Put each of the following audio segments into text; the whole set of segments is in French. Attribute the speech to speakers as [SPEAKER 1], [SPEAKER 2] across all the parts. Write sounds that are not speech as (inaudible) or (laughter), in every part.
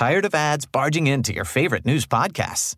[SPEAKER 1] Tired of ads barging into your favorite news podcasts?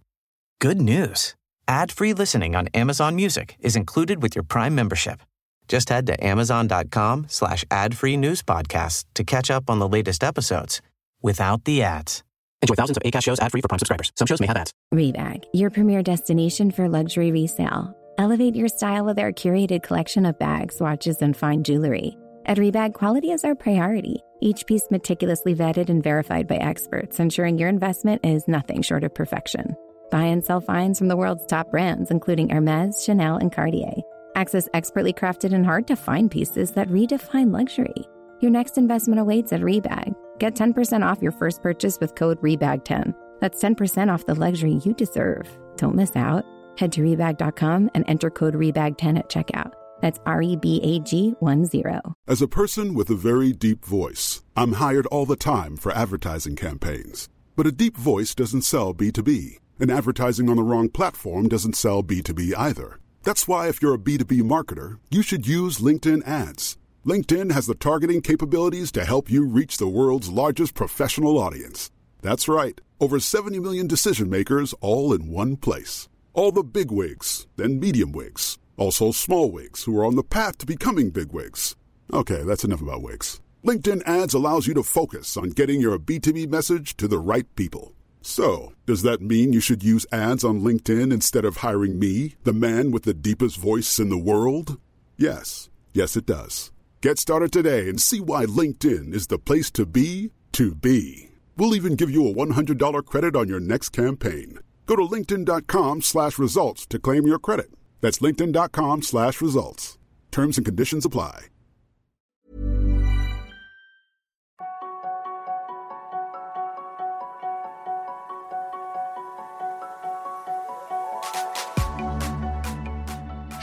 [SPEAKER 1] Good news. Ad-free listening on Amazon Music is included with your Prime membership. Just head to amazon.com slash ad-free news podcasts to catch up on the latest episodes without the ads. Enjoy thousands of ACAST shows ad-free for Prime subscribers. Some shows may have ads.
[SPEAKER 2] Rebag, your premier destination for luxury resale. Elevate your style with our curated collection of bags, watches, and fine jewelry. At Rebag, quality is our priority. Each piece meticulously vetted and verified by experts, ensuring your investment is nothing short of perfection. Buy and sell finds from the world's top brands, including Hermes, Chanel, and Cartier. Access expertly crafted and hard to find pieces that redefine luxury. Your next investment awaits at Rebag. Get 10% off your first purchase with code REBAG10. That's 10% off the luxury you deserve. Don't miss out. Head to Rebag.com and enter code REBAG10 at checkout. That's R E B A G 1 0.
[SPEAKER 3] As a person with a very deep voice, I'm hired all the time for advertising campaigns. But a deep voice doesn't sell B2B, and advertising on the wrong platform doesn't sell B2B either. That's why, if you're a B2B marketer, you should use LinkedIn ads. LinkedIn has the targeting capabilities to help you reach the world's largest professional audience. That's right, over 70 million decision makers all in one place. All the big wigs, then medium wigs, also small wigs who are on the path to becoming big wigs. Okay, that's enough about wigs. LinkedIn ads allows you to focus on getting your B2B message to the right people. So, does that mean you should use ads on LinkedIn instead of hiring me, the man with the deepest voice in the world? Yes. Yes, it does. Get started today and see why LinkedIn is the place to be to be. We'll even give you a $100 credit on your next campaign. Go to linkedin.com slash results to claim your credit. That's linkedin.com slash results. Terms and conditions apply.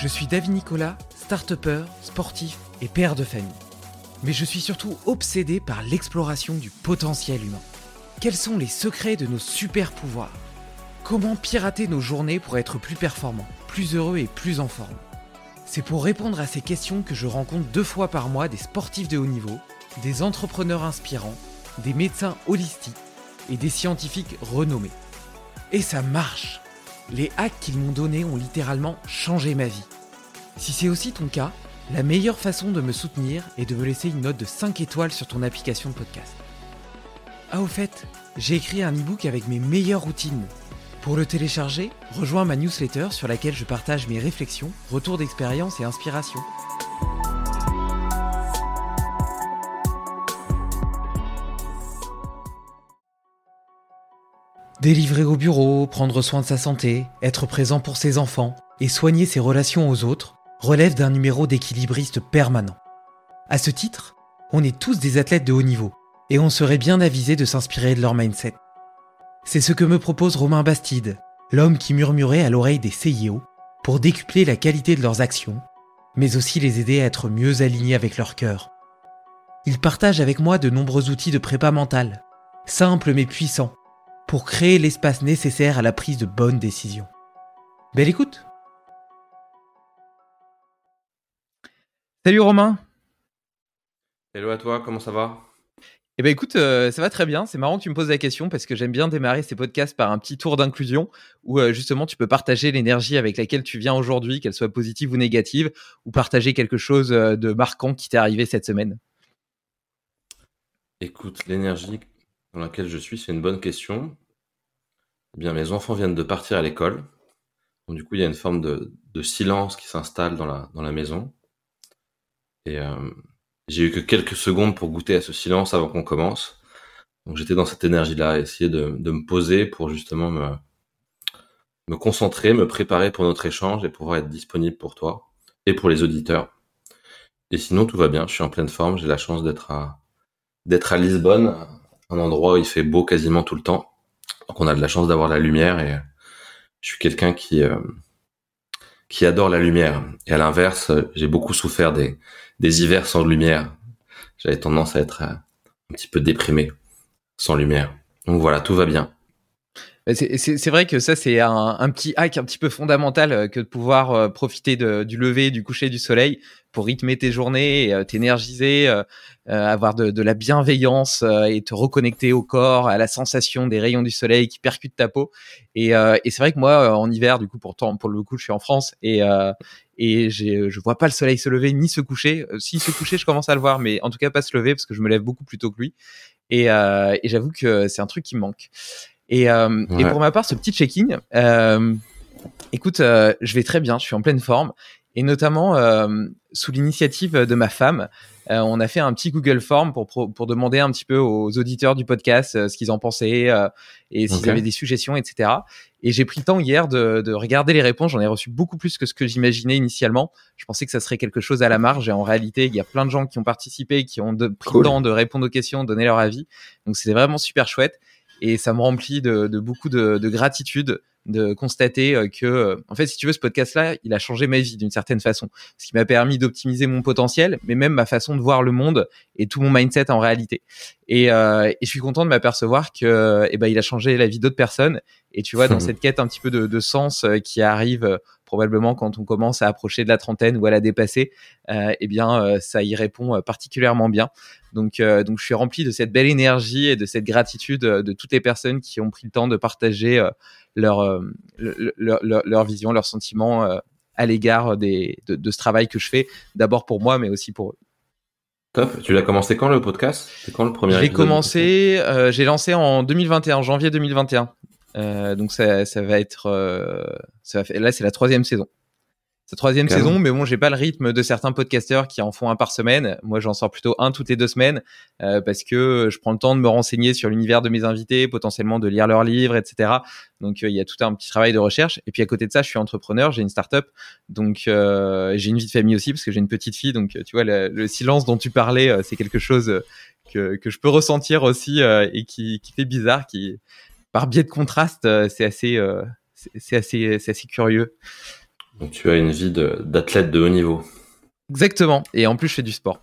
[SPEAKER 4] Je suis David Nicolas, start sportif et père de famille. Mais je suis surtout obsédé par l'exploration du potentiel humain. Quels sont les secrets de nos super pouvoirs? Comment pirater nos journées pour être plus performants, plus heureux et plus en forme C'est pour répondre à ces questions que je rencontre deux fois par mois des sportifs de haut niveau, des entrepreneurs inspirants, des médecins holistiques et des scientifiques renommés. Et ça marche Les hacks qu'ils m'ont donnés ont littéralement changé ma vie. Si c'est aussi ton cas, la meilleure façon de me soutenir est de me laisser une note de 5 étoiles sur ton application de podcast. Ah au fait, j'ai écrit un e-book avec mes meilleures routines pour le télécharger, rejoins ma newsletter sur laquelle je partage mes réflexions, retours d'expérience et inspiration. Délivrer au bureau, prendre soin de sa santé, être présent pour ses enfants et soigner ses relations aux autres relève d'un numéro d'équilibriste permanent. À ce titre, on est tous des athlètes de haut niveau et on serait bien avisé de s'inspirer de leur mindset. C'est ce que me propose Romain Bastide, l'homme qui murmurait à l'oreille des CIO pour décupler la qualité de leurs actions, mais aussi les aider à être mieux alignés avec leur cœur. Il partage avec moi de nombreux outils de prépa mentale, simples mais puissants, pour créer l'espace nécessaire à la prise de bonnes décisions. Belle écoute Salut Romain
[SPEAKER 5] Hello à toi, comment ça va?
[SPEAKER 4] Eh ben écoute, euh, ça va très bien. C'est marrant que tu me poses la question parce que j'aime bien démarrer ces podcasts par un petit tour d'inclusion où euh, justement tu peux partager l'énergie avec laquelle tu viens aujourd'hui, qu'elle soit positive ou négative, ou partager quelque chose euh, de marquant qui t'est arrivé cette semaine.
[SPEAKER 5] Écoute, l'énergie dans laquelle je suis, c'est une bonne question. Eh bien, mes enfants viennent de partir à l'école. Donc, du coup, il y a une forme de, silence qui s'installe dans la, dans la maison. Et j'ai eu que quelques secondes pour goûter à ce silence avant qu'on commence. Donc j'étais dans cette énergie-là, essayer de, me poser pour justement me, concentrer, me préparer pour notre échange et pouvoir être disponible pour toi et pour les auditeurs. Et sinon, tout va bien, je suis en pleine forme, j'ai la chance d'être à, d'être à Lisbonne, un endroit où il fait beau quasiment tout le temps. Donc on a de la chance d'avoir la lumière et je suis quelqu'un qui, euh, qui adore la lumière. Et à l'inverse, j'ai beaucoup souffert des, des hivers sans lumière. J'avais tendance à être euh, un petit peu déprimé sans lumière. Donc voilà, tout va bien.
[SPEAKER 6] C'est vrai que ça, c'est un, petit hack un petit peu fondamental euh, que de pouvoir euh, profiter du lever, du coucher du soleil pour rythmer tes journées, euh, t'énergiser, avoir de, de, la bienveillance et te reconnecter au corps, à la sensation des rayons du soleil qui percutent ta peau. Et, et c'est vrai que moi, en hiver, du coup, pourtant, pour le coup, je suis en France et, et je vois pas le soleil se lever ni se coucher. S'il se coucher, je commence à le voir, mais en tout cas pas se lever parce que je me lève beaucoup plus tôt que lui. Et, et j'avoue que c'est un truc qui me manque. Et, euh, et pour ma part, ce petit check-in, euh, écoute, euh, je vais très bien, je suis en pleine forme. Et notamment, euh, sous l'initiative de ma femme, euh, on a fait un petit Google Form pour, pour demander un petit peu aux auditeurs du podcast ce qu'ils en pensaient et s'ils avaient des suggestions, etc. Et j'ai pris le temps hier de, de regarder les réponses. J'en ai reçu beaucoup plus que ce que j'imaginais initialement. Je pensais que ça serait quelque chose à la marge. Et en réalité, il y a plein de gens qui ont participé, qui ont pris le temps de répondre aux questions, donner leur avis. Donc c'était vraiment super chouette et ça me remplit de, de beaucoup de, gratitude de constater euh, que, euh, en fait, si tu veux, ce podcast-là, il a changé ma vie d'une certaine façon, ce qui m'a permis d'optimiser mon potentiel, mais même ma façon de voir le monde et tout mon mindset en réalité. Et, euh, et je suis content de m'apercevoir que, eh ben, il a changé la vie d'autres personnes. Et tu vois, dans (laughs) cette quête un petit peu de, de sens qui arrive probablement quand on commence à approcher de la trentaine ou à la dépasser, euh, eh bien, euh, ça y répond particulièrement bien. Donc, donc, je suis rempli de cette belle énergie et de cette gratitude de toutes les personnes qui ont pris le temps de partager leur, leur, leur, vision, leurs sentiments à l'égard des, de, ce travail que je fais, d'abord pour moi, mais aussi pour eux.
[SPEAKER 5] Top. Tu l'as commencé quand le podcast? C'est quand le premier
[SPEAKER 6] J'ai commencé, j'ai lancé en 2021, janvier 2021. Euh, donc ça, ça, va être, euh, ça va là c'est la troisième saison. C'est la troisième saison, mais bon, j'ai pas le rythme de certains podcasteurs qui en font un par semaine. Moi, j'en sors plutôt un toutes les deux semaines euh, parce que je prends le temps de me renseigner sur l'univers de mes invités, potentiellement de lire leurs livres, etc. Donc, il y a tout un petit travail de recherche. Et puis à côté de ça, je suis entrepreneur, j'ai une startup, donc j'ai une vie de famille aussi parce que j'ai une petite fille. Donc, tu vois, le, le silence dont tu parlais, c'est quelque chose que, que je peux ressentir aussi et qui, qui fait bizarre, qui par biais de contraste, euh, c'est assez, euh, c'est assez, c'est assez curieux.
[SPEAKER 5] Donc tu as une vie d'athlète de, haut niveau.
[SPEAKER 6] Exactement. Et en plus, je fais du sport.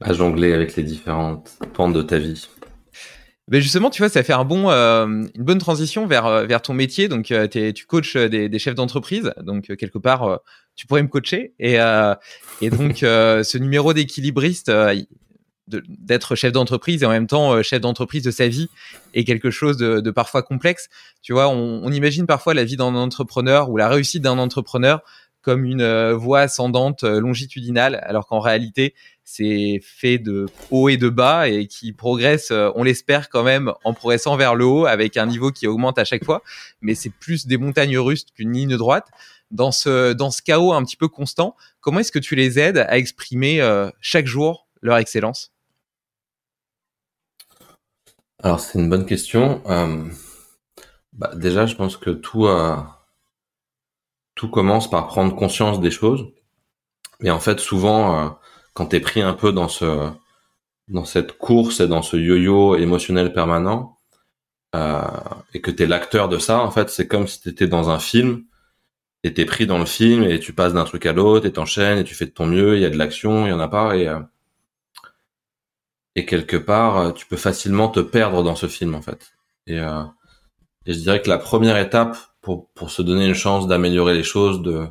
[SPEAKER 5] à jongler avec les différentes pentes de ta vie.
[SPEAKER 6] Mais justement, tu vois, ça fait un bon, euh, une bonne transition vers, vers ton métier. Donc, tu coaches des, des chefs d'entreprise. Donc, quelque part, tu pourrais me coacher. Et, et donc, ce numéro d'équilibriste, d'être chef d'entreprise et en même temps euh, chef d'entreprise de sa vie est quelque chose de, de parfois complexe. Tu vois, on, on imagine parfois la vie d'un entrepreneur ou la réussite d'un entrepreneur comme une euh, voie ascendante euh, longitudinale, alors qu'en réalité, c'est fait de haut et de bas et qui progresse, on l'espère quand même, en progressant vers le haut avec un niveau qui augmente à chaque fois. Mais c'est plus des montagnes russes qu'une ligne droite. Dans ce, dans ce chaos un petit peu constant, comment est-ce que tu les aides à exprimer chaque jour leur excellence?
[SPEAKER 5] Alors c'est une bonne question. Euh, bah, déjà, je pense que tout euh, tout commence par prendre conscience des choses. Et en fait, souvent, euh, quand t'es pris un peu dans ce dans cette course et dans ce yo-yo émotionnel permanent, euh, et que t'es l'acteur de ça, en fait, c'est comme si t'étais dans un film et t'es pris dans le film et tu passes d'un truc à l'autre et t'enchaînes et tu fais de ton mieux. Il y a de l'action, il y en a pas et et quelque part, euh, tu peux facilement te perdre dans ce film en fait. Et, euh, et je dirais que la première étape pour, pour se donner une chance d'améliorer les choses, de,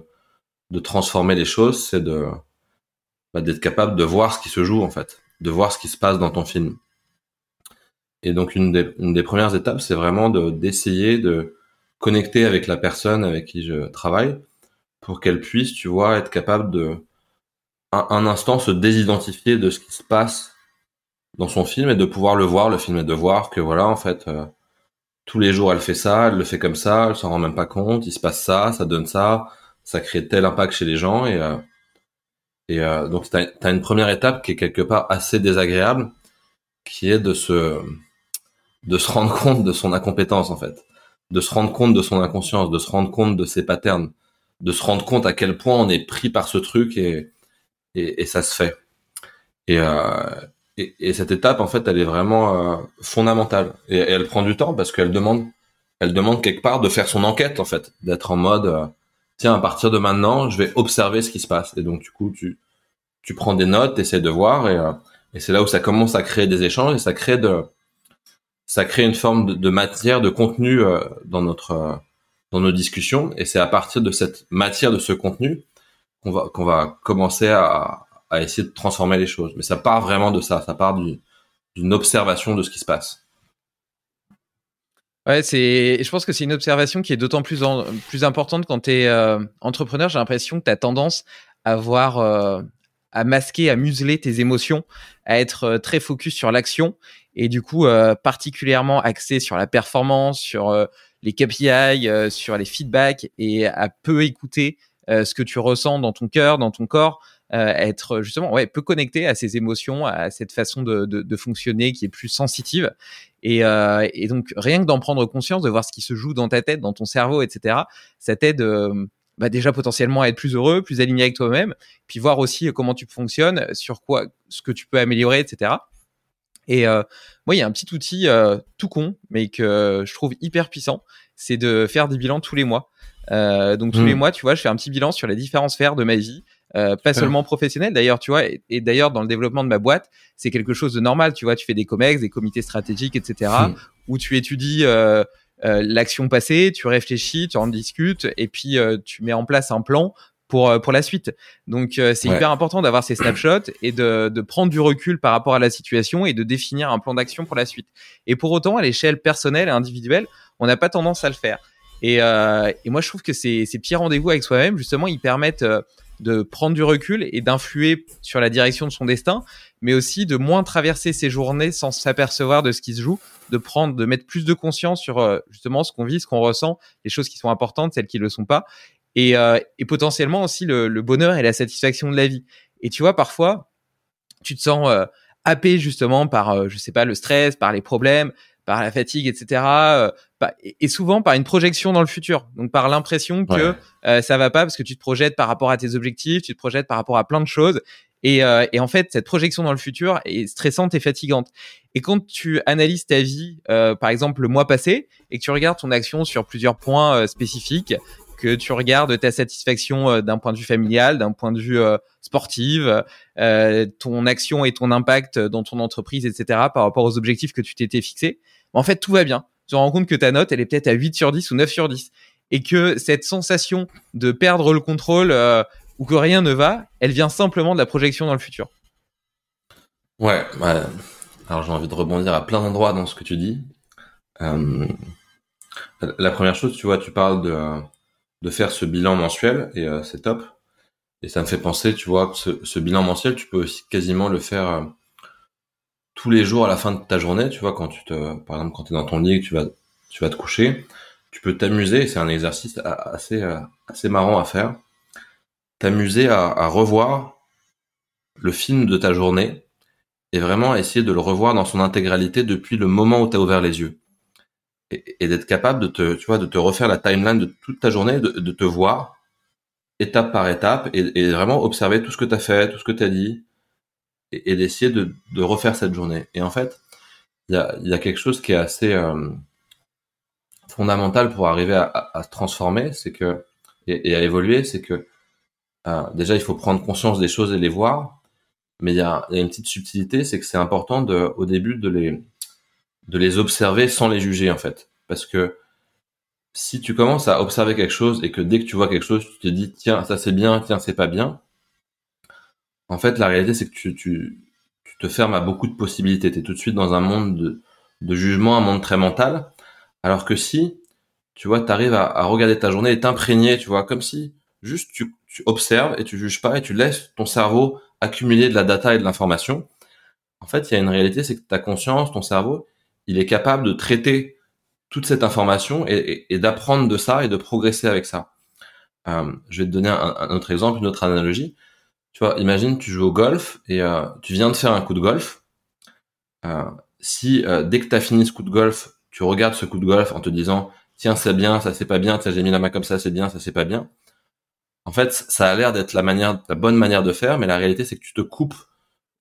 [SPEAKER 5] de transformer les choses, c'est de bah, d'être capable de voir ce qui se joue en fait, de voir ce qui se passe dans ton film. Et donc une des, une des premières étapes, c'est vraiment de d'essayer de connecter avec la personne avec qui je travaille pour qu'elle puisse, tu vois, être capable de un, un instant se désidentifier de ce qui se passe dans son film et de pouvoir le voir, le film et de voir que voilà, en fait, euh, tous les jours elle fait ça, elle le fait comme ça, elle s'en rend même pas compte, il se passe ça, ça donne ça, ça crée tel impact chez les gens et euh, et euh, donc t'as as une première étape qui est quelque part assez désagréable, qui est de se de se rendre compte de son incompétence en fait, de se rendre compte de son inconscience, de se rendre compte de ses patterns, de se rendre compte à quel point on est pris par ce truc et et, et ça se fait. Et, euh, et, et, cette étape, en fait, elle est vraiment euh, fondamentale. Et, elle prend du temps parce qu'elle demande, elle demande quelque part de faire son enquête, en fait, d'être en mode, euh, tiens, à partir de maintenant, je vais observer ce qui se passe. Et donc, du coup, tu, tu prends des notes, essaies de voir, et, euh, et c'est là où ça commence à créer des échanges et ça crée de, ça crée une forme de, matière, de contenu dans notre dans nos discussions, et c'est à partir de cette matière, de ce contenu, qu'on va qu'on va commencer à, à essayer de transformer les choses. Mais ça part vraiment de ça, ça part d'une observation de ce qui se passe.
[SPEAKER 6] Ouais. Je pense que c'est une observation qui est d'autant plus plus importante quand tu es euh, entrepreneur. J'ai l'impression que tu as tendance à voir, euh, à masquer, à museler tes émotions, à être euh, très focus sur l'action et du coup particulièrement axé sur la performance, sur les KPI, sur les feedbacks et à peu écouter ce que tu ressens dans ton cœur, dans ton corps. Être justement ouais peu connecté à ces émotions, à cette façon de, de, de fonctionner qui est plus sensitive. Et, euh, et donc, rien que d'en prendre conscience, de voir ce qui se joue dans ta tête, dans ton cerveau, etc., ça t'aide euh, bah déjà potentiellement à être plus heureux, plus aligné avec toi-même, puis voir aussi comment tu fonctionnes, sur quoi, ce que tu peux améliorer, etc. Et euh, moi, il y a un petit outil euh, tout con, mais que je trouve hyper puissant, c'est de faire des bilans tous les mois. Euh, donc tous les mmh. mois, tu vois, je fais un petit bilan sur les différentes sphères de ma vie, euh, pas seulement professionnel d'ailleurs, tu vois, et, d'ailleurs dans le développement de ma boîte, c'est quelque chose de normal, tu vois, tu fais des comex, des comités stratégiques, etc., hmm. où tu étudies euh, euh, l'action passée, tu réfléchis, tu en discutes, et puis tu mets en place un plan pour pour la suite. Donc c'est hyper important d'avoir ces snapshots et de, de prendre du recul par rapport à la situation et de définir un plan d'action pour la suite. Et pour autant, à l'échelle personnelle et individuelle, on n'a pas tendance à le faire. Et, et moi, je trouve que ces, ces petits rendez-vous avec soi-même, justement, ils permettent de prendre du recul et d'influer sur la direction de son destin, mais aussi de moins traverser ses journées sans s'apercevoir de ce qui se joue, de prendre, de mettre plus de conscience sur euh, justement ce qu'on vit, ce qu'on ressent, les choses qui sont importantes, celles qui ne le sont pas, et, euh, et potentiellement aussi le, bonheur et la satisfaction de la vie. Et tu vois, parfois, tu te sens euh, happé justement par, je sais pas, le stress, par les problèmes, par la fatigue, etc. Euh, et souvent par une projection dans le futur. Donc par l'impression que euh, ça va pas parce que tu te projettes par rapport à tes objectifs, tu te projettes par rapport à plein de choses. Et, euh, et en fait, cette projection dans le futur est stressante et fatigante. Et quand tu analyses ta vie, par exemple le mois passé, et que tu regardes ton action sur plusieurs points spécifiques, que tu regardes ta satisfaction euh, d'un point de vue familial, d'un point de vue euh, sportif, euh, ton action et ton impact dans ton entreprise, etc. par rapport aux objectifs que tu t'étais fixés, en fait, tout va bien. Tu te rends compte que ta note, elle est peut-être à 8 sur 10 ou 9 sur 10. Et que cette sensation de perdre le contrôle ou que rien ne va, elle vient simplement de la projection dans le futur.
[SPEAKER 5] Ouais, alors j'ai envie de rebondir à plein d'endroits dans ce que tu dis. la première chose, tu vois, tu parles de, de faire ce bilan mensuel et euh, c'est top. Et ça me fait penser, tu vois, que ce, bilan mensuel, tu peux aussi quasiment le faire euh, tous les jours à la fin de ta journée, tu vois, quand tu te, par exemple, quand tu es dans ton lit, tu vas, tu vas te coucher, tu peux t'amuser, c'est un exercice assez, euh, assez marrant à faire, t'amuser à, à revoir le film de ta journée et vraiment essayer de le revoir dans son intégralité depuis le moment où tu as ouvert les yeux et, d'être capable de te, tu vois, de te refaire la timeline de toute ta journée, de, te voir étape par étape et, vraiment observer tout ce que tu as fait, tout ce que tu as dit et, d'essayer de, refaire cette journée. Et en fait, il y a, y a, quelque chose qui est assez euh, fondamental pour arriver à, se transformer, c'est que et, à évoluer, c'est que euh, déjà il faut prendre conscience des choses et les voir, mais il y a, une petite subtilité, c'est que c'est important de, au début de les de les observer sans les juger en fait. Parce que si tu commences à observer quelque chose et que dès que tu vois quelque chose, tu te dis tiens ça c'est bien, tiens c'est pas bien. En fait la réalité c'est que tu, tu, tu, te fermes à beaucoup de possibilités. Tu es tout de suite dans un monde de, de jugement, un monde très mental. Alors que si tu vois, tu arrives à, à, regarder ta journée et t'imprégner, tu vois, comme si juste tu, tu observes et tu juges pas et tu laisses ton cerveau accumuler de la data et de l'information. En fait, il y a une réalité, c'est que ta conscience, ton cerveau, il est capable de traiter toute cette information et, d'apprendre de ça et de progresser avec ça. Euh, je vais te donner un, autre exemple, une autre analogie. Tu vois, imagine tu joues au golf et euh, tu viens de faire un coup de golf. Euh, si dès que tu as fini ce coup de golf, tu regardes ce coup de golf en te disant tiens c'est bien, ça c'est pas bien, tiens j'ai mis la main comme ça, c'est bien, ça c'est pas bien. En fait, ça a l'air d'être la manière, la bonne manière de faire, mais la réalité c'est que tu te coupes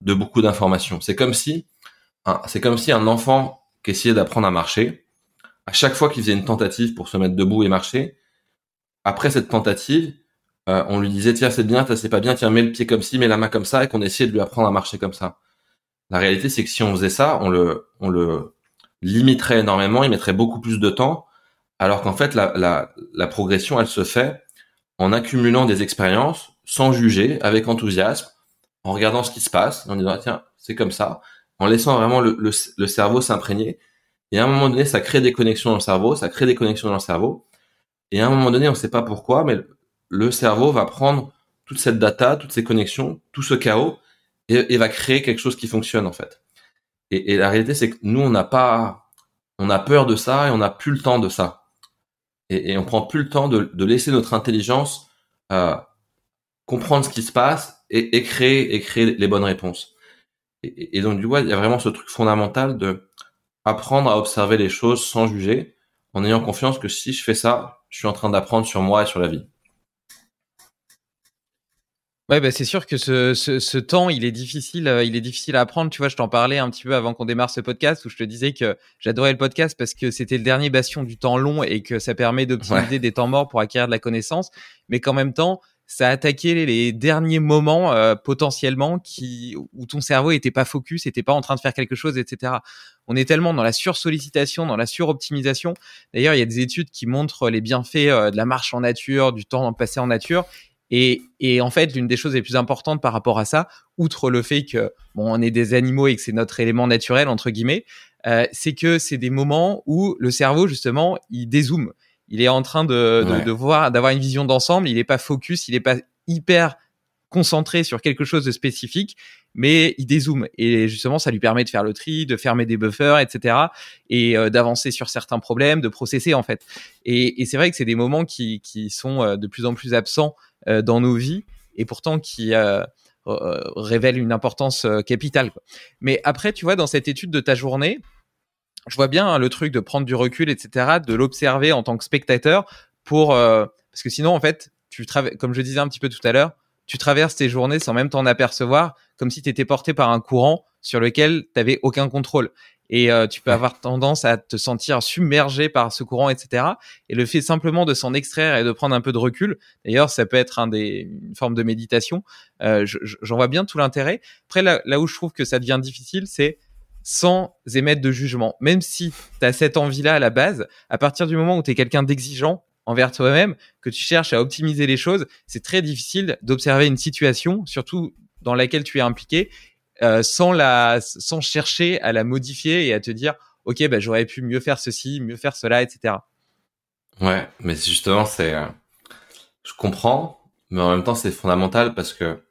[SPEAKER 5] de beaucoup d'informations. C'est comme si, c'est comme si un enfant qu'essayer d'apprendre à marcher. À chaque fois qu'il faisait une tentative pour se mettre debout et marcher, après cette tentative, euh, on lui disait tiens c'est bien, c'est pas bien, tiens mets le pied comme ci, mets la main comme ça, et qu'on essayait de lui apprendre à marcher comme ça. La réalité c'est que si on faisait ça, on le, on le, limiterait énormément, il mettrait beaucoup plus de temps, alors qu'en fait, la, la, la progression, elle se fait en accumulant des expériences, sans juger, avec enthousiasme, en regardant ce qui se passe, en disant, tiens, c'est comme ça, en laissant vraiment le, cerveau s'imprégner. Et à un moment donné, ça crée des connexions dans le cerveau, ça crée des connexions dans le cerveau. Et à un moment donné, on ne sait pas pourquoi, mais le cerveau va prendre toute cette data, toutes ces connexions, tout ce chaos, et, va créer quelque chose qui fonctionne en fait. Et, la réalité, c'est que nous, on n'a pas, on a peur de ça et on n'a plus le temps de ça. Et, et, on prend plus le temps de, laisser notre intelligence euh, comprendre ce qui se passe et, et, créer et créer les bonnes réponses. Et, et donc du coup, il y a vraiment ce truc fondamental de apprendre à observer les choses sans juger, en ayant confiance que si je fais ça, je suis en train d'apprendre sur moi et sur la vie.
[SPEAKER 6] Ouais, bah c'est sûr que ce, ce, ce, temps, il est difficile, euh, il est difficile à apprendre. Tu vois, je t'en parlais un petit peu avant qu'on démarre ce podcast où je te disais que j'adorais le podcast parce que c'était le dernier bastion du temps long et que ça permet d'optimiser ouais. des temps morts pour acquérir de la connaissance, mais qu'en même temps, ça a attaqué les derniers moments euh, potentiellement qui où ton cerveau était pas focus, était pas en train de faire quelque chose, etc. On est tellement dans la sursollicitation, dans la suroptimisation. D'ailleurs, il y a des études qui montrent les bienfaits euh, de la marche en nature, du temps passé en nature. Et, et, en fait, l'une des choses les plus importantes par rapport à ça, outre le fait que bon, on est des animaux et que c'est notre élément naturel entre guillemets, euh, c'est que c'est des moments où le cerveau justement il dézoome il est en train de, ouais. de, de voir, d'avoir une vision d'ensemble. Il n'est pas focus, il n'est pas hyper concentré sur quelque chose de spécifique, mais il dézoome et justement ça lui permet de faire le tri, de fermer des buffers, etc. et euh, d'avancer sur certains problèmes, de processer en fait. Et, et c'est vrai que c'est des moments qui, qui sont euh, de plus en plus absents euh, dans nos vies et pourtant qui révèlent une importance capitale. Quoi. Mais après, tu vois, dans cette étude de ta journée, je vois bien hein, le truc de prendre du recul, etc., de l'observer en tant que spectateur pour euh, parce que sinon en fait, tu comme je disais un petit peu tout à l'heure, tu traverses tes journées sans même t'en apercevoir, comme si tu étais porté par un courant sur lequel tu n'avais aucun contrôle. Et euh, tu peux avoir tendance à te sentir submergé par ce courant, etc. Et le fait simplement de s'en extraire et de prendre un peu de recul, d'ailleurs, ça peut être un des, une forme de méditation. Euh, J'en vois bien tout l'intérêt. Après, là, là où je trouve que ça devient difficile, c'est sans émettre de jugement. Même si tu as cette envie-là à la base, à partir du moment où tu es quelqu'un d'exigeant envers toi-même, que tu cherches à optimiser les choses, c'est très difficile d'observer une situation, surtout dans laquelle tu es impliqué, euh, sans la, sans chercher à la modifier et à te dire, ok, bah, j'aurais pu mieux faire ceci, mieux faire cela, etc.
[SPEAKER 5] Ouais, mais justement, c'est, euh, je comprends, mais en même temps, c'est fondamental parce que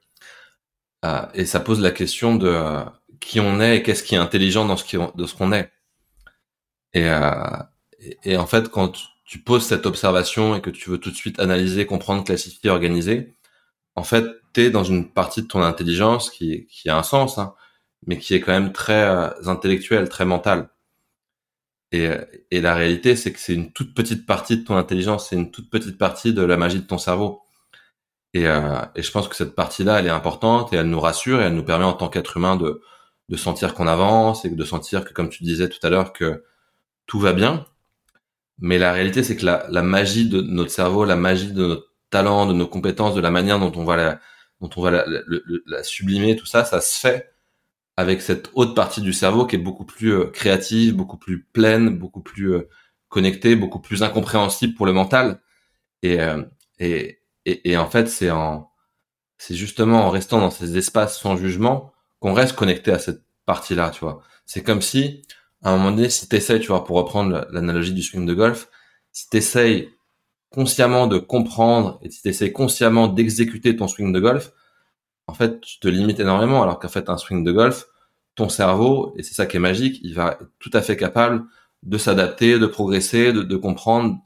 [SPEAKER 5] euh, et ça pose la question de qui on est et qu'est-ce qui est intelligent dans ce qui, de ce qu'on est. Et, euh, et, en fait, quand tu poses cette observation et que tu veux tout de suite analyser, comprendre, classifier, organiser, en fait, tu es dans une partie de ton intelligence qui, qui a un sens, hein, mais qui est quand même très euh, intellectuelle, très mentale. Et, et la réalité, c'est que c'est une toute petite partie de ton intelligence, c'est une toute petite partie de la magie de ton cerveau. Et, euh, et je pense que cette partie-là, elle est importante et elle nous rassure et elle nous permet en tant qu'être humain de, de sentir qu'on avance et de sentir que, comme tu disais tout à l'heure, que tout va bien. Mais la réalité, c'est que la, la, magie de notre cerveau, la magie de notre talent, de nos compétences, de la manière dont on va la, dont on va la, la, la sublimer, tout ça, ça se fait avec cette haute partie du cerveau qui est beaucoup plus euh, créative, beaucoup plus pleine, beaucoup plus euh, connectée, beaucoup plus incompréhensible pour le mental. Et, euh, et, et, et en fait, c'est en, c'est justement en restant dans ces espaces sans jugement qu'on reste connecté à cette partie-là, tu vois. C'est comme si, à un moment donné, si t'essayes, tu vois, pour reprendre l'analogie du swing de golf, si t'essayes consciemment de comprendre et si t'essayes consciemment d'exécuter ton swing de golf, en fait, tu te limites énormément, alors qu'en fait, un swing de golf, ton cerveau, et c'est ça qui est magique, il va être tout à fait capable de s'adapter, de progresser, de, comprendre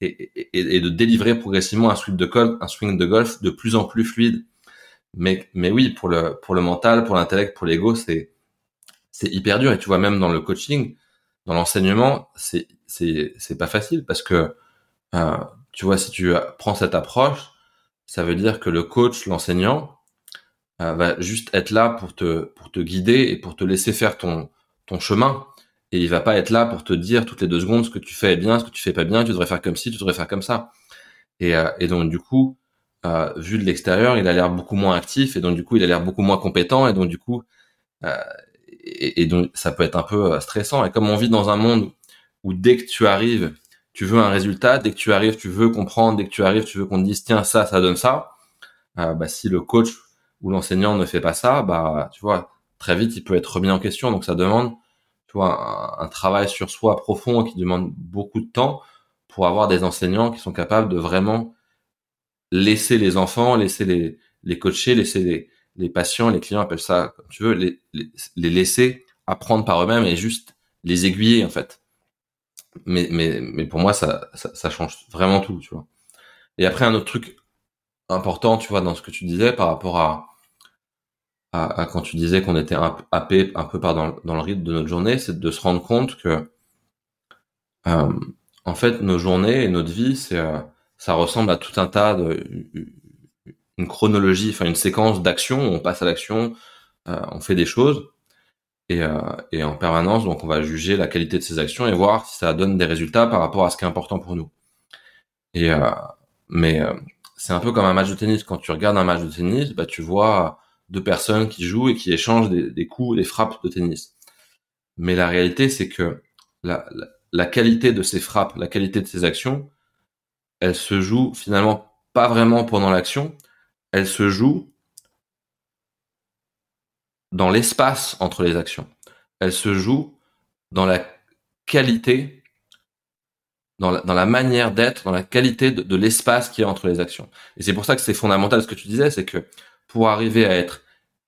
[SPEAKER 5] et, et, et, de délivrer progressivement un swing de golf, un swing de golf de plus en plus fluide. Mais, mais oui, pour le, pour le mental, pour l'intellect, pour l'ego, c'est, c'est hyper dur. Et tu vois, même dans le coaching, dans l'enseignement, c'est, c'est, c'est pas facile parce que, euh, tu vois, si tu prends cette approche, ça veut dire que le coach, l'enseignant, euh, va juste être là pour te, pour te guider et pour te laisser faire ton, ton chemin. Et il va pas être là pour te dire toutes les deux secondes ce que tu fais est bien, ce que tu fais pas bien, tu devrais faire comme ci, tu devrais faire comme ça. Et, euh, et donc, du coup, euh, vu de l'extérieur, il a l'air beaucoup moins actif et donc du coup, il a l'air beaucoup moins compétent et donc du coup, euh, et, donc ça peut être un peu stressant. Et comme on vit dans un monde où dès que tu arrives, tu veux un résultat, dès que tu arrives, tu veux comprendre, dès que tu arrives, tu veux qu'on te dise tiens ça, ça donne ça. bah si le coach ou l'enseignant ne fait pas ça, bah tu vois très vite il peut être remis en question. Donc ça demande tu vois un travail sur soi profond qui demande beaucoup de temps pour avoir des enseignants qui sont capables de vraiment laisser les enfants, laisser les, les coacher, laisser les, les patients, les clients, appellent ça comme tu veux, les, les, les laisser apprendre par eux-mêmes et juste les aiguiller en fait. Mais, mais, mais pour moi, ça, ça, ça, change vraiment tout, tu vois. Et après, un autre truc important, tu vois, dans ce que tu disais par rapport à, à, à quand tu disais qu'on était happé un peu par dans, dans, le rythme de notre journée, c'est de se rendre compte que, euh, en fait, nos journées et notre vie, c'est, euh, ça ressemble à tout un tas de, chronologie, enfin une séquence d'actions. On passe à l'action, euh, on fait des choses, et, euh, et, en permanence, donc on va juger la qualité de ces actions et voir si ça donne des résultats par rapport à ce qui est important pour nous. Et euh, mais c'est un peu comme un match de tennis. Quand tu regardes un match de tennis, bah tu vois deux personnes qui jouent et qui échangent des, coups, des frappes de tennis. Mais la réalité, c'est que la, qualité de ces frappes, la qualité de ces actions, elle se joue finalement pas vraiment pendant l'action, elle se joue dans l'espace entre les actions. Elle se joue dans la qualité, dans la, manière d'être, dans la qualité de, de l'espace qui est entre les actions. Et c'est pour ça que c'est fondamental ce que tu disais, c'est que pour arriver à être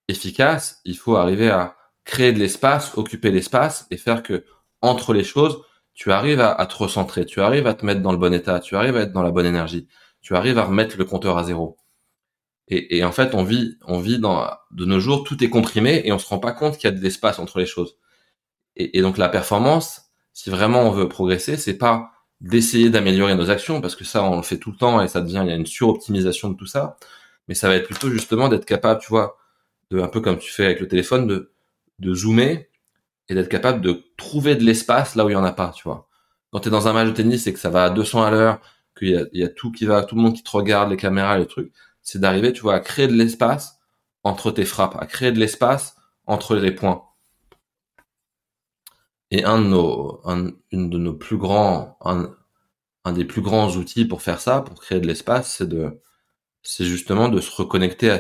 [SPEAKER 5] efficace, il faut arriver à créer de l'espace, occuper l'espace et faire que entre les choses, tu arrives à, te recentrer, tu arrives à te mettre dans le bon état, tu arrives à être dans la bonne énergie, tu arrives à remettre le compteur à zéro. Et, en fait, on vit, on vit dans, de nos jours, tout est comprimé et on se rend pas compte qu'il y a de l'espace entre les choses. Et, donc la performance, si vraiment on veut progresser, c'est pas d'essayer d'améliorer nos actions parce que ça, on le fait tout le temps et ça devient, il y a une suroptimisation de tout ça. Mais ça va être plutôt justement d'être capable, tu vois, de un peu comme tu fais avec le téléphone, de zoomer et d'être capable de trouver de l'espace là où il y en a pas, tu vois. Quand tu es dans un match de tennis et que ça va à 200 à l'heure, qu'il y a, tout qui va, tout le monde qui te regarde, les caméras, les trucs, c'est d'arriver, tu vois, à créer de l'espace entre tes frappes, à créer de l'espace entre les points. Et un de nos, un, une de nos plus grands, un, des plus grands outils pour faire ça, pour créer de l'espace, c'est de, c'est justement de se reconnecter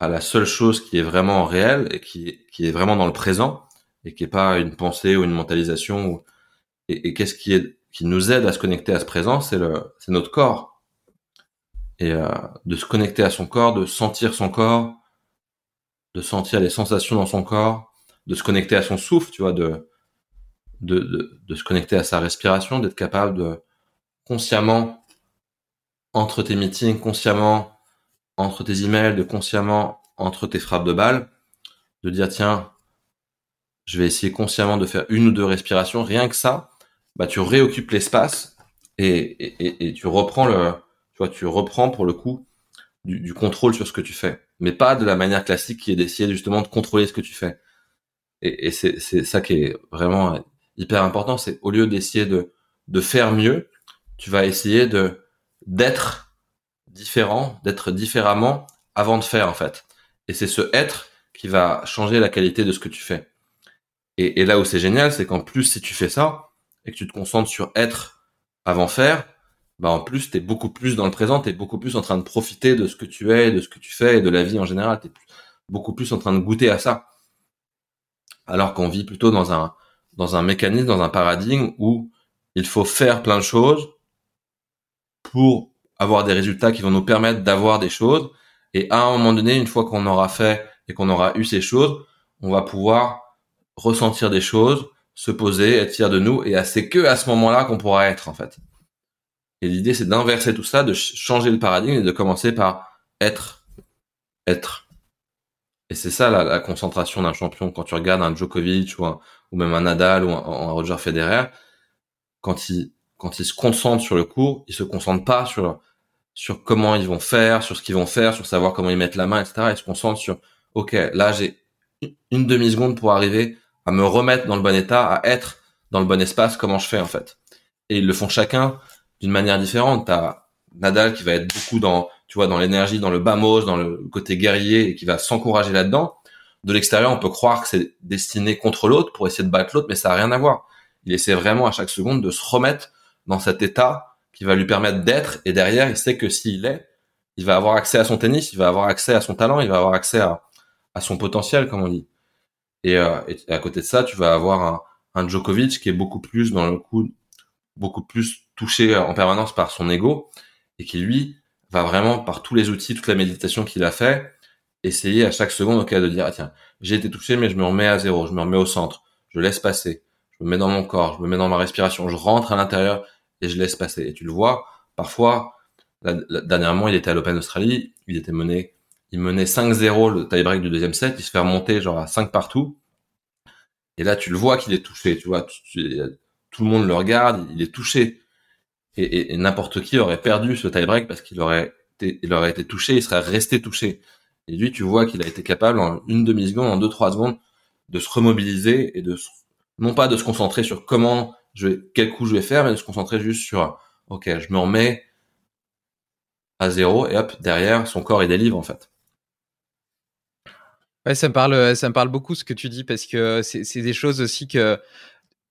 [SPEAKER 5] à, la seule chose qui est vraiment réelle et qui est vraiment dans le présent et qui est pas une pensée ou une mentalisation et, qu'est-ce qui est, qui nous aide à se connecter à ce présent, c'est notre corps. Et euh, de se connecter à son corps, de sentir son corps, de sentir les sensations dans son corps, de se connecter à son souffle, tu vois, de, de, de, de se connecter à sa respiration, d'être capable de consciemment, entre tes meetings, consciemment, entre tes emails, de consciemment, entre tes frappes de balles, de dire, tiens, je vais essayer consciemment de faire une ou deux respirations, rien que ça, bah, tu réoccupes l'espace et, tu reprends le, tu vois, tu reprends pour le coup du, contrôle sur ce que tu fais, mais pas de la manière classique qui est d'essayer justement de contrôler ce que tu fais. Et, c'est ça qui est vraiment hyper important, c'est au lieu d'essayer de, de faire mieux, tu vas essayer de d'être différent, d'être différemment avant de faire en fait. Et c'est ce être qui va changer la qualité de ce que tu fais. Et, là où c'est génial, c'est qu'en plus si tu fais ça et que tu te concentres sur être avant faire, bah en plus tu es beaucoup plus dans le présent, tu es beaucoup plus en train de profiter de ce que tu es, de ce que tu fais et de la vie en général, tu es beaucoup plus en train de goûter à ça. Alors qu'on vit plutôt dans un dans un mécanisme, dans un paradigme où il faut faire plein de choses pour avoir des résultats qui vont nous permettre d'avoir des choses et à un moment donné, une fois qu'on aura fait et qu'on aura eu ces choses, on va pouvoir ressentir des choses, se poser, être fier de nous et c'est que à ce moment-là qu'on pourra être en fait. Et l'idée, c'est d'inverser tout ça, de changer le paradigme et de commencer par être, être. Et c'est ça la, concentration d'un champion. Quand tu regardes un Djokovic ou, un, ou même un Nadal ou un, un, Roger Federer, quand il quand il se concentre sur le cours, il se concentre pas sur sur comment ils vont faire, sur ce qu'ils vont faire, sur savoir comment ils mettent la main, etc. Il se concentre sur ok, là j'ai une demi seconde pour arriver à me remettre dans le bon état, à être dans le bon espace. Comment je fais en fait Et ils le font chacun d'une manière différente. T'as Nadal qui va être beaucoup dans, tu vois, dans l'énergie, dans le bamos, dans le côté guerrier et qui va s'encourager là-dedans. de l'extérieur, on peut croire que c'est destiné contre l'autre pour essayer de battre l'autre, mais ça n'a rien à voir. Il essaie vraiment à chaque seconde de se remettre dans cet état qui va lui permettre d'être. Et derrière, il sait que s'il est, il va avoir accès à son tennis, il va avoir accès à son talent, il va avoir accès à son potentiel, comme on dit. Et, euh, à côté de ça, tu vas avoir un, Djokovic qui est beaucoup plus dans le coup, beaucoup plus touché en permanence par son ego et qui lui va vraiment par tous les outils, toute la méditation qu'il a fait, essayer à chaque seconde ok de dire ah, tiens j'ai été touché mais je me remets à zéro, je me remets au centre, je laisse passer, je me mets dans mon corps, je me mets dans ma respiration, je rentre à l'intérieur et je laisse passer. Et tu le vois, parfois, dernièrement il était à l'Open d'Australie, il était mené, il menait 5-0 le tie-break du deuxième set, il se fait remonter genre à 5 partout. Et là tu le vois qu'il est touché, tu vois, tout, le monde le regarde, il est touché. Et, n'importe qui aurait perdu ce tie-break parce qu'il aurait été, il aurait été touché, il serait resté touché. Et lui, tu vois qu'il a été capable en une demi-seconde, en deux, trois secondes, de se remobiliser et de non pas de se concentrer sur comment je vais, quel coup je vais faire, mais de se concentrer juste sur, ok, je me remets à zéro et hop, derrière, son corps, il délivre, en fait.
[SPEAKER 6] Ouais, ça me parle, ça me parle beaucoup ce que tu dis parce que c'est des choses aussi que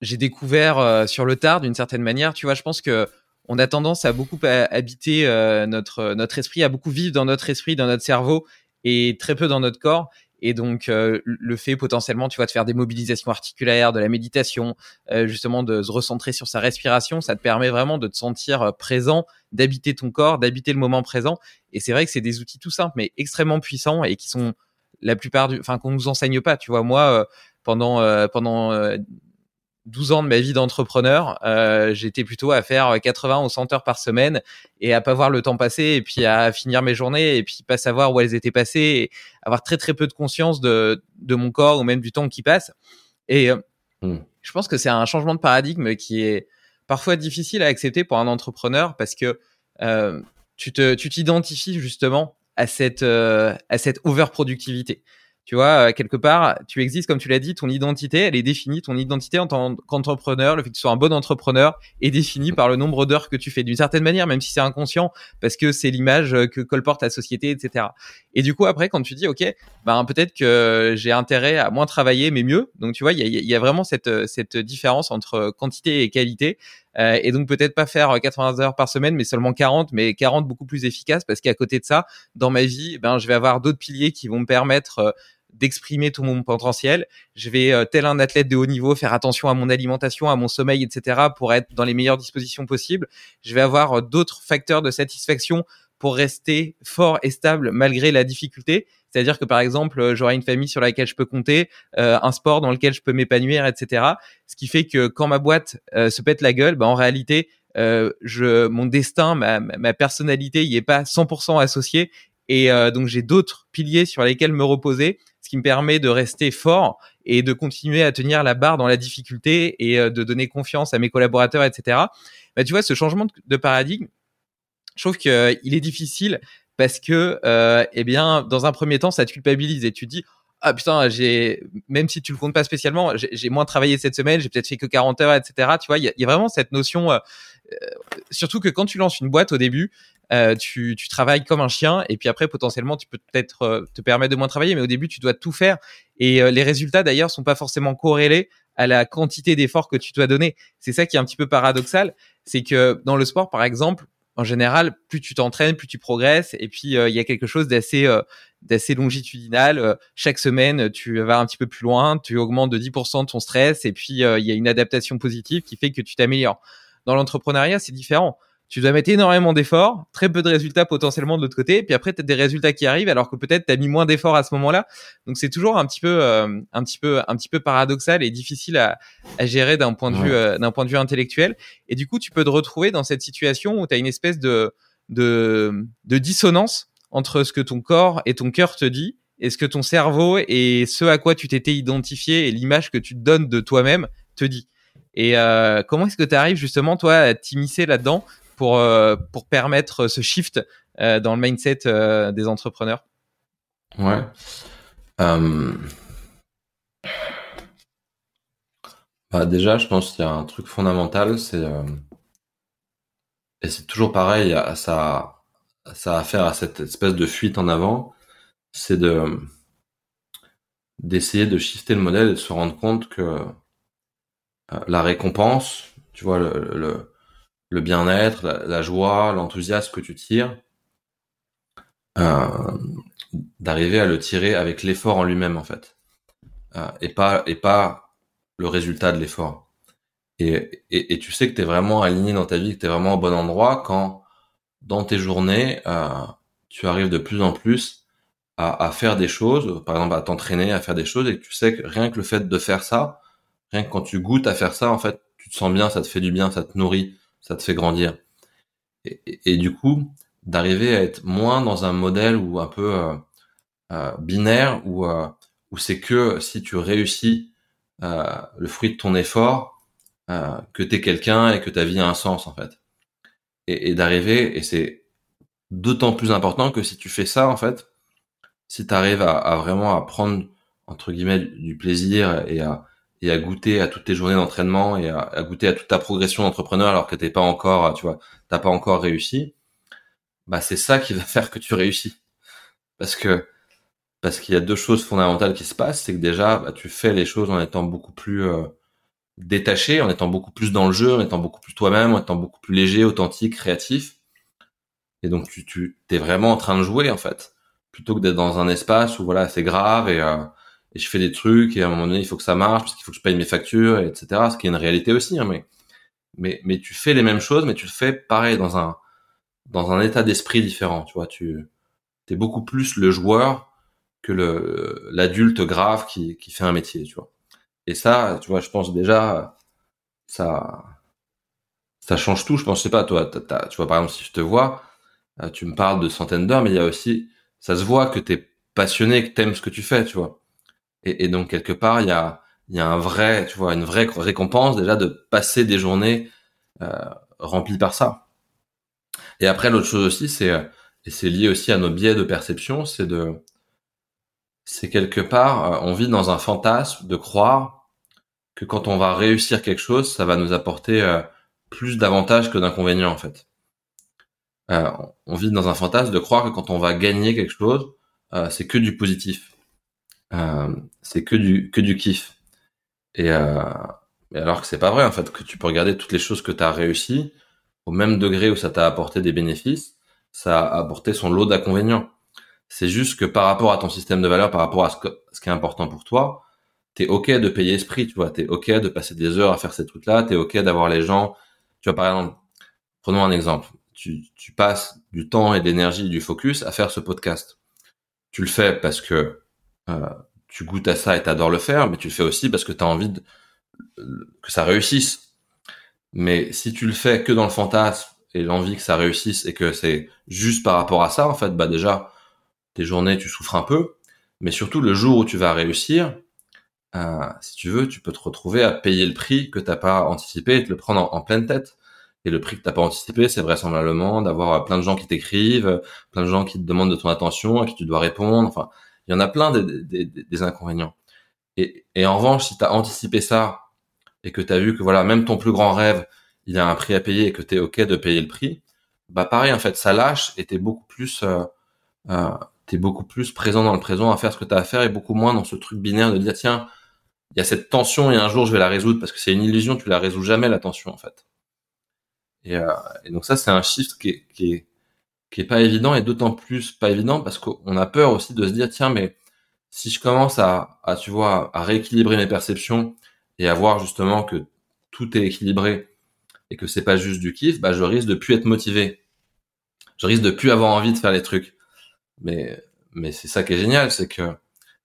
[SPEAKER 6] j'ai découvert euh, sur le tard d'une certaine manière. Tu vois, je pense que on a tendance à beaucoup habiter euh, notre notre esprit, à beaucoup vivre dans notre esprit, dans notre cerveau, et très peu dans notre corps. Et donc euh, le fait potentiellement, tu vois, de faire des mobilisations articulaires, de la méditation, euh, justement de se recentrer sur sa respiration, ça te permet vraiment de te sentir euh, présent, d'habiter ton corps, d'habiter le moment présent. Et c'est vrai que c'est des outils tout simples mais extrêmement puissants et qui sont la plupart du, enfin qu'on nous enseigne pas. Tu vois, moi pendant pendant 12 ans de ma vie d'entrepreneur, euh, j'étais plutôt à faire 80 ou 100 heures par semaine et à pas voir le temps passer et puis à finir mes journées et puis pas savoir où elles étaient passées et avoir très très peu de conscience de, de mon corps ou même du temps qui passe. Et euh, hmm. je pense que c'est un changement de paradigme qui est parfois difficile à accepter pour un entrepreneur parce que euh, tu te tu t'identifies justement à cette euh, à cette overproductivité. Tu vois, euh, quelque part, tu existes, comme tu l'as dit, ton identité, elle est définie. Ton identité en tant qu'entrepreneur, le fait que tu sois un bon entrepreneur, est définie par le nombre d'heures que tu fais d'une certaine manière, même si c'est inconscient, parce que c'est l'image euh, que colporte la société, etc. Et du coup, après, quand tu dis, OK, ben, peut-être que j'ai intérêt à moins travailler, mais mieux. Donc, tu vois, il y a, y a, vraiment cette, cette différence entre quantité et qualité. Euh, et donc peut-être pas faire 80 heures par semaine, mais seulement 40, mais 40 beaucoup plus efficace parce qu'à côté de ça, dans ma vie, ben je vais avoir d'autres piliers qui vont me permettre d'exprimer tout mon potentiel. Je vais, euh, tel un athlète de haut niveau, faire attention à mon alimentation, à mon sommeil, etc., pour être dans les meilleures dispositions possibles. Je vais avoir euh, d'autres facteurs de satisfaction pour rester fort et stable malgré la difficulté. C'est-à-dire que par exemple, euh, j'aurai une famille sur laquelle je peux compter, un sport dans lequel je peux m'épanouir, etc. Ce qui fait que quand ma boîte se pète la gueule, bah, en réalité, mon destin, ma, personnalité, y est pas 100% associé. Et donc j'ai d'autres piliers sur lesquels me reposer ce qui me permet de rester fort et de continuer à tenir la barre dans la difficulté et euh, de donner confiance à mes collaborateurs, etc. Bah, tu vois, ce changement de paradigme, je trouve qu'il euh, est difficile parce que, euh, eh bien, dans un premier temps, ça te culpabilise et tu te dis, ah putain, j'ai même si tu le comptes pas spécialement, j'ai moins travaillé cette semaine, j'ai peut-être fait que 40 heures, etc. Tu vois, il y, a, vraiment cette notion, surtout que quand tu lances une boîte au début, euh, tu, tu, travailles comme un chien et puis après potentiellement tu peux peut-être euh, te permettre de moins travailler mais au début tu dois tout faire et euh, les résultats d'ailleurs sont pas forcément corrélés à la quantité d'efforts que tu dois donner c'est ça qui est un petit peu paradoxal c'est que dans le sport par exemple en général plus tu t'entraînes plus tu progresses et puis il y a quelque chose d'assez d'assez longitudinal chaque semaine tu vas un petit peu plus loin tu augmentes de 10% ton stress et puis il y a une adaptation positive qui fait que tu t'améliores. Dans l'entrepreneuriat c'est différent tu dois mettre énormément d'efforts, très peu de résultats potentiellement de l'autre côté, puis après tu as des résultats qui arrivent alors que peut-être tu as mis moins d'efforts à ce moment-là. Donc c'est toujours un petit peu euh, un petit peu un petit peu paradoxal et difficile à, à gérer d'un point de vue euh, d'un point de vue intellectuel et du coup tu peux te retrouver dans cette situation où tu as une espèce de, de de dissonance entre ce que ton corps et ton cœur te dit et ce que ton cerveau et ce à quoi tu t'étais identifié et l'image que tu te donnes de toi-même te dit. Et euh, comment est-ce que tu arrives justement toi à t'immiscer là-dedans pour, euh, pour permettre ce shift euh, dans le mindset euh, des entrepreneurs
[SPEAKER 5] Ouais. Bah déjà, je pense qu'il y a un truc fondamental, c'est et c'est toujours pareil, ça, ça a affaire à cette espèce de fuite en avant, c'est de d'essayer de shifter le modèle et de se rendre compte que la récompense, tu vois, le, bien-être, la, joie, l'enthousiasme que tu tires, euh, d'arriver à le tirer avec l'effort en lui-même en fait, euh, et pas et pas le résultat de l'effort. Et, et, et, tu sais que tu es vraiment aligné dans ta vie, que tu es vraiment au bon endroit quand dans tes journées, euh, tu arrives de plus en plus à, à, faire des choses, par exemple à t'entraîner, à faire des choses, et que tu sais que rien que le fait de faire ça, rien que quand tu goûtes à faire ça, en fait, tu te sens bien, ça te fait du bien, ça te nourrit, ça te fait grandir. Et, du coup, d'arriver à être moins dans un modèle ou un peu euh, euh, binaire où, euh, où c'est que si tu réussis le fruit de ton effort, que tu es quelqu'un et que ta vie a un sens en fait. Et, d'arriver, et c'est d'autant plus important que si tu fais ça en fait, si tu arrives à, à, vraiment à prendre entre guillemets du plaisir et à, et à goûter à toutes tes journées d'entraînement et à, goûter à toute ta progression d'entrepreneur alors que t'es pas encore, tu vois, t'as pas encore réussi, bah c'est ça qui va (laughs) faire que tu réussis. Parce que parce qu'il y a deux choses fondamentales qui se passent, c'est que déjà bah, tu fais les choses en étant beaucoup plus euh, détaché, en étant beaucoup plus dans le jeu, en étant beaucoup plus toi-même, en étant beaucoup plus léger, authentique, créatif. Et donc tu tu t'es vraiment en train de jouer en fait, plutôt que d'être dans un espace où voilà c'est grave et euh, et je fais des trucs et à un moment donné il faut que ça marche parce qu'il faut que je paye mes factures et etc. Ce qui est une réalité aussi, hein, mais mais mais tu fais les mêmes choses, mais tu le fais pareil dans un dans un état d'esprit différent, tu vois, tu es beaucoup plus le joueur que le l'adulte grave qui, qui fait un métier, tu vois. Et ça, tu vois, je pense déjà ça ça change tout, je pense, je sais pas toi, tu vois par exemple si je te vois, euh, tu me parles de centaines d'heures mais il y a aussi ça se voit que tu es passionné, que tu aimes ce que tu fais, tu vois. Et, et donc quelque part, il y a y a un vrai, tu vois, une vraie récompense déjà de passer des journées euh, remplies par ça. Et après, l'autre chose aussi, c'est, et c'est lié aussi à nos biais de perception, c'est de, c'est quelque part, euh, on vit dans un fantasme de croire que quand on va réussir quelque chose, ça va nous apporter euh, plus d'avantages que d'inconvénients, en fait. Euh, on vit dans un fantasme de croire que quand on va gagner quelque chose, euh, c'est que du positif. Euh, c'est que du, que du kiff. Et, et alors que c'est pas vrai, en fait, que tu peux regarder toutes les choses que tu as réussi, au même degré où ça t'a apporté des bénéfices, ça a apporté son lot d'inconvénients. C'est juste que par rapport à ton système de valeur, par rapport à ce, ce qui est important pour toi, t'es ok de payer ce prix, tu vois, t'es ok de passer des heures à faire ces trucs-là, t'es ok d'avoir les gens, tu vois, par exemple, prenons un exemple, tu, tu passes du temps et de l'énergie, du focus à faire ce podcast. Tu le fais parce que euh, tu goûtes à ça et t'adores le faire, mais tu le fais aussi parce que t'as envie de, que ça réussisse. Mais si tu le fais que dans le fantasme et l'envie que ça réussisse et que c'est juste par rapport à ça, en fait, bah déjà, tes journées, tu souffres un peu. Mais surtout, le jour où tu vas réussir, euh, si tu veux, tu peux te retrouver à payer le prix que t'as pas anticipé et te le prendre en, pleine tête. Et le prix que t'as pas anticipé, c'est vraisemblablement d'avoir plein de gens qui t'écrivent, plein de gens qui te demandent de ton attention, à qui tu dois répondre. Enfin, il y en a plein des, inconvénients. Et, en revanche, si tu as anticipé ça et que tu as vu que voilà, même ton plus grand rêve, il a un prix à payer et que tu es OK de payer le prix, bah pareil en fait, ça lâche et tu beaucoup plus euh, euh, t'es beaucoup plus présent dans le présent à faire ce que tu as à faire et beaucoup moins dans ce truc binaire de dire tiens, il y a cette tension et un jour je vais la résoudre parce que c'est une illusion, tu la résous jamais la tension en fait. Et, euh, donc ça c'est un shift qui qui est qui est pas évident et d'autant plus pas évident parce qu'on a peur aussi de se dire tiens mais si je commence à, tu vois à rééquilibrer mes perceptions et à voir justement que tout est équilibré et que c'est pas juste du kiff, bah je risque de plus être motivé. Je risque de plus avoir envie de faire les trucs. Mais mais c'est ça qui est génial, c'est que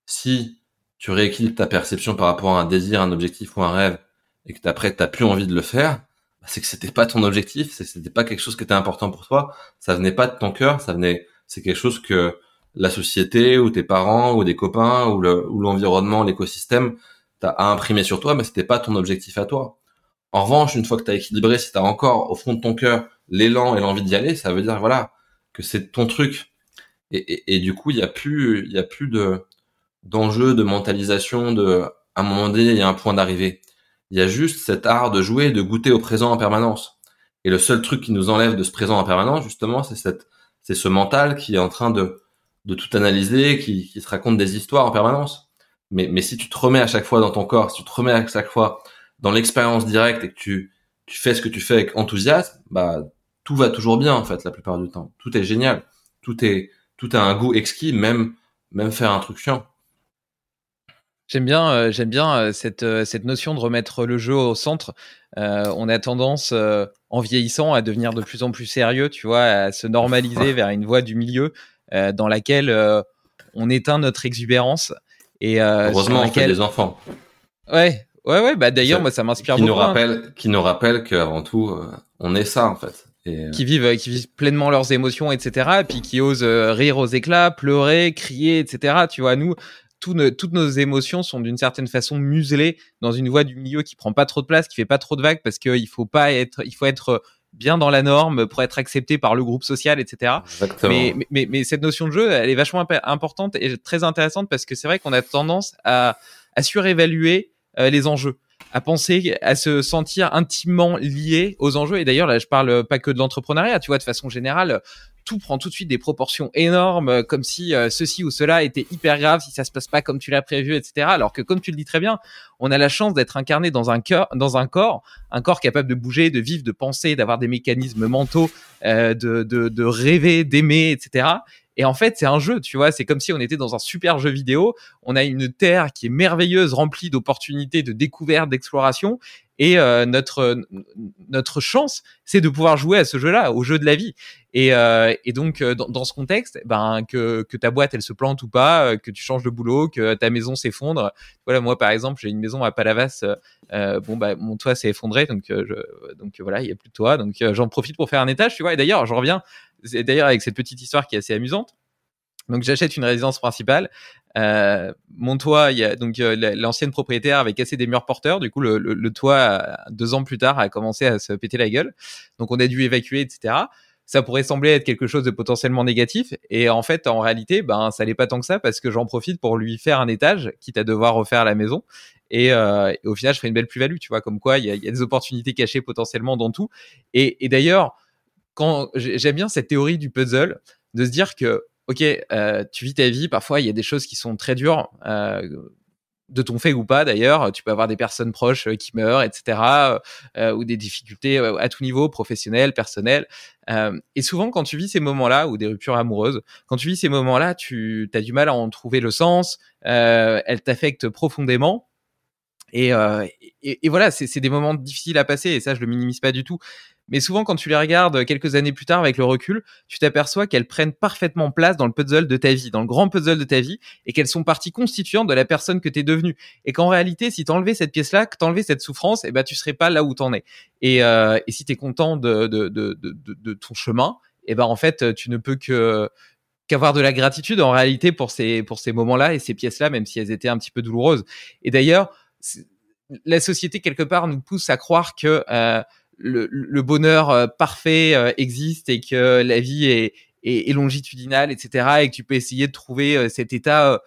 [SPEAKER 5] si tu rééquilibres ta perception par rapport à un désir, un objectif ou un rêve et que après t'as plus envie de le faire, c'est que c'était pas ton objectif, c'est que c'était pas quelque chose qui était important pour toi, ça venait pas de ton cœur, ça venait c'est quelque chose que la société ou tes parents ou des copains ou l'environnement, l'écosystème t'as à imprimer sur toi, mais c'était pas ton objectif à toi. En revanche, une fois que tu as équilibré, si tu as encore au fond de ton cœur l'élan et l'envie d'y aller, ça veut dire voilà que c'est ton truc. Et, et, du coup, il y a plus, il y a plus de d'enjeu, de mentalisation, de à un moment donné, il y a un point d'arrivée. Il y a juste cet art de jouer, de goûter au présent en permanence. Et le seul truc qui nous enlève de ce présent en permanence, justement, c'est cette, c'est ce mental qui est en train de de tout analyser, qui, qui se raconte des histoires en permanence Mais, mais si tu te remets à chaque fois dans ton corps, si tu te remets à chaque fois dans l'expérience directe et que tu, tu fais ce que tu fais avec enthousiasme, bah, tout va toujours bien, en fait, la plupart du temps. Tout est génial. Tout est, tout a un goût exquis, même, même faire un truc chiant.
[SPEAKER 6] J'aime bien, euh, j'aime bien euh, cette, euh, cette notion de remettre le jeu au centre. on a tendance, en vieillissant, à devenir de plus en plus sérieux, tu vois, à se normaliser (laughs) vers une voie du milieu dans laquelle on éteint notre exubérance. Et,
[SPEAKER 5] Heureusement, on fait des enfants.
[SPEAKER 6] Ouais, ouais, ouais. Bah d'ailleurs, moi, ça m'inspire
[SPEAKER 5] beaucoup.
[SPEAKER 6] Nous
[SPEAKER 5] hein. rappelle, Qui nous rappelle qu'avant tout, on est ça en fait.
[SPEAKER 6] Et... Qui vivent, qui vivent pleinement leurs émotions, etc. Et puis qui osent rire aux éclats, pleurer, crier, etc. Tu vois, nous, toutes nos émotions sont d'une certaine façon muselées dans une voie du milieu qui prend pas trop de place, qui fait pas trop de vagues parce qu'il faut pas être, il faut être bien dans la norme pour être accepté par le groupe social, etc. Mais, mais, mais, cette notion de jeu, elle est vachement importante et très intéressante parce que c'est vrai qu'on a tendance à, à surévaluer euh, les enjeux à penser, à se sentir intimement lié aux enjeux. Et d'ailleurs, là, je parle pas que de l'entrepreneuriat, tu vois, de façon générale, tout prend tout de suite des proportions énormes, euh, comme si euh, ceci ou cela était hyper grave si ça se passe pas comme tu l'as prévu, etc. Alors que comme tu le dis très bien, on a la chance d'être incarné dans un cœur, dans un corps, un corps capable de bouger, de vivre, de penser, d'avoir des mécanismes mentaux, euh, de, de, de rêver, d'aimer, etc. Et en fait, c'est un jeu, tu vois. C'est comme si on était dans un super jeu vidéo. On a une terre qui est merveilleuse, remplie d'opportunités, de découvertes, d'exploration. Et euh, notre notre chance, c'est de pouvoir jouer à ce jeu-là, au jeu de la vie. Et, euh, et donc euh, dans, ce contexte, ben que, que ta boîte elle se plante ou pas, euh, que tu changes de boulot, que ta maison s'effondre. Voilà, moi par exemple, j'ai une maison à Palavas. Euh, bon bah mon toit s'est effondré, donc je, donc voilà, il y a plus de toit. Donc j'en profite pour faire un étage, tu vois. Et d'ailleurs, je reviens d'ailleurs avec cette petite histoire qui est assez amusante. Donc j'achète une résidence principale. Euh, mon toit, donc euh, l'ancienne propriétaire avait cassé des murs porteurs. Du coup, le, toit deux ans plus tard a commencé à se péter la gueule. Donc on a dû évacuer, etc. Ça pourrait sembler être quelque chose de potentiellement négatif, et en fait, en réalité, ben ça n'est pas tant que ça parce que j'en profite pour lui faire un étage, quitte à devoir refaire la maison. Et, euh, au final, je ferai une belle plus-value, tu vois, comme quoi il y a, des opportunités cachées potentiellement dans tout. Et, et d'ailleurs, quand j'aime bien cette théorie du puzzle, de se dire que ok, euh, tu vis ta vie, parfois il y a des choses qui sont très dures, euh, de ton fait ou pas d'ailleurs, tu peux avoir des personnes proches euh, qui meurent, etc., ou des difficultés à tout niveau, professionnel, personnel. et souvent quand tu vis ces moments-là, ou des ruptures amoureuses, quand tu vis ces moments-là, tu as du mal à en trouver le sens, elles t'affectent profondément. Et, voilà, c'est des moments difficiles à passer, et ça, je le minimise pas du tout. Mais souvent, quand tu les regardes quelques années plus tard avec le recul, tu t'aperçois qu'elles prennent parfaitement place dans le puzzle de ta vie, dans le grand puzzle de ta vie, et qu'elles sont partie constituante de la personne que tu es devenue. Et qu'en réalité, si t'enlevais cette pièce-là, que t'enlevais cette souffrance, eh ben, tu serais pas là où t'en es. Et, euh, et si t'es content de, ton chemin, eh ben, en fait, tu ne peux que, qu'avoir de la gratitude en réalité pour ces, pour ces moments-là et ces pièces-là, même si elles étaient un petit peu douloureuses. Et d'ailleurs, la société quelque part nous pousse à croire que euh, le, bonheur euh, parfait euh, existe et que la vie est, est, longitudinale, etc. Et que tu peux essayer de trouver euh, cet état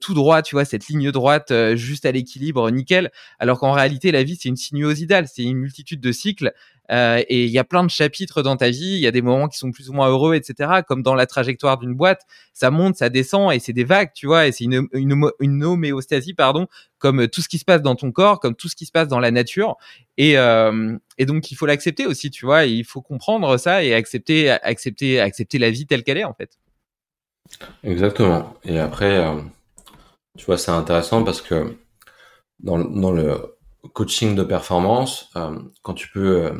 [SPEAKER 6] tout droit, tu vois, cette ligne droite juste à l'équilibre, nickel. Alors qu'en réalité, la vie, c'est une sinuosidale, c'est une multitude de cycles euh, et il y a plein de chapitres dans ta vie, il y a des moments qui sont plus ou moins heureux, etc. Comme dans la trajectoire d'une boîte, ça monte, ça descend et c'est des vagues, tu vois, et c'est une, une, une homéostasie, pardon, comme tout ce qui se passe dans ton corps, comme tout ce qui se passe dans la nature. Et, euh, et donc il faut l'accepter aussi, tu vois, il faut comprendre ça et accepter, accepter, accepter la vie telle qu'elle est en fait.
[SPEAKER 5] Exactement. Et après, euh, tu vois, c'est intéressant parce que dans, dans le coaching de performance, euh, quand tu peux euh,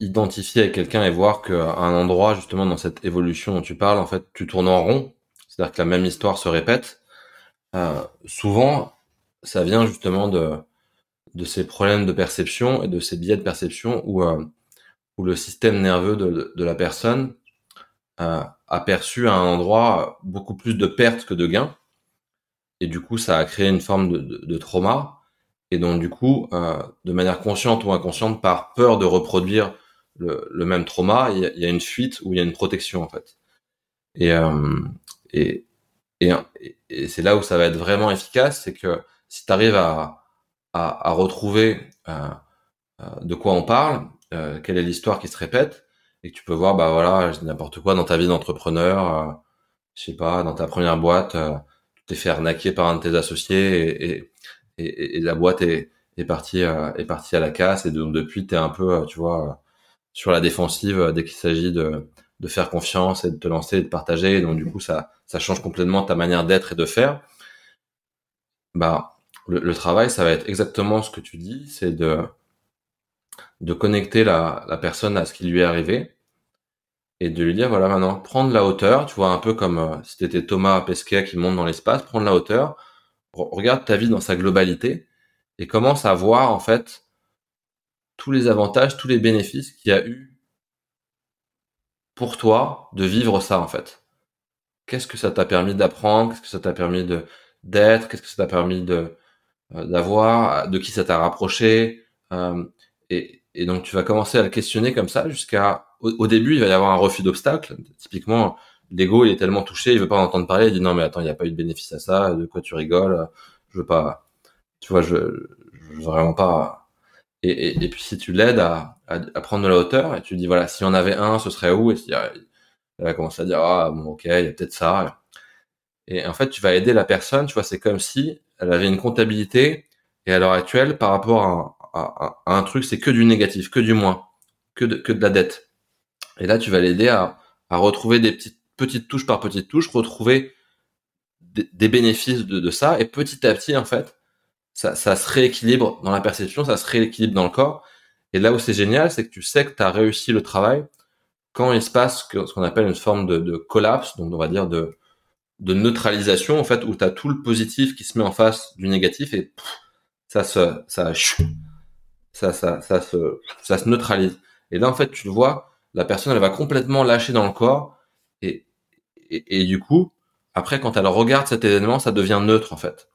[SPEAKER 5] identifier avec quelqu'un et voir qu'à un endroit, justement, dans cette évolution dont tu parles, en fait, tu tournes en rond, c'est-à-dire que la même histoire se répète, euh, souvent, ça vient justement de, de ces problèmes de perception et de ces biais de perception où, euh, où le système nerveux de, de la personne euh, a perçu à un endroit beaucoup plus de pertes que de gains. Et du coup, ça a créé une forme de, de, trauma. Et donc, du coup, de manière consciente ou inconsciente, par peur de reproduire le, même trauma, il y, a, une fuite ou il y a une protection en fait. Et, euh, et, et, et c'est là où ça va être vraiment efficace, c'est que si tu arrives à, à, à retrouver euh, euh, de quoi on parle, euh, quelle est l'histoire qui se répète, et que tu peux voir, bah voilà, n'importe quoi dans ta vie d'entrepreneur, euh, je sais pas, dans ta première boîte, t'es fait arnaquer par un de tes associés et, et, et, la boîte est, est partie est partie à la casse et donc depuis t'es un peu tu vois sur la défensive dès qu'il s'agit de de faire confiance et de te lancer et de partager. donc du coup, ça, ça change complètement ta manière d'être et de faire. Bah, le, travail, ça va être exactement ce que tu dis, c'est de de connecter la, la personne à ce qui lui est arrivé et de lui dire voilà maintenant prendre la hauteur, tu vois un peu comme euh, si c'était Thomas Pesquet qui monte dans l'espace, prendre la hauteur, regarde ta vie dans sa globalité et commence à voir en fait tous les avantages, tous les bénéfices qu'il y a eu pour toi de vivre ça en fait. Qu'est-ce que ça t'a permis d'apprendre? Qu'est-ce que ça t'a permis d'être? Qu'est-ce que ça t'a permis euh, d'avoir? De qui ça t'a rapproché? Euh, et, donc tu vas commencer à le questionner comme ça jusqu'à au, début il va y avoir un refus d'obstacle. Typiquement l'ego il est tellement touché il veut pas en entendre parler il dit non mais attends il n'y a pas eu de bénéfice à ça de quoi tu rigoles? Je veux pas tu vois je, je veux vraiment pas et, et, puis si tu l'aides à, à, prendre de la hauteur et tu dis voilà si on avait un ce serait où? Et elle va commencer à dire ah bon ok il y a peut-être ça. Et en fait tu vas aider la personne tu vois c'est comme si elle avait une comptabilité et à l'heure actuelle par rapport à, à, un truc c'est que du négatif que du moins que de, que de la dette. Et là tu vas l'aider à, à retrouver des petites petites touches par petites touches retrouver des, des bénéfices de, de ça. Et petit à petit en fait ça, ça se rééquilibre dans la perception, ça se rééquilibre dans le corps. Et là où c'est génial, c'est que tu sais que tu as réussi le travail quand il se passe ce qu'on appelle une forme de, de, collapse, donc on va dire de, de neutralisation, en fait, où tu as tout le positif qui se met en face du négatif et ça se ça, ça, ça, ça, se, ça se neutralise. Et là, en fait, tu le vois, la personne, elle va complètement lâcher dans le corps et, et du coup, après, quand elle regarde cet événement, ça devient neutre, en fait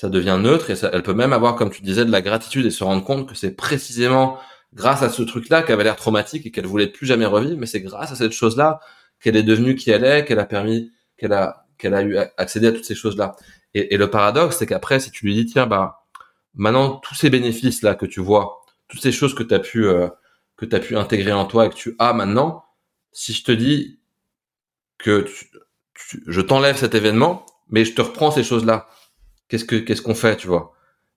[SPEAKER 5] ça devient neutre et ça, elle peut même avoir, comme tu disais, de la gratitude et se rendre compte que c'est précisément grâce à ce truc-là qui avait l'air traumatique et qu'elle voulait plus jamais revivre, mais c'est grâce à cette chose-là qu'elle est devenue qui elle est, qu'elle a permis, qu'elle a, qu'elle a eu accédé à toutes ces choses-là. Et, le paradoxe, c'est qu'après, si tu lui dis, tiens, bah, maintenant, tous ces bénéfices-là que tu vois, toutes ces choses que tu as pu, euh, que tu pu intégrer en toi et que tu as maintenant, si je te dis que je t'enlève cet événement, mais je te reprends ces choses-là, qu'est-ce que qu'est-ce qu'on fait, tu vois?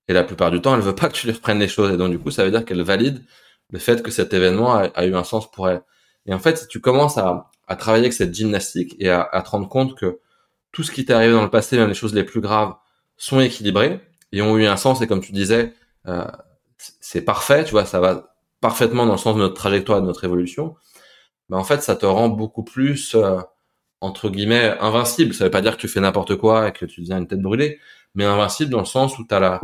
[SPEAKER 5] Et la plupart du temps, elle veut pas que tu lui reprennes les choses, et donc du coup, ça veut dire qu'elle valide le fait que cet événement a, eu un sens pour elle. Et en fait, si tu commences à, à travailler avec cette gymnastique et à, à te rendre compte que tout ce qui t'est arrivé dans le passé, même les choses les plus graves, sont équilibrées et ont eu un sens, et comme tu disais, euh, c'est parfait, tu vois, ça va parfaitement dans le sens de notre trajectoire et de notre évolution. Mais en fait, ça te rend beaucoup plus euh, entre guillemets invincible. Ça veut pas dire que tu fais n'importe quoi et que tu deviens une tête brûlée, mais invincible dans le sens où tu as,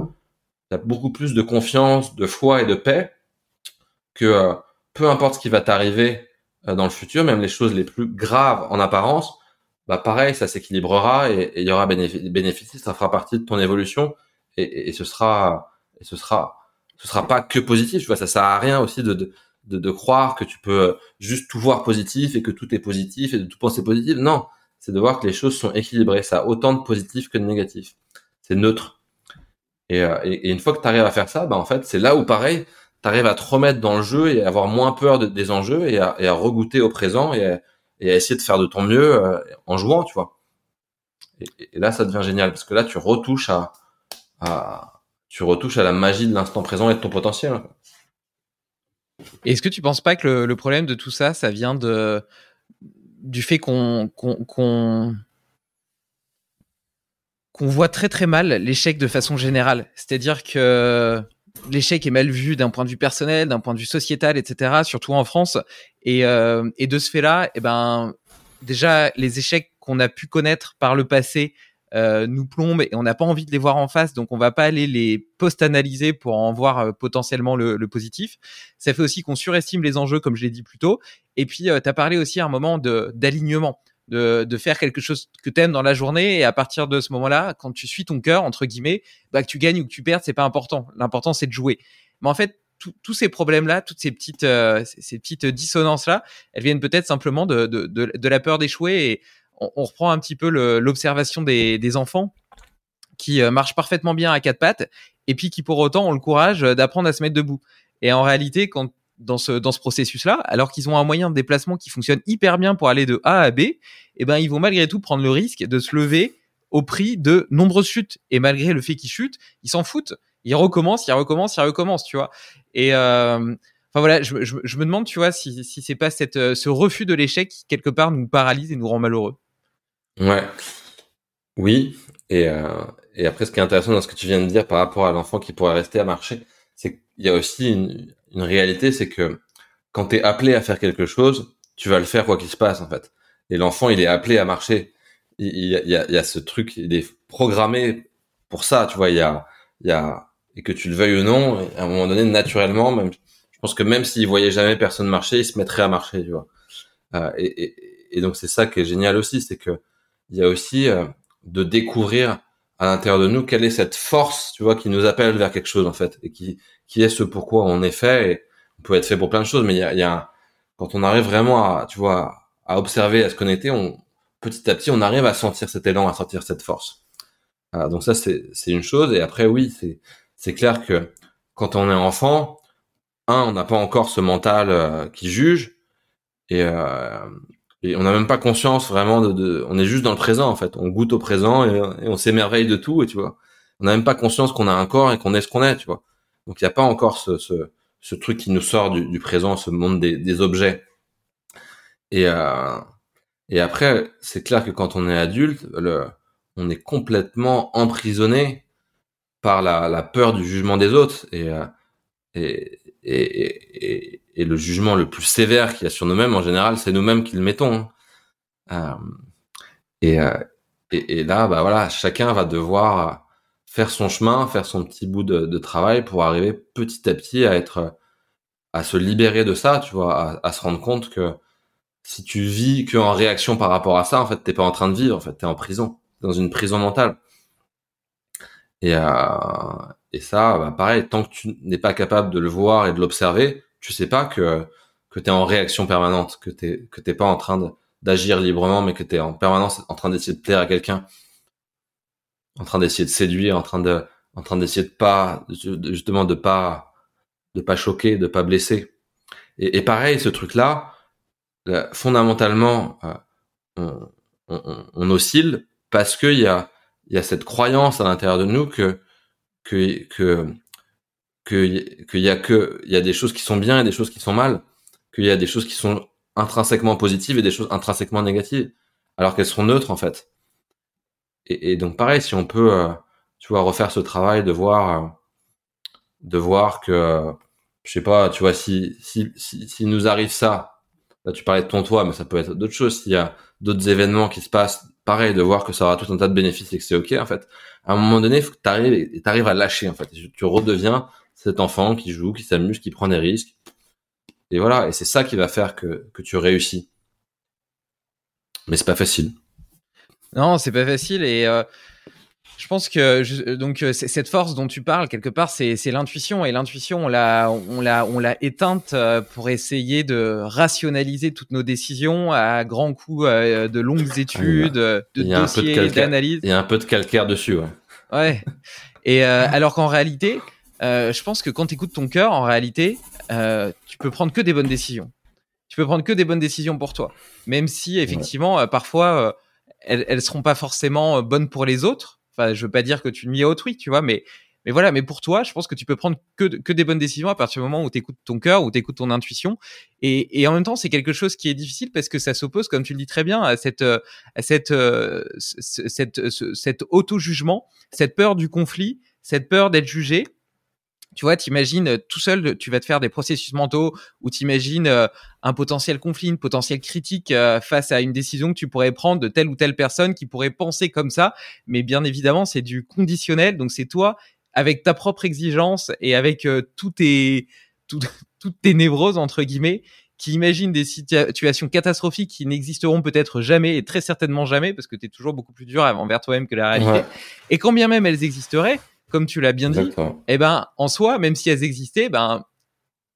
[SPEAKER 5] as beaucoup plus de confiance, de foi et de paix que euh, peu importe ce qui va t'arriver euh, dans le futur, même les choses les plus graves en apparence, bah pareil, ça s'équilibrera et il y aura bénéfice, bénéfice, ça fera partie de ton évolution et, ce sera ce sera ce sera pas que positif, tu vois, ça sert à rien aussi de, de de, de, croire que tu peux juste tout voir positif et que tout est positif et de tout penser positif. Non, c'est de voir que les choses sont équilibrées. Ça a autant de positif que de négatif c'est neutre. Euh, et, une fois que tu arrives à faire ça, bah en fait, c'est là où pareil, tu arrives à te remettre dans le jeu et à avoir moins peur de, des enjeux et à, et regoûter au présent et à, essayer de faire de ton mieux euh, en jouant, tu vois. Et, là, ça devient génial parce que là, tu retouches à, tu retouches à la magie de l'instant présent et de ton potentiel.
[SPEAKER 6] Est-ce que tu penses pas que le, le, problème de tout ça, ça vient de du fait qu'on qu'on qu'on voit très très mal l'échec de façon générale. C'est-à-dire que l'échec est mal vu d'un point de vue personnel, d'un point de vue sociétal, etc. Surtout en France. Et, euh, et de ce fait-là, eh ben déjà les échecs qu'on a pu connaître par le passé euh, nous plombent et on n'a pas envie de les voir en face, donc on va pas aller les post-analyser pour en voir euh, potentiellement le, positif. Ça fait aussi qu'on surestime les enjeux, comme je l'ai dit plus tôt. Et puis, euh, tu as parlé aussi à un moment d'alignement de, de faire quelque chose que tu aimes dans la journée et à partir de ce moment-là, quand tu suis ton cœur entre guillemets, bah que tu gagnes ou que tu perdes, c'est pas important. L'important c'est de jouer. Mais en fait, tous ces problèmes-là, toutes ces petites, euh, ces petites dissonances-là, elles viennent peut-être simplement de, de, de, la peur d'échouer. Et on, reprend un petit peu l'observation des, des, enfants qui euh, marchent parfaitement bien à quatre pattes et puis qui pour autant ont le courage d'apprendre à se mettre debout. Et en réalité, quand dans ce, dans ce processus-là, alors qu'ils ont un moyen de déplacement qui fonctionne hyper bien pour aller de A à B, eh ben, ils vont malgré tout prendre le risque de se lever au prix de nombreuses chutes. Et malgré le fait qu'ils chutent, ils s'en foutent. Ils recommencent, ils recommencent, ils recommencent, tu vois. Et euh, enfin voilà, je, me demande, tu vois, si, si c'est pas cette, euh, ce refus de l'échec qui quelque part nous paralyse et nous rend malheureux.
[SPEAKER 5] Ouais. Oui. Et, euh, et après, ce qui est intéressant dans ce que tu viens de dire par rapport à l'enfant qui pourrait rester à marcher, c'est qu'il y a aussi une, une réalité, c'est que quand tu es appelé à faire quelque chose, tu vas le faire quoi qu'il se passe en fait. Et l'enfant, il est appelé à marcher. Il, il, y a, il, y a, ce truc, il est programmé pour ça, tu vois. Il y a, il y a et que tu le veuilles ou non, à un moment donné, naturellement, même, je pense que même s'il voyait jamais personne marcher, il se mettrait à marcher, tu vois. Euh, et, et, et, donc c'est ça qui est génial aussi, c'est que il y a aussi euh, de découvrir à l'intérieur de nous quelle est cette force, tu vois, qui nous appelle vers quelque chose en fait, et qui qui est ce pourquoi on est fait. Et on peut être fait pour plein de choses, mais il y a, y a quand on arrive vraiment à, tu vois, à observer, à se connecter, on, petit à petit, on arrive à sentir cet élan, à sentir cette force. Donc ça, c'est, c'est une chose. Et après, oui, c'est, c'est clair que quand on est enfant, un, on n'a pas encore ce mental euh, qui juge, et, euh, et on n'a même pas conscience vraiment de, de, on est juste dans le présent en fait. On goûte au présent et, et on s'émerveille de tout, et tu vois, on n'a même pas conscience qu'on a un corps et qu'on est ce qu'on est, tu vois. Donc il n'y a pas encore ce, truc qui nous sort du, présent, ce monde des, objets. Et, euh, et après, c'est clair que quand on est adulte, on est complètement emprisonné par la, peur du jugement des autres et, euh, et, le jugement le plus sévère qu'il y a sur nous-mêmes, en général, c'est nous-mêmes qui le mettons. Hein. Euh, et, là, bah chacun va devoir faire son chemin, faire son petit bout de, travail pour arriver petit à petit à être, à se libérer de ça, tu vois, à, à se rendre compte que si tu vis que en réaction par rapport à ça, en fait, t'es pas en train de vivre, en fait, t'es en prison, dans une prison mentale. Et, euh, et ça, bah, pareil, tant que tu n'es pas capable de le voir et de l'observer, tu sais pas que que t'es en réaction permanente, que t'es que t'es pas en train d'agir librement, mais que t'es en permanence en train d'essayer de plaire à quelqu'un, en train d'essayer de séduire, en train de en train d'essayer de pas justement de pas de pas choquer, de pas blesser. Et, et pareil, ce truc-là, fondamentalement, euh, on, on, on, oscille parce qu'il y a, y a cette croyance à l'intérieur de nous que que que qu'il y a que il y a des choses qui sont bien et des choses qui sont mal, qu'il y a des choses qui sont intrinsèquement positives et des choses intrinsèquement négatives, alors qu'elles sont neutres en fait. Et, et, donc pareil, si on peut, euh, tu vois, refaire ce travail de voir, euh, de voir que, je sais pas, tu vois, si si si, nous arrive ça, tu parlais de ton toit, mais ça peut être d'autres choses. S'il y a d'autres événements qui se passent, pareil, de voir que ça aura tout un tas de bénéfices et que c'est ok, en fait. À un moment donné, faut que tu arrives, arrives à lâcher, en fait. Tu redeviens cet enfant qui joue, qui s'amuse, qui prend des risques. Et voilà. Et c'est ça qui va faire que, que tu réussis. Mais c'est pas facile.
[SPEAKER 6] Non, c'est pas facile. Et, euh, je pense que je, donc euh, cette force dont tu parles quelque part, c'est l'intuition et l'intuition on l'a on l'a on l'a éteinte euh, pour essayer de rationaliser toutes nos décisions à grands coups de longues études, de dossiers, d'analyse.
[SPEAKER 5] Il y a un peu de calcaire dessus, ouais.
[SPEAKER 6] Ouais. Et alors qu'en réalité, je pense que quand tu écoutes ton cœur, en réalité, tu peux prendre que des bonnes décisions. Tu peux prendre que des bonnes décisions pour toi, même si effectivement parfois elles, elles seront pas forcément bonnes pour les autres Enfin, je veux pas dire que tu nuis à autrui, tu vois, mais mais voilà, mais pour toi, je pense que tu peux prendre que, que des bonnes décisions à partir du moment où tu écoutes ton cœur, où tu écoutes ton intuition. Et, et en même temps, c'est quelque chose qui est difficile parce que ça s'oppose, comme tu le dis très bien, à cette, à cette, euh, cette, cet auto-jugement, cette peur du conflit, cette peur d'être jugé tu vois, t'imagines euh, tout seul, tu vas te faire des processus mentaux où t'imagines euh, un potentiel conflit, une potentielle critique euh, face à une décision que tu pourrais prendre de telle ou telle personne qui pourrait penser comme ça. Mais bien évidemment, c'est du conditionnel. Donc c'est toi avec ta propre exigence et avec tout tes, tout, (laughs) toutes tes névroses entre guillemets qui imaginent des situations catastrophiques qui n'existeront peut-être jamais et très certainement jamais parce que tu es toujours beaucoup plus dur envers toi-même que la réalité. Et quand bien même elles existeraient, comme tu l'as bien dit, eh ben, en soi, même si elles existaient, ben,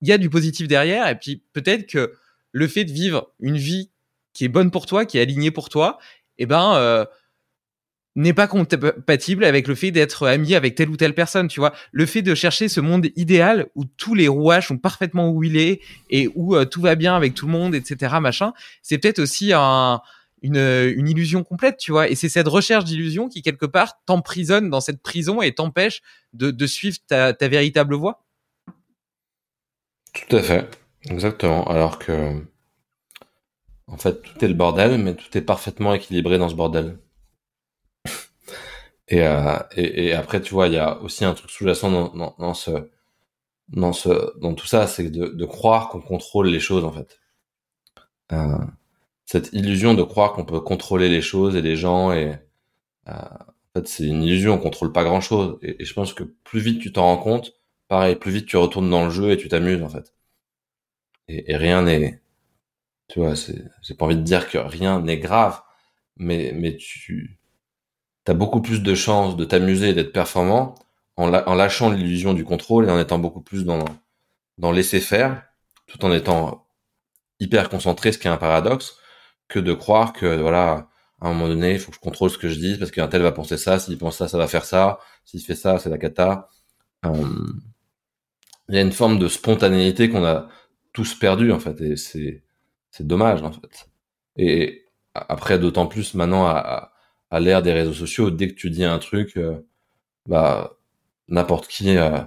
[SPEAKER 6] il y a du positif derrière. Et puis, peut-être que le fait de vivre une vie qui est bonne pour toi, qui est alignée pour toi, eh ben, euh, n'est pas compatible avec le fait d'être ami avec telle ou telle personne, tu vois. Le fait de chercher ce monde idéal où tous les rouages sont parfaitement huilés et où euh, tout va bien avec tout le monde, etc., machin, c'est peut-être aussi un, une, une illusion complète, tu vois. Et c'est cette recherche d'illusion qui, quelque part, t'emprisonne dans cette prison et t'empêche de, suivre ta, ta véritable voie.
[SPEAKER 5] Tout à fait. Exactement. Alors que, en fait, tout est le bordel, mais tout est parfaitement équilibré dans ce bordel. Et, euh, après, tu vois, il y a aussi un truc sous-jacent dans, ce, dans, ce, dans tout ça, c'est de, de croire qu'on contrôle les choses, en fait. Euh, cette illusion de croire qu'on peut contrôler les choses et les gens, et euh, en fait, c'est une illusion, on contrôle pas grand-chose. Et, et, je pense que plus vite tu t'en rends compte, pareil, plus vite tu retournes dans le jeu et tu t'amuses, en fait. Et, rien n'est, tu vois, j'ai pas envie de dire que rien n'est grave, mais, mais tu, t'as beaucoup plus de chances de t'amuser et d'être performant en, en lâchant l'illusion du contrôle et en étant beaucoup plus dans, dans laisser faire, tout en étant hyper concentré, ce qui est un paradoxe, que de croire que voilà, à un moment donné, il faut que je contrôle ce que je dis parce qu'un tel va penser ça, s'il pense ça, ça va faire ça, s'il fait ça, c'est la cata. Euh, il y a une forme de spontanéité qu'on a tous perdu en fait, et c'est c'est dommage en fait. Et après, d'autant plus maintenant à, l'ère des réseaux sociaux, dès que tu dis un truc, euh, bah n'importe qui euh,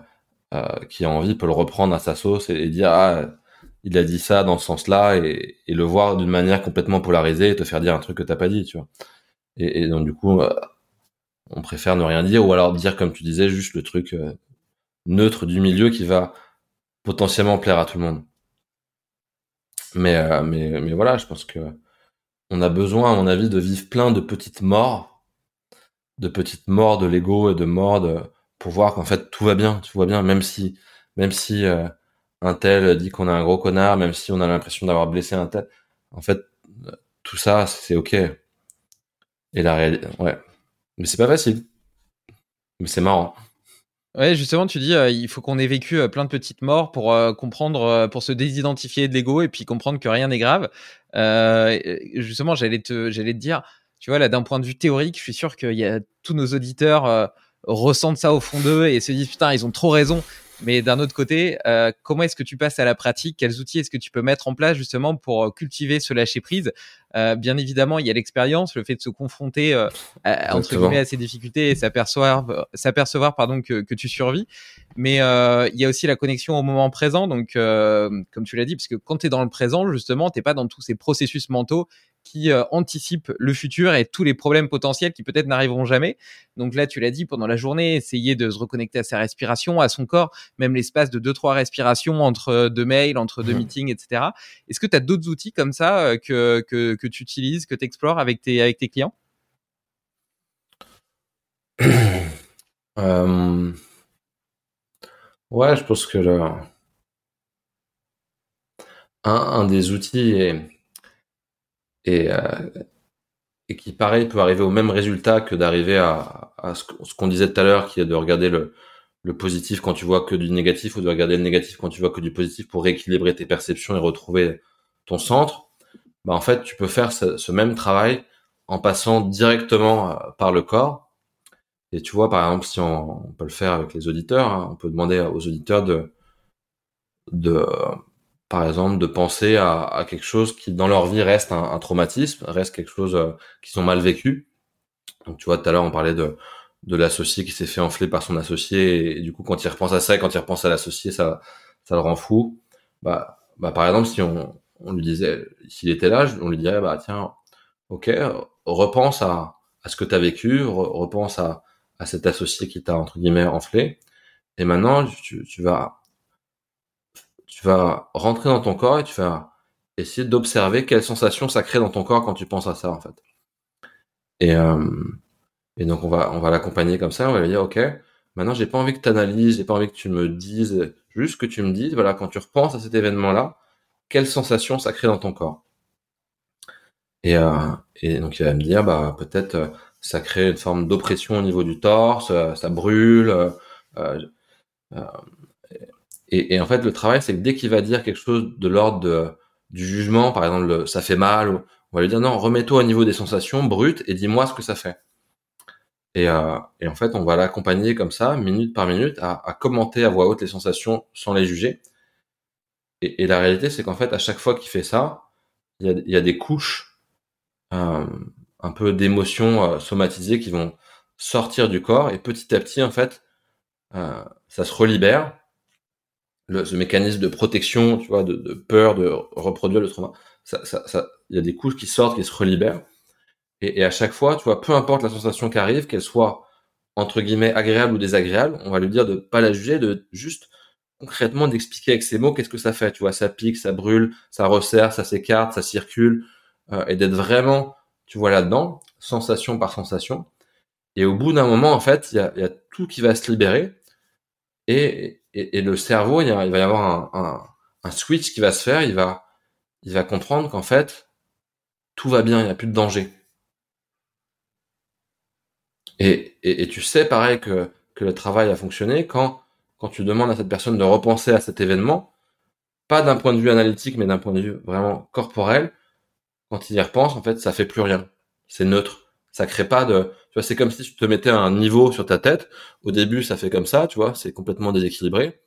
[SPEAKER 5] qui a envie peut le reprendre à sa sauce et, dire ah il a dit ça dans ce sens-là et, et, le voir d'une manière complètement polarisée et te faire dire un truc que t'as pas dit, tu vois. Et, donc du coup, on préfère ne rien dire ou alors dire comme tu disais juste le truc neutre du milieu qui va potentiellement plaire à tout le monde. Mais mais mais voilà, je pense que on a besoin, à mon avis, de vivre plein de petites morts, de petites morts de l'ego et de morts de, pour voir qu'en fait tout va bien, tu vois bien, même si, même si euh, un tel dit qu'on est un gros connard, même si on a l'impression d'avoir blessé un tel, en fait, tout ça, c'est ok. Et la réalité, ouais. Mais c'est pas facile. Mais c'est marrant.
[SPEAKER 6] Ouais, justement, tu dis, euh, il faut qu'on ait vécu euh, plein de petites morts pour euh, comprendre, pour se désidentifier de l'ego et puis comprendre que rien n'est grave. justement, j'allais te, j'allais te dire, tu vois, là, d'un point de vue théorique, je suis sûr qu'il y a tous nos auditeurs ressentent ça au fond d'eux et se disent, putain, ils ont trop raison. Mais d'un autre côté, euh, comment est-ce que tu passes à la pratique? Quels outils est-ce que tu peux mettre en place justement pour euh, cultiver ce lâcher prise euh, Bien évidemment, il y a l'expérience, le fait de se confronter euh, à, entre guillemets à ces difficultés et s'apercevoir, s'apercevoir pardon que, que, tu survis. Mais euh, il y a aussi la connexion au moment présent. Donc, comme tu l'as dit, parce que quand tu es dans le présent, justement, t'es pas dans tous ces processus mentaux qui euh, anticipe le futur et tous les problèmes potentiels qui peut-être n'arriveront jamais. Donc là, tu l'as dit, pendant la journée, essayer de se reconnecter à sa respiration, à son corps, même l'espace de deux, trois respirations entre deux mails, entre deux mmh. meetings, etc. Est-ce que tu as d'autres outils comme ça que, que, que tu utilises, que tu explores avec tes, clients? (coughs)
[SPEAKER 5] Euh... Ouais, je pense que un, des outils est et, euh, et qui, pareil, peut arriver au même résultat que d'arriver à, ce qu'on disait tout à l'heure, qui est de regarder le positif quand tu vois que du négatif ou de regarder le négatif quand tu vois que du positif pour rééquilibrer tes perceptions et retrouver ton centre. Bah, en fait, tu peux faire ce, même travail en passant directement euh, par le corps. Et tu vois, par exemple, si on, peut le faire avec les auditeurs, hein, on peut demander aux auditeurs de, de par exemple, de penser à, quelque chose qui, dans leur vie, reste un, traumatisme, reste quelque chose euh, qui sont mal vécu. Donc, tu vois, tout à l'heure, on parlait de, de l'associé qui s'est fait enfler par son associé, et, du coup, quand il repense à ça, quand il repense à l'associé, ça, ça le rend fou. Bah, bah, par exemple, si on, on lui disait, s'il était là, on lui dirait, bah, tiens, ok, repense à, à ce que tu as vécu, repense à, à cet associé qui t'a, entre guillemets, enflé, et maintenant, tu, tu vas tu vas rentrer dans ton corps et tu vas essayer d'observer quelles sensations ça crée dans ton corps quand tu penses à ça en fait. Et, euh, et donc on va on va l'accompagner comme ça, on va lui dire ok, maintenant j'ai pas envie que tu analyses, j'ai pas envie que tu me dises, juste que tu me dises voilà quand tu repenses à cet événement là, quelles sensations ça crée dans ton corps. Et, euh, et donc il va me dire bah peut-être euh, ça crée une forme d'oppression au niveau du torse, euh, ça brûle. Euh, et, et, en fait, le travail, c'est que dès qu'il va dire quelque chose de l'ordre du jugement, par exemple, le, ça fait mal, on va lui dire non, remets-toi au niveau des sensations brutes et dis-moi ce que ça fait. Et, et, en fait, on va l'accompagner comme ça, minute par minute, à, à, commenter à voix haute les sensations sans les juger. Et, la réalité, c'est qu'en fait, à chaque fois qu'il fait ça, il y a, des couches un peu d'émotions somatisées qui vont sortir du corps et petit à petit en fait ça se relibère. Ce mécanisme de protection tu vois de, peur de reproduire le trauma il y a des couches qui sortent qui se relibèrent. Et, et, à chaque fois tu vois peu importe la sensation qui arrive qu'elle soit entre guillemets agréable ou désagréable on va lui dire de pas la juger de juste concrètement d'expliquer avec ces mots qu'est-ce que ça fait tu vois ça pique ça brûle ça resserre ça s'écarte ça circule euh, et d'être vraiment tu vois là-dedans sensation par sensation et au bout d'un moment, en fait, il y a, y a, tout qui va se libérer et, et, et le cerveau, il, y a, il, va y avoir un, un, un, switch qui va se faire. Il va, il va comprendre qu'en fait, tout va bien, il n'y a plus de danger. Et, et, tu sais, pareil, que, que le travail a fonctionné quand, quand tu demandes à cette personne de repenser à cet événement, pas d'un point de vue analytique, mais d'un point de vue vraiment corporel. Quand il y repense, en fait, ça fait plus rien. C'est neutre ça crée pas de tu vois c'est comme si tu te mettais un niveau sur ta tête au début ça fait comme ça tu vois c'est complètement déséquilibré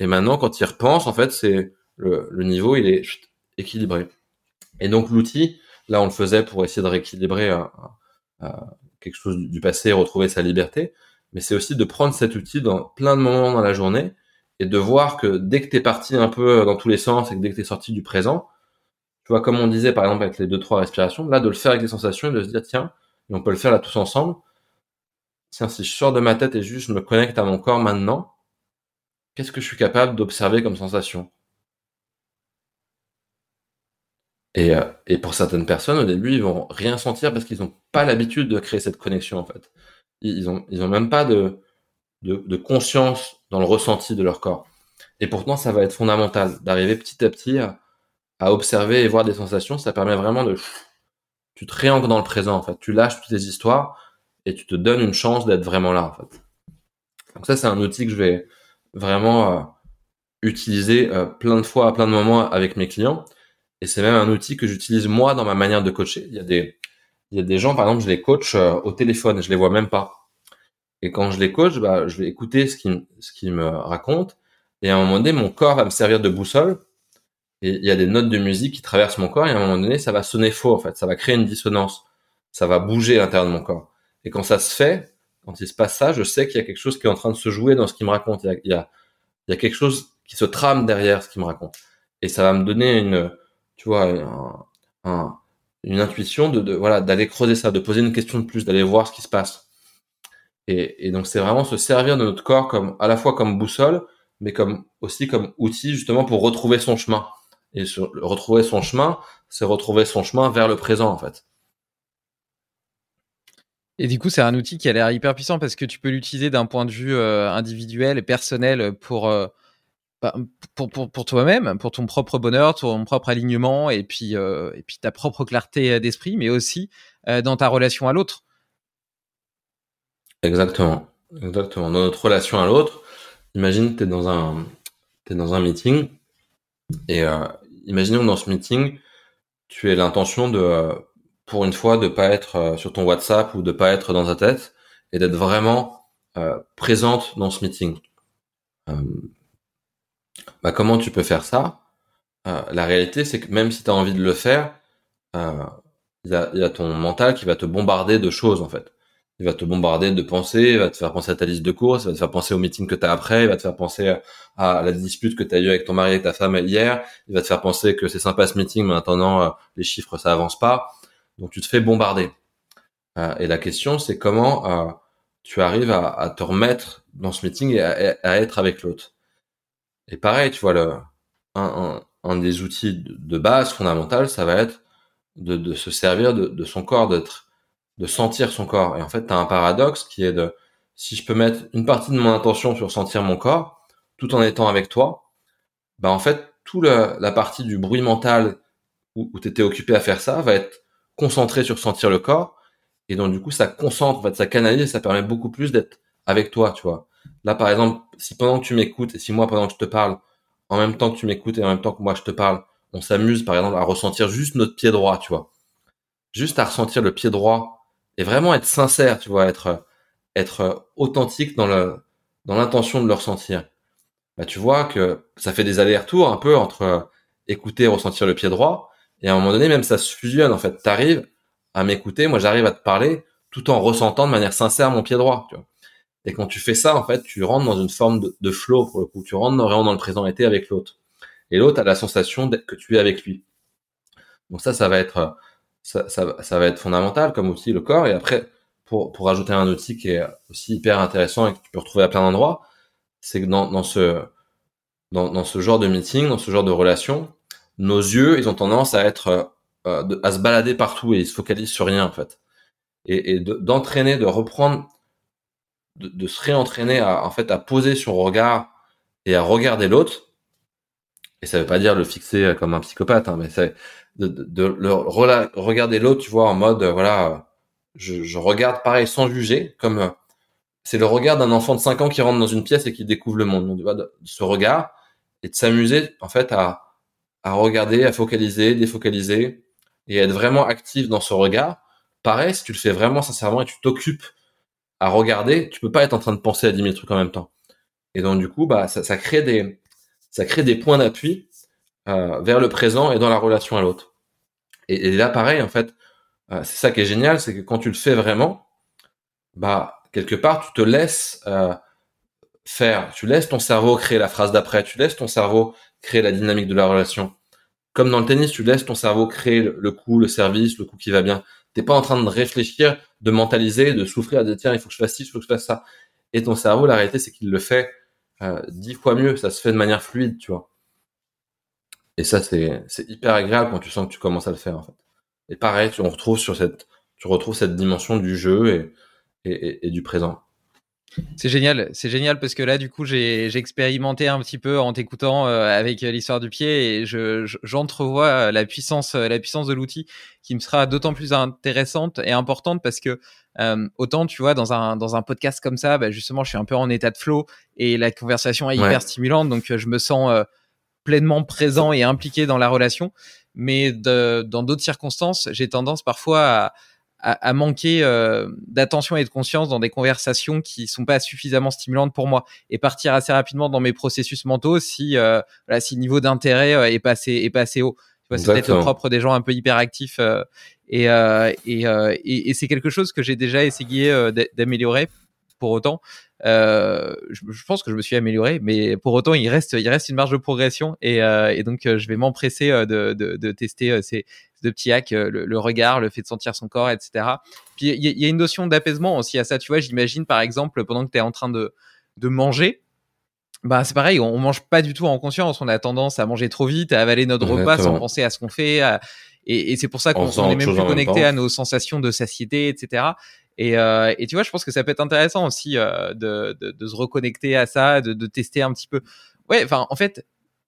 [SPEAKER 5] et maintenant quand tu y repenses en fait c'est le, le niveau il est équilibré et donc l'outil là on le faisait pour essayer de rééquilibrer euh, euh, quelque chose du passé retrouver sa liberté mais c'est aussi de prendre cet outil dans plein de moments dans la journée et de voir que dès que tu es parti un peu dans tous les sens et que dès que tu es sorti du présent tu vois comme on disait par exemple avec les deux trois respirations là de le faire avec les sensations et de se dire tiens et on peut le faire là tous ensemble. Tiens, si je sors de ma tête et juste je me connecte à mon corps maintenant, qu'est-ce que je suis capable d'observer comme sensation? Et, euh, et, pour certaines personnes, au début, ils vont rien sentir parce qu'ils n'ont pas l'habitude de créer cette connexion en fait. Ils ont, ils ont même pas de, de, de, conscience dans le ressenti de leur corps. Et pourtant, ça va être fondamental d'arriver petit à petit à, à, observer et voir des sensations. Ça permet vraiment de tu te réancres dans le présent en fait. Tu lâches toutes tes histoires et tu te donnes une chance d'être vraiment là en fait. Donc ça c'est un outil que je vais vraiment euh, utiliser euh, plein de fois à plein de moments avec mes clients et c'est même un outil que j'utilise moi dans ma manière de coacher. Il y a des il y a des gens par exemple je les coach euh, au téléphone, je les vois même pas. Et quand je les coach, bah, je vais écouter ce qu'ils ce qu'ils me racontent. Et à un moment donné mon corps va me servir de boussole. Et il y a des notes de musique qui traversent mon corps et à un moment donné ça va sonner faux en fait. Ça va créer une dissonance. Ça va bouger à l'intérieur de mon corps. Et quand ça se fait quand il se passe ça je sais qu'il y a quelque chose qui est en train de se jouer dans ce qu'il me raconte. Il y a, il y a, il y a quelque chose qui se trame derrière ce qu'il me raconte. Et ça va me donner une tu vois un, un, une intuition de, voilà d'aller creuser ça de poser une question de plus d'aller voir ce qui se passe et, donc c'est vraiment se servir de notre corps comme à la fois comme boussole mais comme aussi comme outil justement pour retrouver son chemin et retrouver son chemin, c'est retrouver son chemin vers le présent, en fait.
[SPEAKER 6] Et du coup, c'est un outil qui a l'air hyper puissant parce que tu peux l'utiliser d'un point de vue euh, individuel et personnel pour, euh, pour, pour, pour toi-même, pour ton propre bonheur, ton propre alignement et puis, euh, et puis ta propre clarté d'esprit, mais aussi euh, dans ta relation à l'autre.
[SPEAKER 5] Exactement. Exactement. Dans notre relation à l'autre, imagine, tu es dans un, es dans un meeting et euh, imaginons dans ce meeting, tu as l'intention de, euh, pour une fois, de pas être euh, sur ton WhatsApp ou de pas être dans ta tête et d'être vraiment euh, présente dans ce meeting. Euh, bah, comment tu peux faire ça? La réalité, c'est que même si tu as envie de le faire, il y a, y, a, ton mental qui va te bombarder de choses en fait il va te bombarder de pensées, il va te faire penser à ta liste de courses, il va te faire penser au meeting que tu as après, il va te faire penser à la dispute que tu as eu avec ton mari et ta femme hier, il va te faire penser que c'est sympa ce meeting, mais maintenant euh, les chiffres ça avance pas. Donc tu te fais bombarder. Euh, et la question c'est comment euh, tu arrives à, à, te remettre dans ce meeting et à, à être avec l'autre? Et pareil, tu vois, le, un, des outils de base fondamental, ça va être de, se servir de, son corps, d'être de sentir son corps. Et en fait, tu as un paradoxe qui est de, si je peux mettre une partie de mon intention sur sentir mon corps, tout en étant avec toi, bah en fait, toute la partie du bruit mental où, où tu étais occupé à faire ça va être concentré sur sentir le corps. Et donc, du coup, ça concentre, en fait, ça canalise ça permet beaucoup plus d'être avec toi, tu vois. Là, par exemple, si pendant que tu m'écoutes et si moi, pendant que je te parle, en même temps que tu m'écoutes et en même temps que moi je te parle, on s'amuse, par exemple, à ressentir juste notre pied droit, tu vois. Juste à ressentir le pied droit et vraiment être sincère, tu vois, être être authentique dans le dans l'intention de le ressentir. Bah tu vois que ça fait des allers-retours un peu entre écouter et ressentir le pied droit et à un moment donné même ça se fusionne en fait. T'arrives à m'écouter, moi j'arrive à te parler tout en ressentant de manière sincère mon pied droit. Tu vois. Et quand tu fais ça, en fait, tu rentres dans une forme de, flow pour le coup. Tu rentres vraiment dans le présent été avec l'autre. Et l'autre a la sensation que tu es avec lui. Donc ça, ça va être ça, ça, ça va être fondamental comme outil le corps. Et après, pour, pour ajouter un outil qui est aussi hyper intéressant et que tu peux retrouver à plein d'endroits, c'est que dans, dans ce dans, dans ce genre de meeting, dans ce genre de relation, nos yeux, ils ont tendance à être euh, à se balader partout et ils se focalisent sur rien en fait. Et d'entraîner, de, reprendre, de, de, se réentraîner à en fait à poser son regard et à regarder l'autre. Et ça veut pas dire le fixer comme un psychopathe, hein, mais c'est de, de, le regarder l'autre, tu vois, en mode voilà, je, je, regarde pareil sans juger, comme c'est le regard d'un enfant de 5 ans qui rentre dans une pièce et qui découvre le monde. Donc, tu vois, de, ce regard et de s'amuser en fait à à regarder, à focaliser, défocaliser et être vraiment actif dans ce regard. Pareil, si tu le fais vraiment sincèrement et tu t'occupes à regarder, tu peux pas être en train de penser à 10 000 trucs en même temps. Et donc du coup, bah ça, ça crée des ça crée des points d'appui euh, vers le présent et dans la relation à l'autre. Et, et, là, pareil, en fait, euh, c'est ça qui est génial, c'est que quand tu le fais vraiment, bah quelque part, tu te laisses euh, faire, tu laisses ton cerveau créer la phrase d'après, tu laisses ton cerveau créer la dynamique de la relation. Comme dans le tennis, tu laisses ton cerveau créer le coup, le service, le coup qui va bien. T'es pas en train de réfléchir, de mentaliser, de souffrir, de dire tiens, il faut que je fasse ci, il faut que je fasse ça. Et ton cerveau, la réalité, c'est qu'il le fait euh, dix fois mieux. Ça se fait de manière fluide, tu vois. Et ça, c'est, c'est hyper agréable quand tu sens que tu commences à le faire, en fait. Et pareil, tu, tu retrouves cette dimension du jeu et, et du présent.
[SPEAKER 6] C'est génial, c'est génial parce que là, du coup, j'ai expérimenté un petit peu en t'écoutant euh, avec l'histoire du pied et j'entrevois je, la puissance, la puissance de l'outil qui me sera d'autant plus intéressante et importante parce que euh, autant, tu vois, dans un dans un podcast comme ça, bah, justement, je suis un peu en état de flow et la conversation est hyper stimulante, donc je me sens euh, pleinement présent et impliqué dans la relation. Mais de, dans d'autres circonstances, j'ai tendance parfois à à, à manquer euh, d'attention et de conscience dans des conversations qui sont pas suffisamment stimulantes pour moi et partir assez rapidement dans mes processus mentaux si euh, voilà, si le niveau d'intérêt euh, est passé est passé haut. C'est peut-être le propre des gens un peu hyperactifs euh, et, euh, et, et, et c'est quelque chose que j'ai déjà essayé d'améliorer. Pour autant, je, je, pense que je me suis amélioré, mais pour autant, il reste, il reste une marge de progression et, et donc je vais m'empresser de, de, de, tester ces, de petits hacks, euh, le, le, regard, le fait de sentir son corps, etc. Puis il y, y, a une notion d'apaisement aussi à ça. Tu vois, j'imagine par exemple pendant que tu es en train de, de manger, bah c'est pareil, on, mange pas du tout en conscience. On a tendance à manger trop vite, à avaler notre Exactement. repas sans penser à ce qu'on fait. À... Et, et c'est pour ça qu'on est même plus connecté à nos sensations de satiété, etc. Et, euh, et, tu vois, je pense que ça peut être intéressant aussi euh, de, de, de, se reconnecter à ça, de, de tester un petit peu. Ouais, enfin, en fait,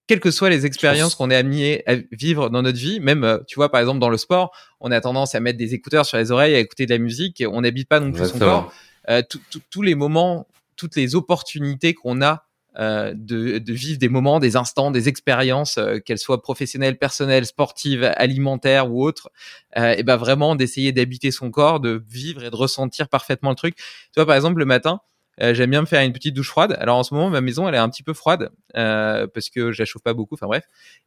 [SPEAKER 6] quelles que soient les expériences qu'on est amené à vivre dans notre vie, même, euh, tu vois, par exemple, dans le sport, on a tendance à mettre des écouteurs sur les oreilles, à écouter de la musique, on n'habite pas non plus Exactement. son corps. Euh, tous les moments, toutes les opportunités qu'on a euh, de, vivre des moments, des instants, des expériences, euh, qu'elles soient professionnelles, personnelles, sportives, alimentaires ou autres, euh, et ben vraiment d'essayer d'habiter son corps, de vivre et de ressentir parfaitement le truc. Tu vois, par exemple, le matin, j'aime bien me faire une petite douche froide. Alors en ce moment, ma maison, elle est un petit peu froide parce que je la chauffe pas beaucoup. Enfin bref.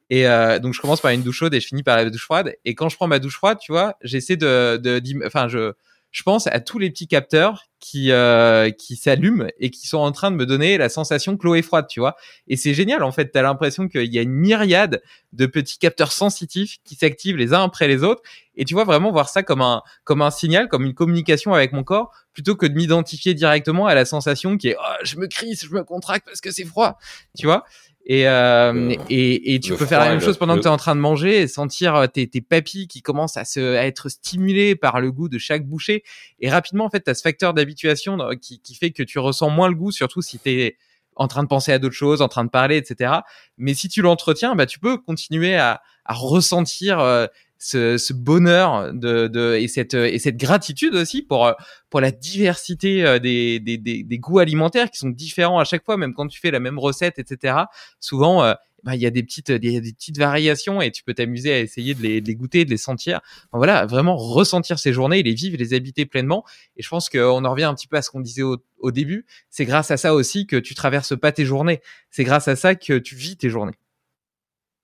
[SPEAKER 6] Et donc je commence par une douche chaude et je finis par la douche froide. Et quand je prends ma douche froide, tu vois, j'essaie de, de, enfin je je pense à tous les petits capteurs qui euh, qui s'allument et qui sont en train de me donner la sensation que l'eau est froide, tu vois. Et c'est génial en fait, tu as l'impression qu'il y a une myriade de petits capteurs sensitifs qui s'activent les uns après les autres et tu vois vraiment voir ça comme un comme un signal, comme une communication avec mon corps plutôt que de m'identifier directement à la sensation qui est oh, je me crisse, je me contracte parce que c'est froid, tu vois. Et, euh, et, et, tu peux faire la même chose pendant le... que tu es en train de manger et sentir euh, tes, tes papilles qui commencent à, se, à être stimulées par le goût de chaque bouchée. Et rapidement, en fait, tu as ce facteur d'habituation qui, qui fait que tu ressens moins le goût, surtout si tu es en train de penser à d'autres choses, en train de parler, etc. Mais si tu l'entretiens, bah, tu peux continuer à, à ressentir euh, ce, bonheur de, de, et, cette, et cette gratitude aussi pour, pour la diversité euh, des, des, des, goûts alimentaires qui sont différents à chaque fois, même quand tu fais la même recette, etc. Souvent, euh, bah, il y a des petites, il des petites variations et tu peux t'amuser à essayer de les, de les, goûter, de les sentir. Voilà, vraiment ressentir ces journées, les vivre, les habiter pleinement. Et je pense qu'on en revient un petit peu à ce qu'on disait au, au début. C'est grâce à ça aussi que tu traverses pas tes journées. C'est grâce à ça que tu vis tes journées.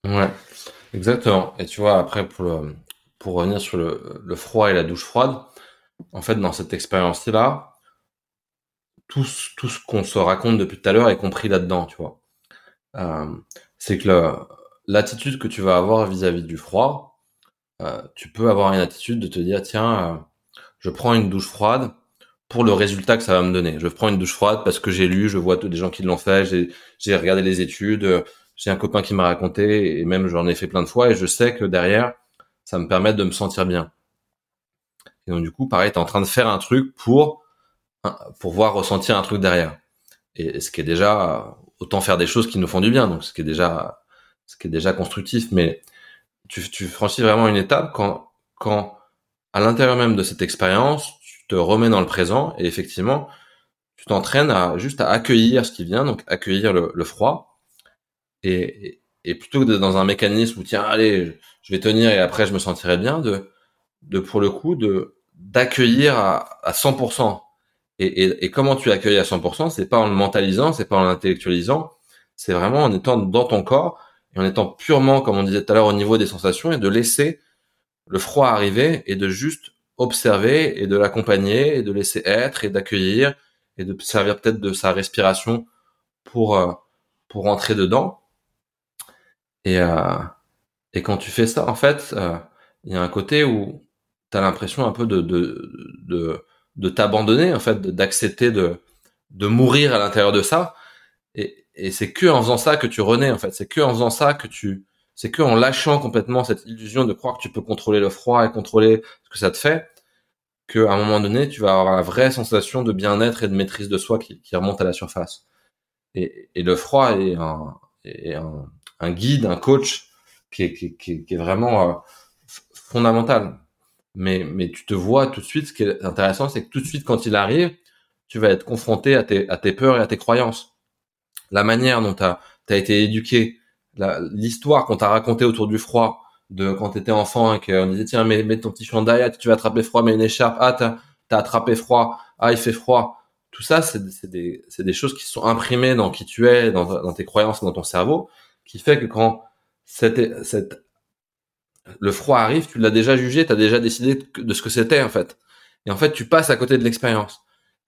[SPEAKER 5] Ouais. Exactement. Et tu vois, après, pour le, pour revenir sur le, le, froid et la douche froide, en fait, dans cette expérience-là, tout, tout ce qu'on se raconte depuis tout à l'heure est compris là-dedans, tu vois. Euh, c'est que l'attitude que tu vas avoir vis-à-vis du froid, euh, tu peux avoir une attitude de te dire, tiens, euh, je prends une douche froide pour le résultat que ça va me donner. Je prends une douche froide parce que j'ai lu, je vois des gens qui l'ont fait, j'ai regardé les études, j'ai un copain qui m'a raconté, et même j'en ai fait plein de fois, et je sais que derrière, ça me permet de me sentir bien. Et donc du coup, pareil, tu es en train de faire un truc pour pour voir ressentir un truc derrière. Et, ce qui est déjà autant faire des choses qui nous font du bien, donc ce qui est déjà ce qui est déjà constructif. Mais tu, tu franchis vraiment une étape quand quand à l'intérieur même de cette expérience, tu te remets dans le présent et effectivement, tu t'entraînes à juste à accueillir ce qui vient, donc accueillir le, le froid et, et plutôt que d'être dans un mécanisme où tiens allez je vais tenir et après je me sentirai bien de de pour le coup de d'accueillir à, à 100% et, et, et, comment tu accueilles à 100% c'est pas en le mentalisant c'est pas en l'intellectualisant c'est vraiment en étant dans ton corps et en étant purement comme on disait tout à l'heure au niveau des sensations et de laisser le froid arriver et de juste observer et de l'accompagner et de laisser être et d'accueillir et de servir peut-être de sa respiration pour euh, pour entrer dedans et, euh, et quand tu fais ça, en fait, euh, il y a un côté où tu as l'impression un peu de, de, de, de t'abandonner, en fait, d'accepter de, de mourir à l'intérieur de ça. Et, et c'est que en faisant ça que tu renais, en fait. C'est que en faisant ça que tu, c'est que en lâchant complètement cette illusion de croire que tu peux contrôler le froid et contrôler ce que ça te fait, que à un moment donné, tu vas avoir la vraie sensation de bien-être et de maîtrise de soi qui, qui remonte à la surface. Et, et le froid est un, est un, un guide, un coach qui est, qui, qui, est vraiment euh, fondamental. Mais, mais tu te vois tout de suite, ce qui est intéressant, c'est que tout de suite, quand il arrive, tu vas être confronté à tes, à tes peurs et à tes croyances. La manière dont tu as, as, été éduqué, l'histoire qu'on t'a raconté autour du froid, de quand tu étais enfant et qu'on disait tiens mets, mets ton petit chandail, ah, tu vas attraper froid, mets une écharpe, ah t'as as attrapé froid, ah il fait froid. Tout ça, c'est des, des choses qui sont imprimées dans qui tu es, dans, dans tes croyances, dans ton cerveau, qui fait que quand le froid arrive, tu l'as déjà jugé, tu as déjà décidé de ce que c'était en fait. Et en fait, tu passes à côté de l'expérience.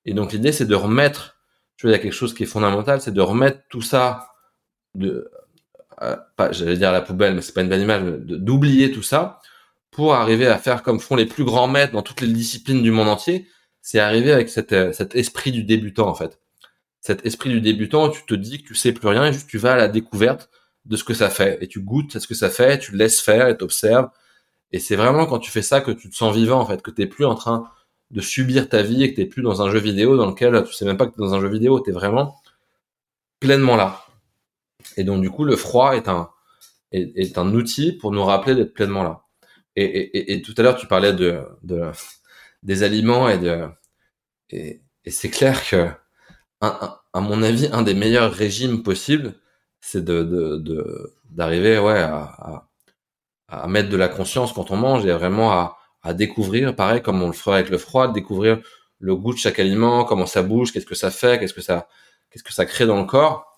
[SPEAKER 5] Et donc l'idée, c'est de remettre, tu vois, il y a quelque chose qui est fondamental, c'est de remettre tout ça, de, euh, pas, j'allais dire à la poubelle, mais c'est pas une bonne image, d'oublier tout ça pour arriver à faire comme font les plus grands maîtres dans toutes les disciplines du monde entier, c'est arriver avec cet, euh, cet esprit du débutant en fait. Cet esprit du débutant, tu te dis que tu sais plus rien et juste tu vas à la découverte de ce que ça fait et tu goûtes à ce que ça fait, tu laisses faire et t'observes. Et c'est vraiment quand tu fais ça que tu te sens vivant en fait, que t'es plus en train de subir ta vie et que t'es plus dans un jeu vidéo dans lequel tu sais même pas que t'es dans un jeu vidéo, t'es vraiment pleinement là. Et donc du coup, le froid est un est, un outil pour nous rappeler d'être pleinement là. Et, et, tout à l'heure, tu parlais de, de des aliments et de et, c'est clair que à mon avis, un des meilleurs régimes possibles, c'est de d'arriver ouais à, à, mettre de la conscience quand on mange et vraiment à, à découvrir pareil comme on le ferait avec le froid découvrir le goût de chaque aliment comment ça bouge qu'est-ce que ça fait qu'est-ce que ça qu'est-ce que ça crée dans le corps.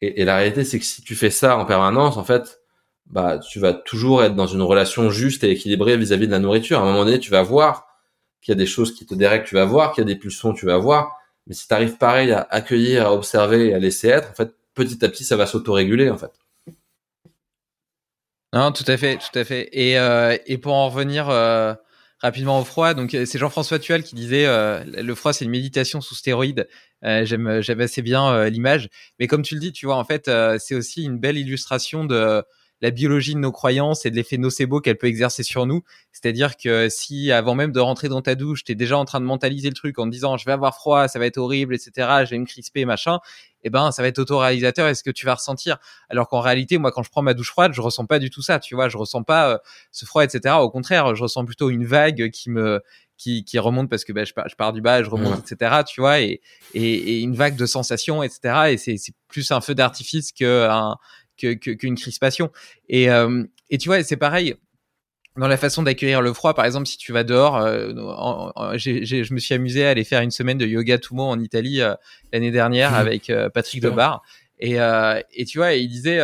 [SPEAKER 5] Et, et la réalité c'est que si tu fais ça en permanence en fait bah tu vas toujours être dans une relation juste et équilibrée vis-à-vis de la nourriture. À un moment donné tu vas voir qu'il y a des choses qui te dérèglent tu vas voir qu'il y a des pulsions tu vas voir. Mais si tu arrives pareil à accueillir à observer et à laisser être en fait petit à petit, ça va s'autoréguler en fait.
[SPEAKER 6] Non, tout à fait, tout à fait. Et, euh, pour en revenir euh, rapidement au froid, donc euh, c'est Jean-François Tual qui disait le froid c'est une méditation sous stéroïdes. j'aime j'aime assez bien l'image, mais comme tu le dis, tu vois, en fait, c'est aussi une belle illustration de la biologie de nos croyances et de l'effet nocebo qu'elle peut exercer sur nous. C'est-à-dire que si avant même de rentrer dans ta douche, tu es déjà en train de mentaliser le truc en te disant je vais avoir froid, ça va être horrible, etc., je vais me crisper, machin, eh ben ça va être autoréalisateur et ce que tu vas ressentir. Alors qu'en réalité, moi quand je prends ma douche froide, je ressens pas du tout ça, tu vois, je ressens pas euh, ce froid, etc. Au contraire, je ressens plutôt une vague qui me qui, qui remonte parce que bah, je, pars, je pars du bas, je remonte, etc. Tu vois, et, et, et, une vague de sensations, etc. Et c'est plus un feu d'artifice que un, qu'une crispation. Et, euh, et tu vois, c'est pareil dans la façon d'accueillir le froid, par exemple, si tu vas dehors, euh, je me suis amusé à aller faire une semaine de yoga Tumo en Italie euh, l'année dernière mmh. avec Patrick Debar. Et, et tu vois, il disait,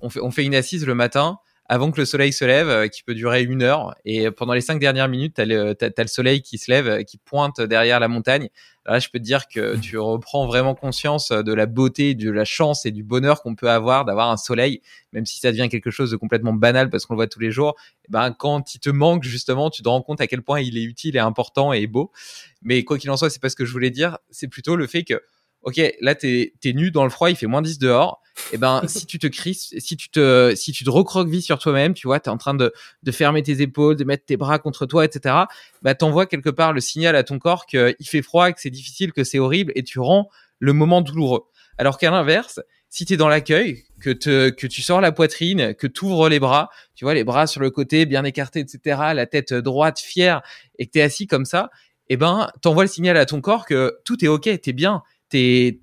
[SPEAKER 6] on, fait, on fait une assise le matin avant que le soleil se lève, euh, qui peut durer une heure. Et pendant les cinq dernières minutes, t'as le, as, le soleil qui se lève, qui pointe derrière la montagne. Là, je peux te dire que tu reprends vraiment conscience de la beauté, de la chance et du bonheur qu'on peut avoir d'avoir un soleil, même si ça devient quelque chose de complètement banal parce qu'on le voit tous les jours. Et eh ben, quand il te manque justement, tu te rends compte à quel point il est utile et important et beau. Mais quoi qu'il en soit, c'est pas ce que je voulais dire. C'est plutôt le fait que ok, là t'es es nu dans le froid, il fait moins 10 dehors. Et eh ben (laughs) si tu te crisses, si tu te si tu te recroquevilles sur toi-même, tu vois, t'es en train de, de fermer tes épaules, de mettre tes bras contre toi, etc. Bah t'envoies quelque part le signal à ton corps qu'il fait froid, que c'est difficile, que c'est horrible, et tu rends le moment douloureux. Alors qu'à l'inverse, si tu es dans l'accueil, que, te, que tu sors la poitrine, que tu ouvres les bras, tu vois, les bras sur le côté, bien écartés, etc., la tête droite, fière, et que tu es assis comme ça, eh ben, t'envoies le signal à ton corps que tout est ok, t'es bien,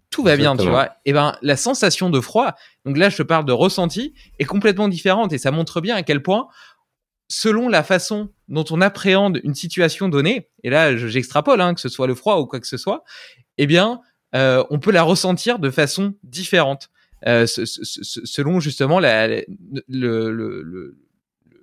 [SPEAKER 6] tout va bien, tu vois. Et eh ben la sensation de froid, donc là je te parle de ressenti, est complètement différente et ça montre bien à quel point, selon la façon dont on appréhende une situation donnée, et là j'extrapole, hein, que ce soit le froid ou quoi que ce soit, eh bien euh, on peut la ressentir de façon différente. Euh, selon justement la, le, le, le,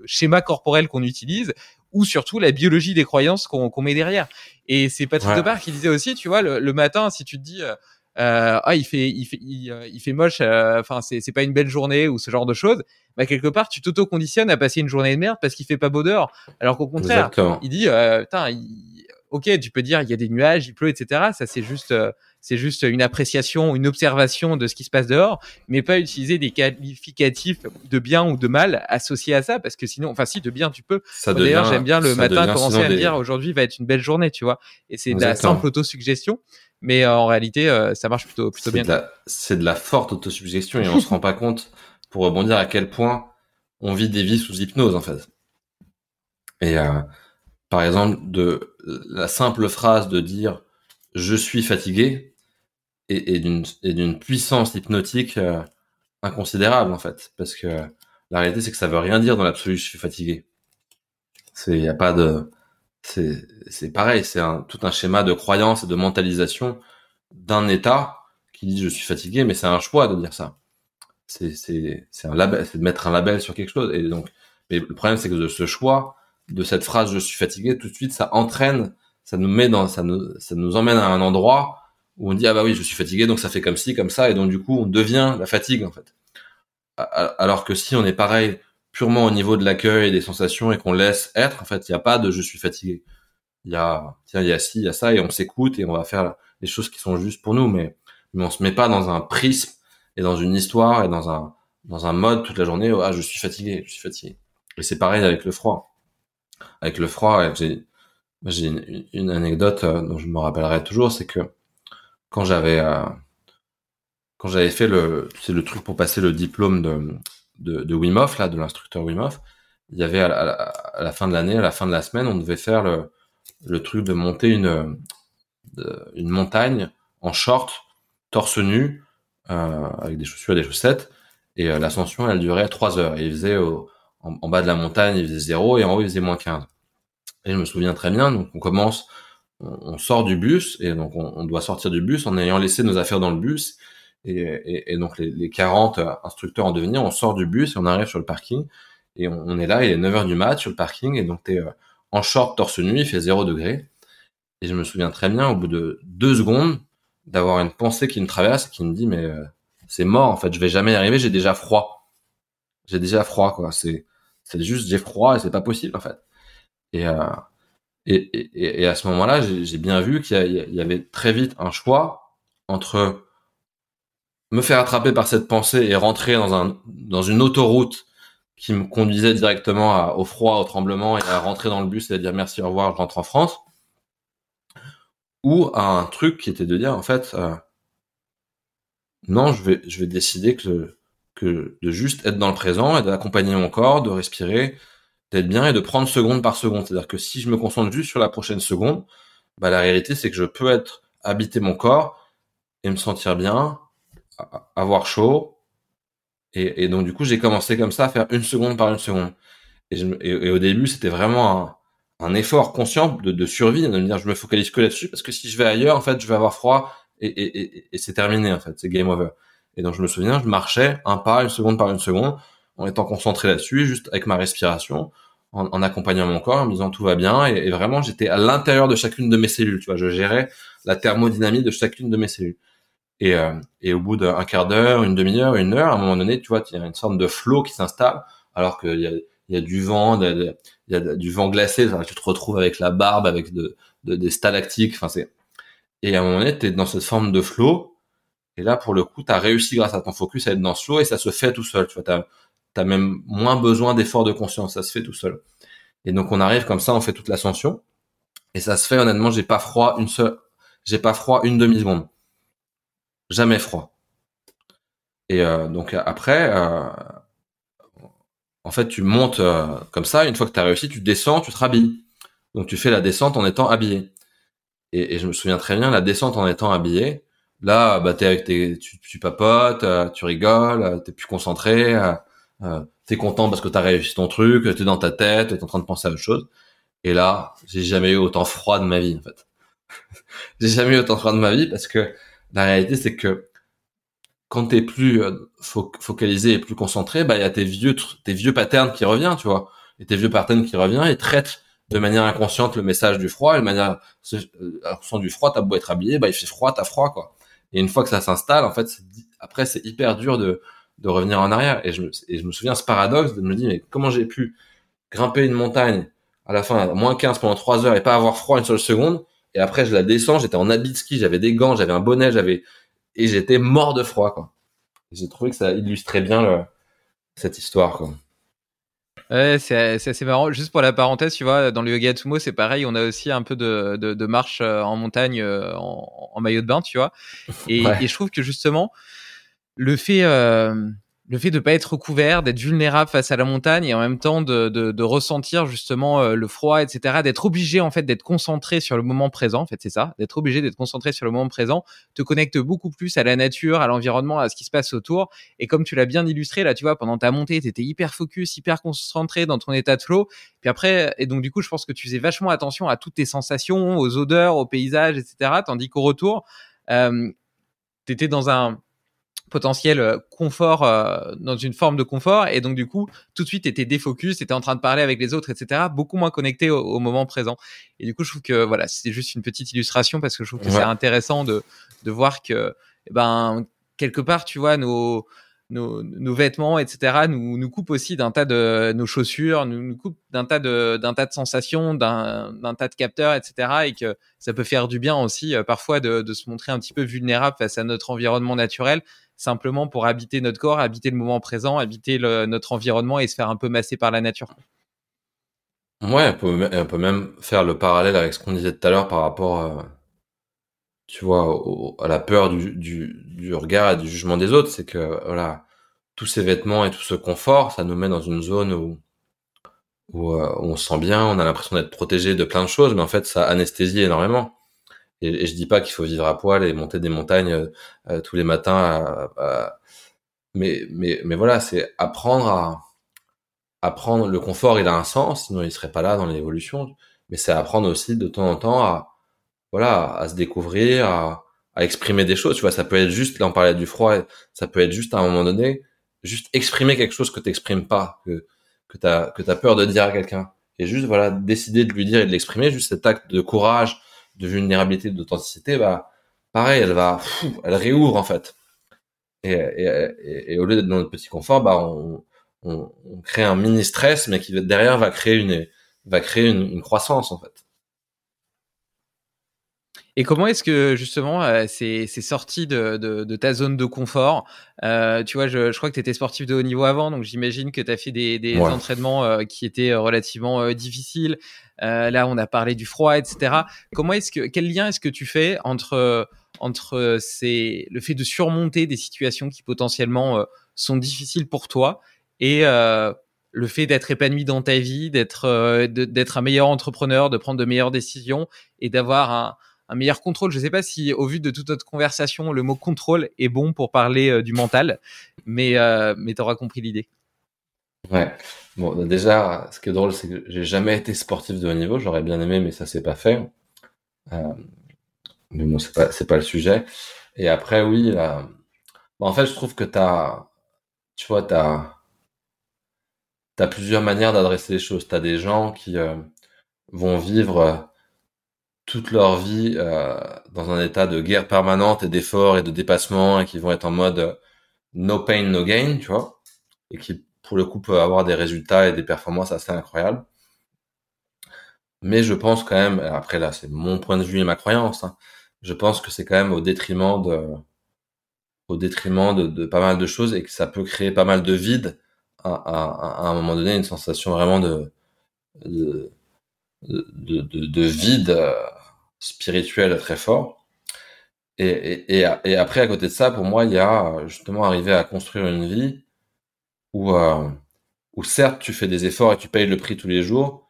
[SPEAKER 6] schéma corporel qu'on utilise ou surtout la biologie des croyances qu'on met derrière. Et c'est Patrick ouais. Qui disait aussi, tu vois, le, matin, si tu te dis, euh, euh, ah, il fait, il fait, il, euh, fait moche, euh, enfin, c'est, c'est pas une belle journée ou ce genre de choses, bah, quelque part, tu t'auto-conditionnes à passer une journée de merde parce qu'il fait pas beau dehors. Alors qu'au contraire, il dit, putain, ok, tu peux dire, il y a des nuages, il pleut, etc. Ça, c'est juste, c'est juste une appréciation, une observation de ce qui se passe dehors, mais pas utiliser des qualificatifs de bien ou de mal associés à ça, parce que sinon, enfin si de bien tu peux. D'ailleurs, j'aime bien le matin commencer à me dire aujourd'hui va être une belle journée, tu vois. Et c'est de la simple autosuggestion, mais euh, en réalité, euh, ça marche plutôt plutôt bien.
[SPEAKER 5] C'est de la forte autosuggestion et on se rend pas compte pour rebondir à quel point on vit des vies sous hypnose en fait. Et euh, par exemple, de la simple phrase de dire je suis fatigué et, et d'une puissance hypnotique euh, inconsidérable en fait. Parce que la réalité c'est que ça veut rien dire dans l'absolu je suis fatigué. C'est y a pas de c'est pareil. C'est tout un schéma de croyance et de mentalisation d'un état qui dit je suis fatigué mais c'est un choix de dire ça. C'est un c'est de mettre un label sur quelque chose. Et donc mais le problème c'est que de ce choix de cette phrase je suis fatigué tout de suite ça entraîne ça nous met dans, ça nous, ça nous emmène à un endroit où on dit ah bah oui je suis fatigué donc ça fait comme ci comme ça et donc du coup on devient la fatigue en fait. Alors que si on est pareil purement au niveau de l'accueil et des sensations et qu'on laisse être en fait il n'y a pas de je suis fatigué. Il y a tiens il y a ci il y a ça et on s'écoute et on va faire les choses qui sont justes pour nous mais mais on se met pas dans un prisme et dans une histoire et dans un dans un mode toute la journée ah je suis fatigué je suis fatigué et c'est pareil avec le froid avec le froid j'ai j'ai une, anecdote euh, dont je me rappellerai toujours, c'est que quand j'avais euh, quand j'avais fait le c'est le truc pour passer le diplôme de de, de là, de l'instructeur Wim il y avait à la, fin de l'année, à la fin de la semaine, on devait faire le le truc de monter une une montagne en short, torse nu, euh, avec des chaussures et des chaussettes. Et l'ascension, elle durait trois heures. Et il faisait en, en, bas de la montagne, il faisait zéro, et en haut, il faisait moins 15. Et je me souviens très bien, donc on commence, on, sort du bus, et donc on, doit sortir du bus en ayant laissé nos affaires dans le bus. Et, donc les, les, 40 instructeurs en devenir, on sort du bus et on arrive sur le parking. Et on, est là, il est 9h du mat sur le parking, et donc t'es es euh, en short, torse nu, il fait 0 degré. Et je me souviens très bien, au bout de deux secondes, d'avoir une pensée qui me traverse, qui me dit, mais euh, c'est mort, en fait, je vais jamais y arriver, j'ai déjà froid. J'ai déjà froid, quoi. C'est, c'est juste, j'ai froid et c'est pas possible, en fait. Euh, et, et, et, à ce moment-là, j'ai bien vu qu'il y, avait très vite un choix entre me faire attraper par cette pensée et rentrer dans, un, dans une autoroute qui me conduisait directement au froid, au tremblement et à rentrer dans le bus et à dire merci, au revoir, je rentre en France. Ou à un truc qui était de dire en fait, euh, non, je vais, je vais décider que, que de juste être dans le présent et d'accompagner mon corps, de respirer, d'être bien et de prendre seconde par seconde. C'est-à-dire que si je me concentre juste sur la prochaine seconde, bah, la réalité, c'est que je peux être, habiter mon corps et me sentir bien, avoir chaud. Et, donc, du coup, j'ai commencé comme ça à faire une seconde par une seconde. Et, au début, c'était vraiment un, effort conscient de, survie, de me dire, je me focalise que là-dessus, parce que si je vais ailleurs, en fait, je vais avoir froid et c'est terminé, en fait, c'est game over. Et donc, je me souviens, je marchais un pas, une seconde par une seconde, en étant concentré là-dessus, juste avec ma respiration, en, accompagnant mon corps, en me disant tout va bien. Et, vraiment, j'étais à l'intérieur de chacune de mes cellules. Tu vois, je gérais la thermodynamie de chacune de mes cellules. Et, euh, et au bout d'un quart d'heure, une demi-heure, une heure, à un moment donné, tu vois, il y a une sorte de flot qui s'installe, alors qu'il y a, y a du vent, il y a du vent glacé. tu te retrouves avec la barbe, avec de, des stalactiques. Enfin, c'est et à un moment donné, tu es dans cette forme de flow. Et là, pour le coup, tu as réussi grâce à ton focus à être dans ce flow et ça se fait tout seul. Tu vois, t'as as même moins besoin d'efforts de conscience. Ça se fait tout seul. Et donc, on arrive comme ça, on fait toute l'ascension. Et ça se fait, honnêtement, j'ai pas froid une seule, j'ai pas froid une demi-seconde. Jamais froid. Et euh, donc après, euh, en fait, tu montes euh, comme ça. Une fois que tu as réussi, tu descends, tu te rhabilles. Donc tu fais la descente en étant habillé. Et, je me souviens très bien, la descente en étant habillé. Là, bah, t'es avec tes, tu, tu papotes, tu rigoles, t'es plus concentré, euh, t'es content parce que t'as réussi ton truc, t'es dans ta tête, t'es en train de penser à autre chose. Et là, j'ai jamais eu autant froid de ma vie, en fait. (laughs) j'ai jamais eu autant froid de ma vie parce que la réalité, c'est que quand t'es plus euh, focalisé et plus concentré, bah il y a tes vieux tes vieux patterns qui reviennent, tu vois. Et tes vieux patterns qui reviennent et traitent de manière inconsciente le message du froid. Et de manière, euh, du froid, t'as beau être habillé, bah il fait froid, t'as froid, quoi. Et une fois que ça s'installe, en fait, après c'est hyper dur de de revenir en arrière. Et je me, et je me souviens ce paradoxe de me dire mais comment j'ai pu grimper une montagne à la fin à moins 15 pendant 3 heures et pas avoir froid une seule seconde. Et après, je la descends, j'étais en habit de ski, j'avais des gants, j'avais un bonnet, j'avais, et j'étais mort de froid, quoi. J'ai trouvé que ça illustrait bien le, cette histoire, quoi.
[SPEAKER 6] Ouais, c'est assez marrant. Juste pour la parenthèse, tu vois, dans le yoga Tumo, c'est pareil. On a aussi un peu de, de, de marche euh, en montagne euh, en, en, maillot de bain, tu vois. Et, et, je trouve que justement, le fait, euh, le fait de pas être recouvert, d'être vulnérable face à la montagne et en même temps de, de, ressentir justement euh, le froid, etc., d'être obligé en fait d'être concentré sur le moment présent, en fait c'est ça, d'être obligé d'être concentré sur le moment présent, te connecte beaucoup plus à la nature, à l'environnement, à ce qui se passe autour. Et comme tu l'as bien illustré là, tu vois, pendant ta montée, tu étais hyper focus, hyper concentré dans ton état de flow. Puis après, et donc du coup, je pense que tu faisais vachement attention à toutes tes sensations, aux odeurs, aux paysages, etc. Tandis qu'au retour, euh, tu étais dans un potentiel euh, confort euh, dans une forme de confort et donc du coup tout de suite était défocus était en train de parler avec les autres etc beaucoup moins connecté au, moment présent et du coup je trouve que voilà c'est juste une petite illustration parce que je trouve que c'est intéressant de de voir que eh ben quelque part tu vois nos nos, nos vêtements, etc., nous, nous coupent aussi d'un tas de nos chaussures, nous, nous coupent d'un tas de d'un tas de sensations, d'un d'un tas de capteurs, etc., et que ça peut faire du bien aussi euh, parfois de, de se montrer un petit peu vulnérable face à notre environnement naturel simplement pour habiter notre corps, habiter le moment présent, habiter notre environnement et se faire un peu masser par la nature.
[SPEAKER 5] Ouais, on peut, même faire le parallèle avec ce qu'on disait tout à l'heure par rapport, euh, tu vois, à la peur du, regard et du jugement des autres. C'est que voilà, tous ces vêtements et tout ce confort, ça nous met dans une zone où, euh, où on se sent bien, on a l'impression d'être protégé de plein de choses, mais en fait, ça anesthésie énormément. Et, je dis pas qu'il faut vivre à poil et monter des montagnes euh, euh, tous les matins. mais, mais, mais voilà, c'est apprendre à apprendre. Le confort, il a un sens, sinon il serait pas là dans l'évolution. Mais c'est apprendre aussi de temps en temps à voilà à se découvrir, à, à exprimer des choses. Tu vois, ça peut être juste. Là, on parlait du froid. Ça peut être juste à un moment donné, juste exprimer quelque chose que t'exprimes pas, que que t'as que t'as peur de dire à quelqu'un. Et juste voilà, décider de lui dire et de l'exprimer. Juste cet acte de courage de vulnérabilité, d'authenticité, bah, pareil, elle va, elle réouvre en fait. Et, et, et, au lieu d'être dans notre petit confort, bah, on, on, on, crée un mini stress, mais qui derrière va créer une, va créer une, une croissance en fait.
[SPEAKER 6] Et comment est-ce que justement euh, c'est sorti de, de, de, ta zone de confort? Euh, Tu vois, je, je crois que tu étais sportif de haut niveau avant, donc j'imagine que tu as fait des, des entraînements euh, qui étaient relativement difficiles. Euh, là, on a parlé du froid, etc. Comment est-ce que quel lien est-ce que tu fais entre entre ces le fait de surmonter des situations qui potentiellement sont difficiles pour toi et le fait d'être épanoui dans ta vie, d'être d'être un meilleur entrepreneur, de prendre de meilleures décisions et d'avoir un un meilleur contrôle? Je ne sais pas si, au vu de toute notre conversation, le mot contrôle est bon pour parler euh, du mental, mais, euh, mais tu auras compris l'idée.
[SPEAKER 5] Ouais. Bon, bah, déjà, ce qui est drôle, c'est que j'ai jamais été sportif de haut niveau. J'aurais bien aimé, mais ça s'est pas fait. Euh, mais bon, c'est pas, c'est pas le sujet. Et après, oui, là, bah, en fait, je trouve que t'as, tu vois, t'as, tu as plusieurs manières d'adresser les choses. Tu as des gens qui vont vivre toute leur vie dans un état de guerre permanente et d'effort et de dépassement et qui vont être en mode no pain, no gain, tu vois, et qui pour le coup peuvent avoir des résultats et des performances assez incroyables. Mais je pense quand même, après là, c'est mon point de vue et ma croyance, hein, je pense que c'est quand même au détriment de, au détriment de, pas mal de choses et que ça peut créer pas mal de vide à, un moment donné, une sensation vraiment de, de, de, de vide euh, spirituel très fort. Et, et, et, après, à côté de ça, pour moi, il y a justement arrivé à construire une vie où, euh, où certes, tu fais des efforts et tu payes le prix tous les jours,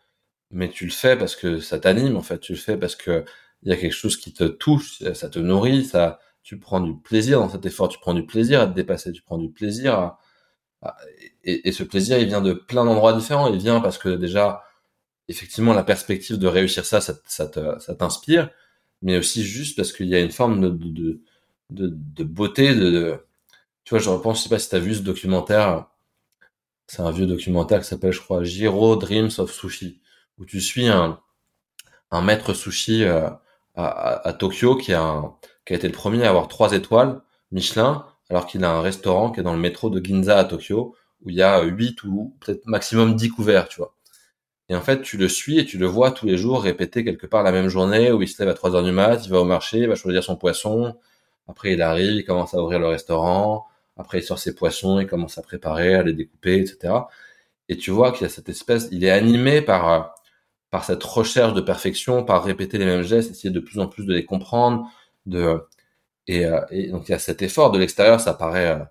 [SPEAKER 5] mais tu le fais parce que ça t'anime, en fait. Tu le fais parce que il y a quelque chose qui te touche, ça te nourrit, ça, tu prends du plaisir dans cet effort, tu prends du plaisir à te dépasser, tu prends du plaisir à, et, ce plaisir, il vient de plein d'endroits différents. Il vient parce que déjà, effectivement, la perspective de réussir ça, ça, ça, t'inspire, mais aussi juste parce qu'il y a une forme de, de, de, de beauté, de, tu vois, je repense, je sais pas si tu as vu ce documentaire, c'est un vieux documentaire qui s'appelle, je crois, Jiro Dreams of Sushi, où tu suis un, un maître sushi euh, à, Tokyo qui a, qui a été le premier à avoir trois étoiles Michelin, alors qu'il a un restaurant qui est dans le métro de Ginza à Tokyo, où il y a huit ou peut-être maximum dix couverts, tu vois. Et en fait, tu le suis et tu le vois tous les jours répéter quelque part la même journée où il se lève à 3 heures du mat, il va au marché, il va choisir son poisson. Après, il arrive, il commence à ouvrir le restaurant. Après, il sort ses poissons, il commence à préparer, à les découper, etc. Et tu vois qu'il y a cette espèce, il est animé par, euh, par cette recherche de perfection, par répéter les mêmes gestes, essayer de plus en plus de les comprendre, de, et, euh, donc il y a cet effort de l'extérieur, ça paraît euh,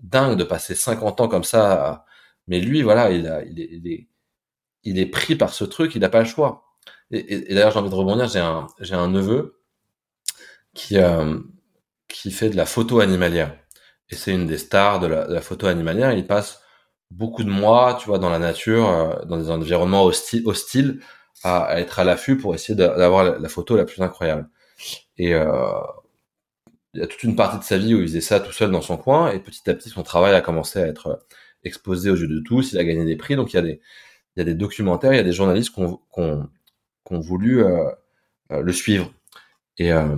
[SPEAKER 5] dingue de passer 50 ans comme ça, mais lui, voilà, il, est, il est il est pris par ce truc, il n'a pas le choix. Et, d'ailleurs, j'ai envie de rebondir, j'ai un, j'ai un neveu qui, qui fait de la photo animalière. Et c'est une des stars de la, photo animalière. Il passe beaucoup de mois, tu vois, dans la nature, euh, dans des environnements hostiles, à, être à l'affût pour essayer d'avoir la, photo la plus incroyable. Et euh, il y a toute une partie de sa vie où il faisait ça tout seul dans son coin, et petit à petit, son travail a commencé à être exposé aux yeux de tous. Il a gagné des prix, donc il y a des, documentaires, il y a des journalistes qui ont, voulu euh, euh, le suivre. Et, euh,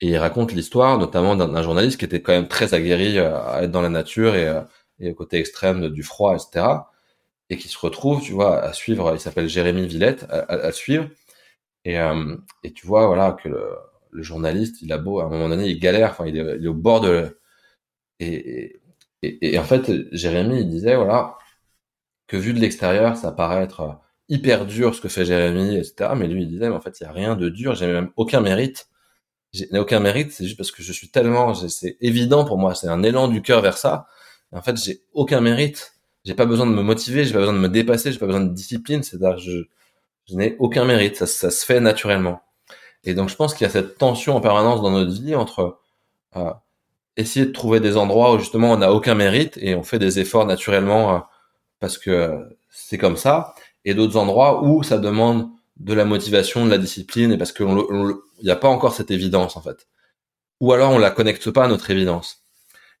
[SPEAKER 5] et il raconte l'histoire notamment d'un journaliste qui était quand même très aguerri à être dans la nature et, et au côté extrême du froid, etc. Et qui se retrouve, tu vois, à suivre, il s'appelle Jérémy Villette, à, suivre. Et, et tu vois, voilà, que le, journaliste, il a beau, à un moment donné, il galère, enfin, il est, au bord de... Et, et, en fait, Jérémy, il disait, voilà, que vu de l'extérieur, ça paraît être euh, hyper dur ce que fait Jérémy, etc. Mais lui, il disait, mais en fait, il n'y a rien de dur, j'ai même aucun mérite. J'ai aucun mérite, c'est juste parce que je suis tellement, c'est évident pour moi, c'est un élan du cœur vers ça. en fait, j'ai aucun mérite. J'ai pas besoin de me motiver, j'ai pas besoin de me dépasser, j'ai pas besoin de discipline. C'est-à-dire, je, je n'ai aucun mérite. Ça, ça se fait naturellement. Et donc, je pense qu'il y a cette tension en permanence dans notre vie entre euh, essayer de trouver des endroits où justement on n'a aucun mérite et on fait des efforts naturellement euh, parce que c'est comme ça, et d'autres endroits où ça demande de la motivation, de la discipline, et parce qu'il n'y a pas encore cette évidence en fait. Ou alors on la connecte pas à notre évidence.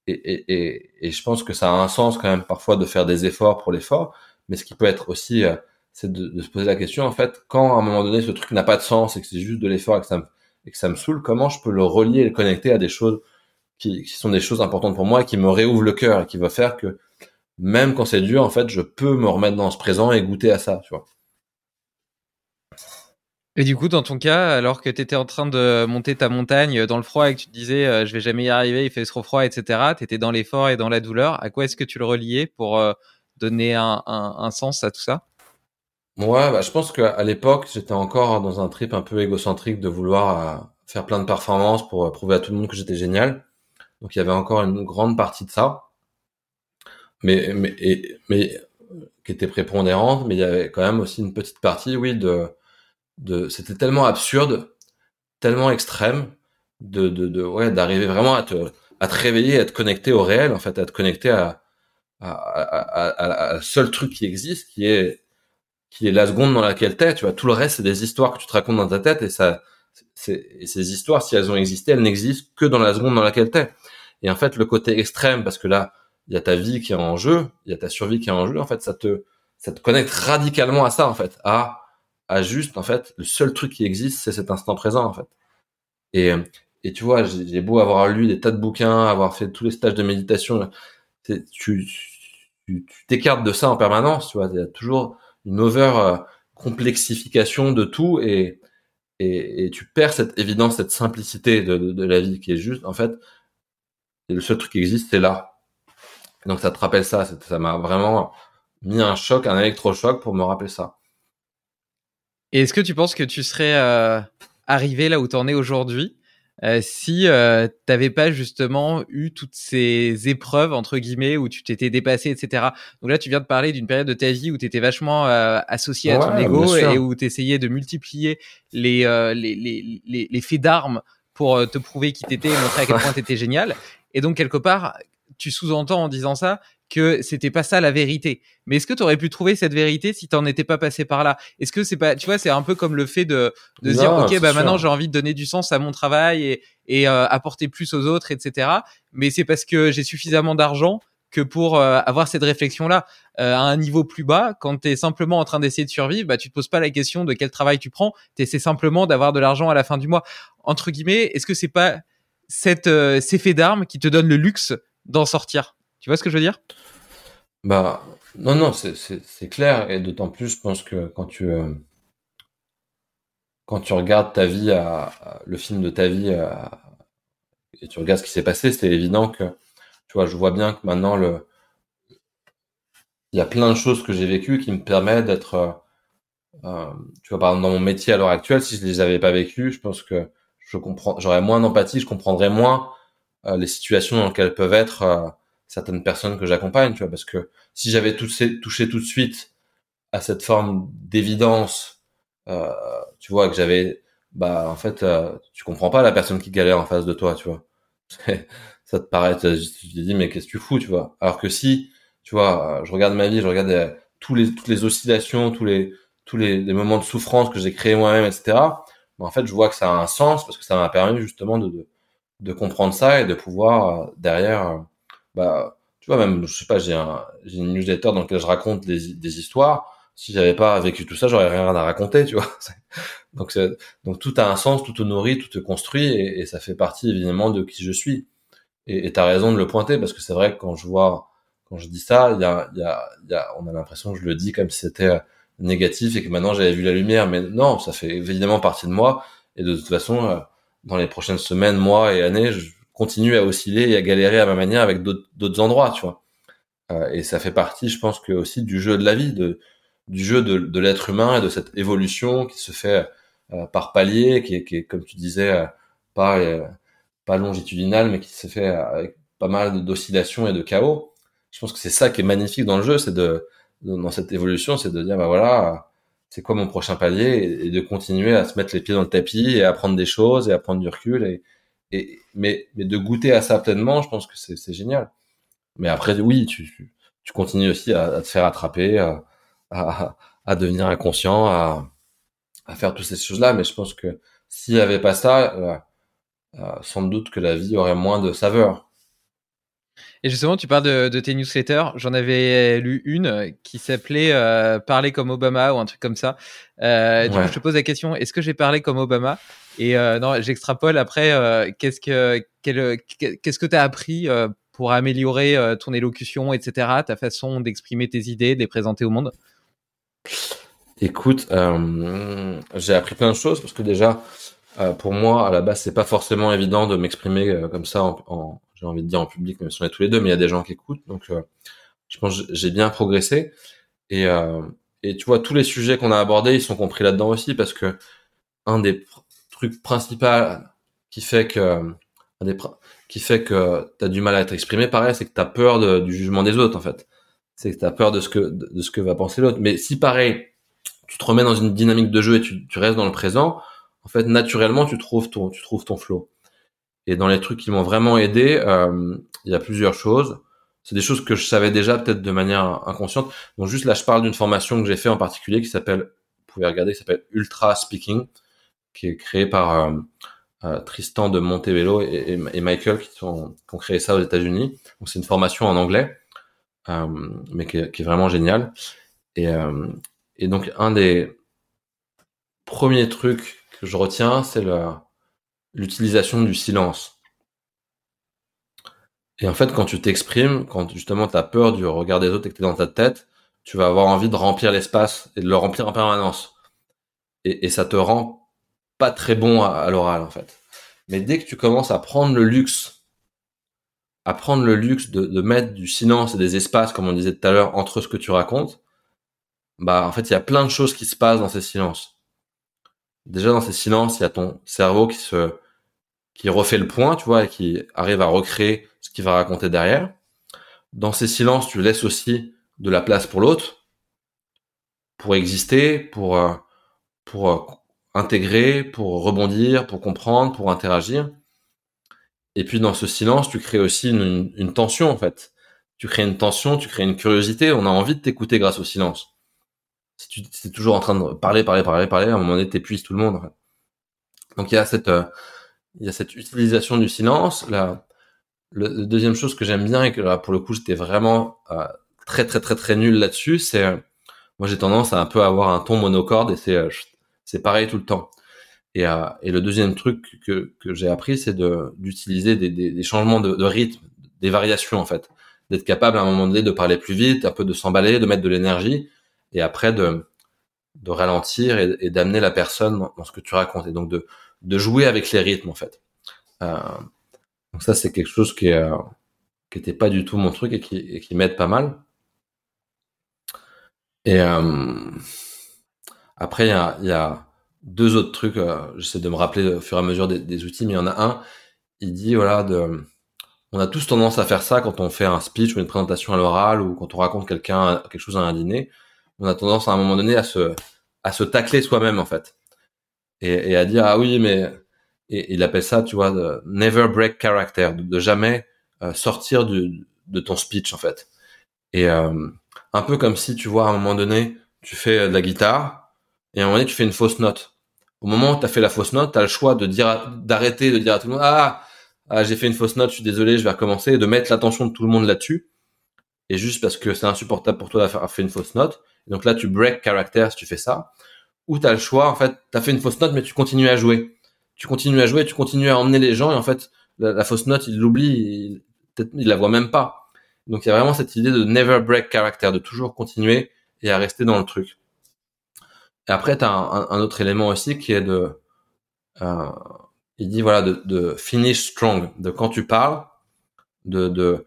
[SPEAKER 5] Et, et, et, et, je pense que ça a un sens quand même parfois de faire des efforts pour l'effort, mais ce qui peut être aussi, euh, c'est de, se poser la question en fait, quand à un moment donné ce truc n'a pas de sens et que c'est juste de l'effort et que ça me et que ça me saoule, comment je peux le relier et le connecter à des choses qui, qui sont des choses importantes pour moi et qui me réouvrent le cœur et qui va faire que même quand c'est dur, en fait, je peux me remettre dans ce présent et goûter à ça, tu vois.
[SPEAKER 6] Et du coup, dans ton cas, alors que tu étais en train de monter ta montagne dans le froid et que tu te disais euh, je vais jamais y arriver, il fait trop froid, etc., tu étais dans l'effort et dans la douleur, à quoi est-ce que tu le reliais pour euh, donner un, un, sens à tout ça?
[SPEAKER 5] Moi, bah, je pense qu'à l'époque, j'étais encore dans un trip un peu égocentrique de vouloir euh, faire plein de performances pour prouver à tout le monde que j'étais génial. Donc il y avait encore une grande partie de ça mais mais mais qui était prépondérante, mais il y avait quand même aussi une petite partie, oui, de de c'était tellement absurde, tellement extrême, de de, de ouais, d'arriver vraiment à te à te réveiller, à te connecter au réel, en fait, à te connecter à à, à, à, à, seul truc qui existe, qui est qui est la seconde dans laquelle t'es. Tu vois, tout le reste c'est des histoires que tu te racontes dans ta tête et ça, et ces histoires, si elles ont existé, elles n'existent que dans la seconde dans laquelle t'es. Et en fait, le côté extrême, parce que là, il y a ta vie qui est en jeu, il y a ta survie qui est en jeu. En fait, ça te ça te connecte radicalement à ça en fait, à à juste en fait le seul truc qui existe c'est cet instant présent en fait. Et et tu vois, j'ai beau avoir lu des tas de bouquins, avoir fait tous les stages de méditation, tu t'écartes de ça en permanence, tu vois, il y a toujours une over euh, complexification de tout et, et, tu perds cette évidence, cette simplicité de, de, la vie qui est juste, en fait, le seul truc qui existe, c'est là. Donc ça te rappelle ça, ça m'a vraiment mis un choc, un électrochoc pour me rappeler ça.
[SPEAKER 6] Et est-ce que tu penses que tu serais euh, arrivé là où tu en es aujourd'hui euh, si euh, t'avais pas justement eu toutes ces épreuves entre guillemets où tu t'étais dépassé, etc. Donc là, tu viens de parler d'une période de ta vie où tu étais vachement euh, associé à ton ego et où tu essayais de multiplier les, les, les, les, les faits d'armes pour te prouver qui t'étais et montrer à quel (laughs) point t'étais génial. Et donc quelque part, tu sous-entends en disant ça que c'était pas ça la vérité. Mais est-ce que tu aurais pu trouver cette vérité si t'en étais pas passé par là? Est-ce que c'est pas, tu vois, c'est un peu comme le fait de, de dire, ok, bah maintenant j'ai envie de donner du sens à mon travail et, et euh, apporter plus aux autres, etc. Mais c'est parce que j'ai suffisamment d'argent que pour euh, avoir cette réflexion-là euh, à un niveau plus bas, quand tu es simplement en train d'essayer de survivre, bah, tu te poses pas la question de quel travail tu prends, tu essaies simplement d'avoir de l'argent à la fin du mois. Entre guillemets, est-ce que c'est pas cette, ces faits d'armes qui te donnent le luxe d'en sortir? Tu vois ce que je veux dire?
[SPEAKER 5] Bah non, non, c'est clair. Et d'autant plus, je pense que quand tu euh, quand tu regardes ta vie, le film de ta vie et tu regardes ce qui s'est passé, c'est évident que tu vois, je vois bien que maintenant le il y a plein de choses que j'ai vécues qui me permettent d'être euh, euh, tu vois par exemple dans mon métier à l'heure actuelle si je les avais pas vécues je pense que je comprends j'aurais moins d'empathie je comprendrais moins les situations dans lesquelles peuvent être certaines personnes que j'accompagne, tu vois, parce que si j'avais touché, tout de suite à cette forme d'évidence, euh, tu vois, que j'avais, bah, en fait, euh, tu comprends pas la personne qui galère en face de toi, tu vois. (laughs) ça te paraît, tu te dis, mais qu'est-ce que tu fous, tu vois? Alors que si, tu vois, je regarde ma vie, je regarde euh, tous les, toutes les oscillations, tous les, tous les, moments de souffrance que j'ai créés moi-même, etc. Bah, en fait, je vois que ça a un sens parce que ça m'a permis justement de, de, de, comprendre ça et de pouvoir euh, derrière bah, tu vois, même, je sais pas, j'ai un, j'ai une newsletter dans laquelle je raconte des, des histoires. Si j'avais pas vécu tout ça, j'aurais rien à raconter, tu vois. (laughs) donc, donc tout a un sens, tout te nourrit, tout te construit, et, ça fait partie évidemment de qui je suis. Et t'as raison de le pointer parce que c'est vrai que quand je vois, quand je dis ça, il y a, y a, y a, on a l'impression que je le dis comme si c'était négatif et que maintenant j'avais vu la lumière, mais non, ça fait évidemment partie de moi. Et de toute façon, euh, dans les prochaines semaines, mois et années, continue à osciller et à galérer à ma manière avec d'autres endroits, tu vois. Euh, et ça fait partie, je pense, que aussi du jeu de la vie, du jeu de, l'être humain et de cette évolution qui se fait euh, par palier, qui est, comme tu disais, euh, pas pas longitudinal, mais qui se fait avec pas mal d'oscillations et de chaos. Je pense que c'est ça qui est magnifique dans le jeu, c'est de, dans cette évolution, c'est de dire bah voilà, c'est quoi mon prochain palier et, de continuer à se mettre les pieds dans le tapis et à apprendre des choses et à prendre du recul et, et, mais, mais de goûter à ça pleinement, je pense que c'est génial. Mais après, oui, tu, tu continues aussi à, te faire attraper, à, devenir inconscient, à, à faire toutes ces choses-là. Mais je pense que s'il n'y avait pas ça, euh, euh, sans doute que la vie aurait moins de saveur.
[SPEAKER 6] Et justement, tu parles de, de tes newsletters. J'en avais lu une qui s'appelait euh, Parler comme Obama ou un truc comme ça. Euh, du coup, je te pose la question est-ce que j'ai parlé comme Obama? Et euh, non, j'extrapole après. Euh, qu'est-ce que qu'est-ce que tu as appris euh, pour améliorer ton élocution, etc. Ta façon d'exprimer tes idées, de les présenter au monde?
[SPEAKER 5] Écoute, j'ai appris plein de choses parce que déjà, pour moi, à la base, c'est pas forcément évident de m'exprimer comme ça en, en j'ai envie de dire en public, même si on est tous les deux, mais il y a des gens qui écoutent. Donc, euh, je pense j'ai bien progressé. Et, euh, et tu vois, tous les sujets qu'on a abordés, ils sont compris là-dedans aussi, parce que un des trucs principaux qui fait que un des qui fait que tu as du mal à t'exprimer, pareil, c'est que tu as peur du jugement des autres, en fait. C'est que tu as peur de ce que de, ce que va penser l'autre. Mais si pareil, tu te remets dans une dynamique de jeu et tu, tu restes dans le présent, en fait, naturellement, tu trouves ton tu trouves ton flow. Et dans les trucs qui m'ont vraiment aidé, euh, il y a plusieurs choses. C'est des choses que je savais déjà peut-être de manière inconsciente. Donc juste là, je parle d'une formation que j'ai fait en particulier qui s'appelle, vous pouvez regarder, qui s'appelle Ultra Speaking, qui est créée par euh, euh, Tristan de Montebello et, Michael qui, ont créé ça aux États-Unis. Donc c'est une formation en anglais, euh, mais qui est, vraiment géniale. Et, donc, un des premiers trucs que je retiens, c'est l'utilisation du silence. Et en fait, quand tu t'exprimes, quand justement tu as peur du regard des autres et que tu es dans ta tête, tu vas avoir envie de remplir l'espace et de le remplir en permanence. Et, et ça te rend pas très bon à, l'oral, en fait. Mais dès que tu commences à prendre le luxe, à prendre le luxe de, de mettre du silence et des espaces, comme on disait tout à l'heure, entre ce que tu racontes, bah en fait il y a plein de choses qui se passent dans ces silences. Déjà dans ces silences, il y a ton cerveau qui se qui refait le point, tu vois, et qui arrive à recréer ce qu'il va raconter derrière. Dans ces silences, tu laisses aussi de la place pour l'autre, pour exister, pour euh, pour euh, intégrer, pour rebondir, pour comprendre, pour interagir. Et puis dans ce silence, tu crées aussi une, tension en fait. Tu crées une tension, tu crées une curiosité. On a envie de t'écouter grâce au silence si tu es toujours en train de parler, parler, parler, parler, à un moment donné, t'épuises tout le monde. Donc il y a cette, euh, il y a cette utilisation du silence. La, le, deuxième chose que j'aime bien et que là, pour le coup j'étais vraiment euh, très très très très nul là-dessus, c'est euh, moi j'ai tendance à un peu avoir un ton monocorde et c'est c'est pareil tout le temps. Et, et le deuxième truc que, que j'ai appris, c'est de d'utiliser des, des, changements de, de rythme, des variations en fait, d'être capable à un moment donné de parler plus vite, un peu de s'emballer, de mettre de l'énergie et après de, de ralentir et, d'amener la personne dans, ce que tu racontes et donc de, de jouer avec les rythmes en fait. Euh, donc ça c'est quelque chose qui était pas du tout mon truc et qui, qui m'aide pas mal. Et euh, après il y a, deux autres trucs. Euh, J'essaie de me rappeler au fur et à mesure des, outils, mais il y en a un. Il dit voilà on a tous tendance à faire ça quand on fait un speech ou une présentation à l'oral ou quand on raconte quelqu'un quelque chose à un dîner on a tendance à un moment donné à se à se tacler soi-même en fait et, et, à dire ah oui mais et, il appelle ça tu vois de never break character de, jamais euh, sortir du, de ton speech en fait. Et euh, un peu comme si tu vois à un moment donné tu fais de la guitare et à un moment donné tu fais une fausse note. Au moment où tu as fait la fausse note tu as le choix de dire d'arrêter de dire à tout le monde ah, ah j'ai fait une fausse note je suis désolé je vais recommencer et de mettre l'attention de tout le monde là-dessus. Et juste parce que c'est insupportable pour toi d'avoir fait une fausse note. Donc là, tu break character si tu fais ça. Ou tu as le choix, en fait, tu as fait une fausse note, mais tu continues à jouer. Tu continues à jouer, tu continues à emmener les gens, et en fait, la, fausse note, il l'oublie, il, il la voit même pas. Donc il y a vraiment cette idée de never break character, de toujours continuer et à rester dans le truc. Et après, tu as un, autre élément aussi qui est de... Euh, il dit, voilà, de, de finish strong, de quand tu parles, de, de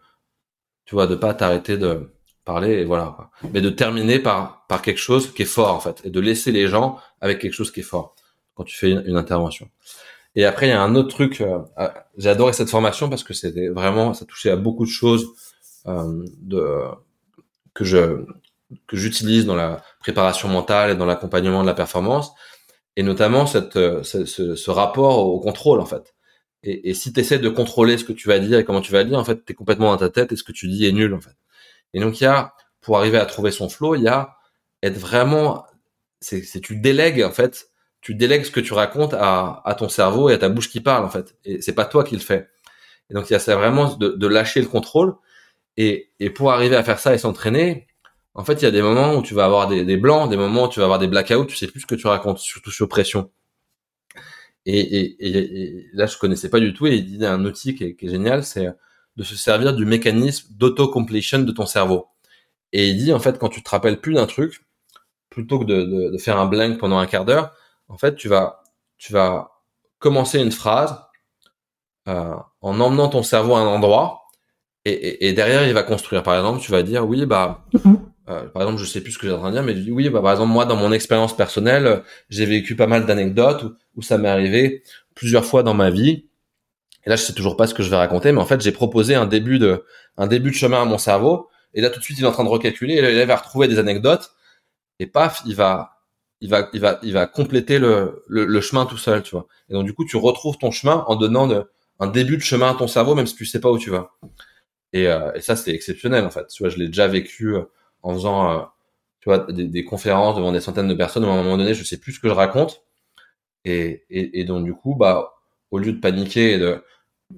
[SPEAKER 5] tu vois, de pas t'arrêter de parler et voilà. Mais de terminer par par quelque chose qui est fort en fait et de laisser les gens avec quelque chose qui est fort quand tu fais une, intervention. Et après il y a un autre truc. Euh, euh, j'ai adoré cette formation parce que c'était vraiment ça touchait à beaucoup de choses euh, de que je que j'utilise dans la préparation mentale et dans l'accompagnement de la performance et notamment cette ce, ce, rapport au contrôle en fait. Et, si tu essaies de contrôler ce que tu vas dire et comment tu vas dire, en fait, tu es complètement dans ta tête et ce que tu dis est nul en fait. Et donc il y a, pour arriver à trouver son flow, il y a être vraiment, c'est, tu délègues en fait, tu délègues ce que tu racontes à, à ton cerveau et à ta bouche qui parle en fait. Et c'est pas toi qui le fais. Et donc il y a ça vraiment de, de lâcher le contrôle. Et, et pour arriver à faire ça et s'entraîner, en fait il y a des moments où tu vas avoir des, des blancs, des moments où tu vas avoir des blackouts, tu sais plus ce que tu racontes, surtout sous pression. Et, et, et, là je connaissais pas du tout et il dit un outil qui est, qui est génial, c'est de se servir du mécanisme d'auto-completion de ton cerveau. Et il dit, en fait, quand tu te rappelles plus d'un truc, plutôt que de, de, faire un blank pendant un quart d'heure, en fait, tu vas, tu vas commencer une phrase euh, en emmenant ton cerveau à un endroit, et, et, derrière, il va construire. Par exemple, tu vas dire, oui, bah, mhm. euh, par exemple, je sais plus ce que j'ai en train de dire, mais oui, bah, par exemple, moi, dans mon expérience personnelle, j'ai vécu pas mal d'anecdotes où, où ça m'est arrivé plusieurs fois dans ma vie et là, je sais toujours pas ce que je vais raconter, mais en fait, j'ai proposé un début de, un début de chemin à mon cerveau. Et là, tout de suite, il est en train de recalculer. Et là, il va retrouver des anecdotes. Et paf, il va, il va, il va, il va compléter le, le, chemin tout seul, tu vois. Et donc, du coup, tu retrouves ton chemin en donnant de, un début de chemin à ton cerveau, même si tu sais pas où tu vas. Et, euh, et ça, c'est exceptionnel, en fait. Tu vois, je l'ai déjà vécu euh, en faisant, euh, tu vois, des, des, conférences devant des centaines de personnes où à un moment donné, je sais plus ce que je raconte. Et, et, et donc, du coup, bah, au lieu de paniquer et de,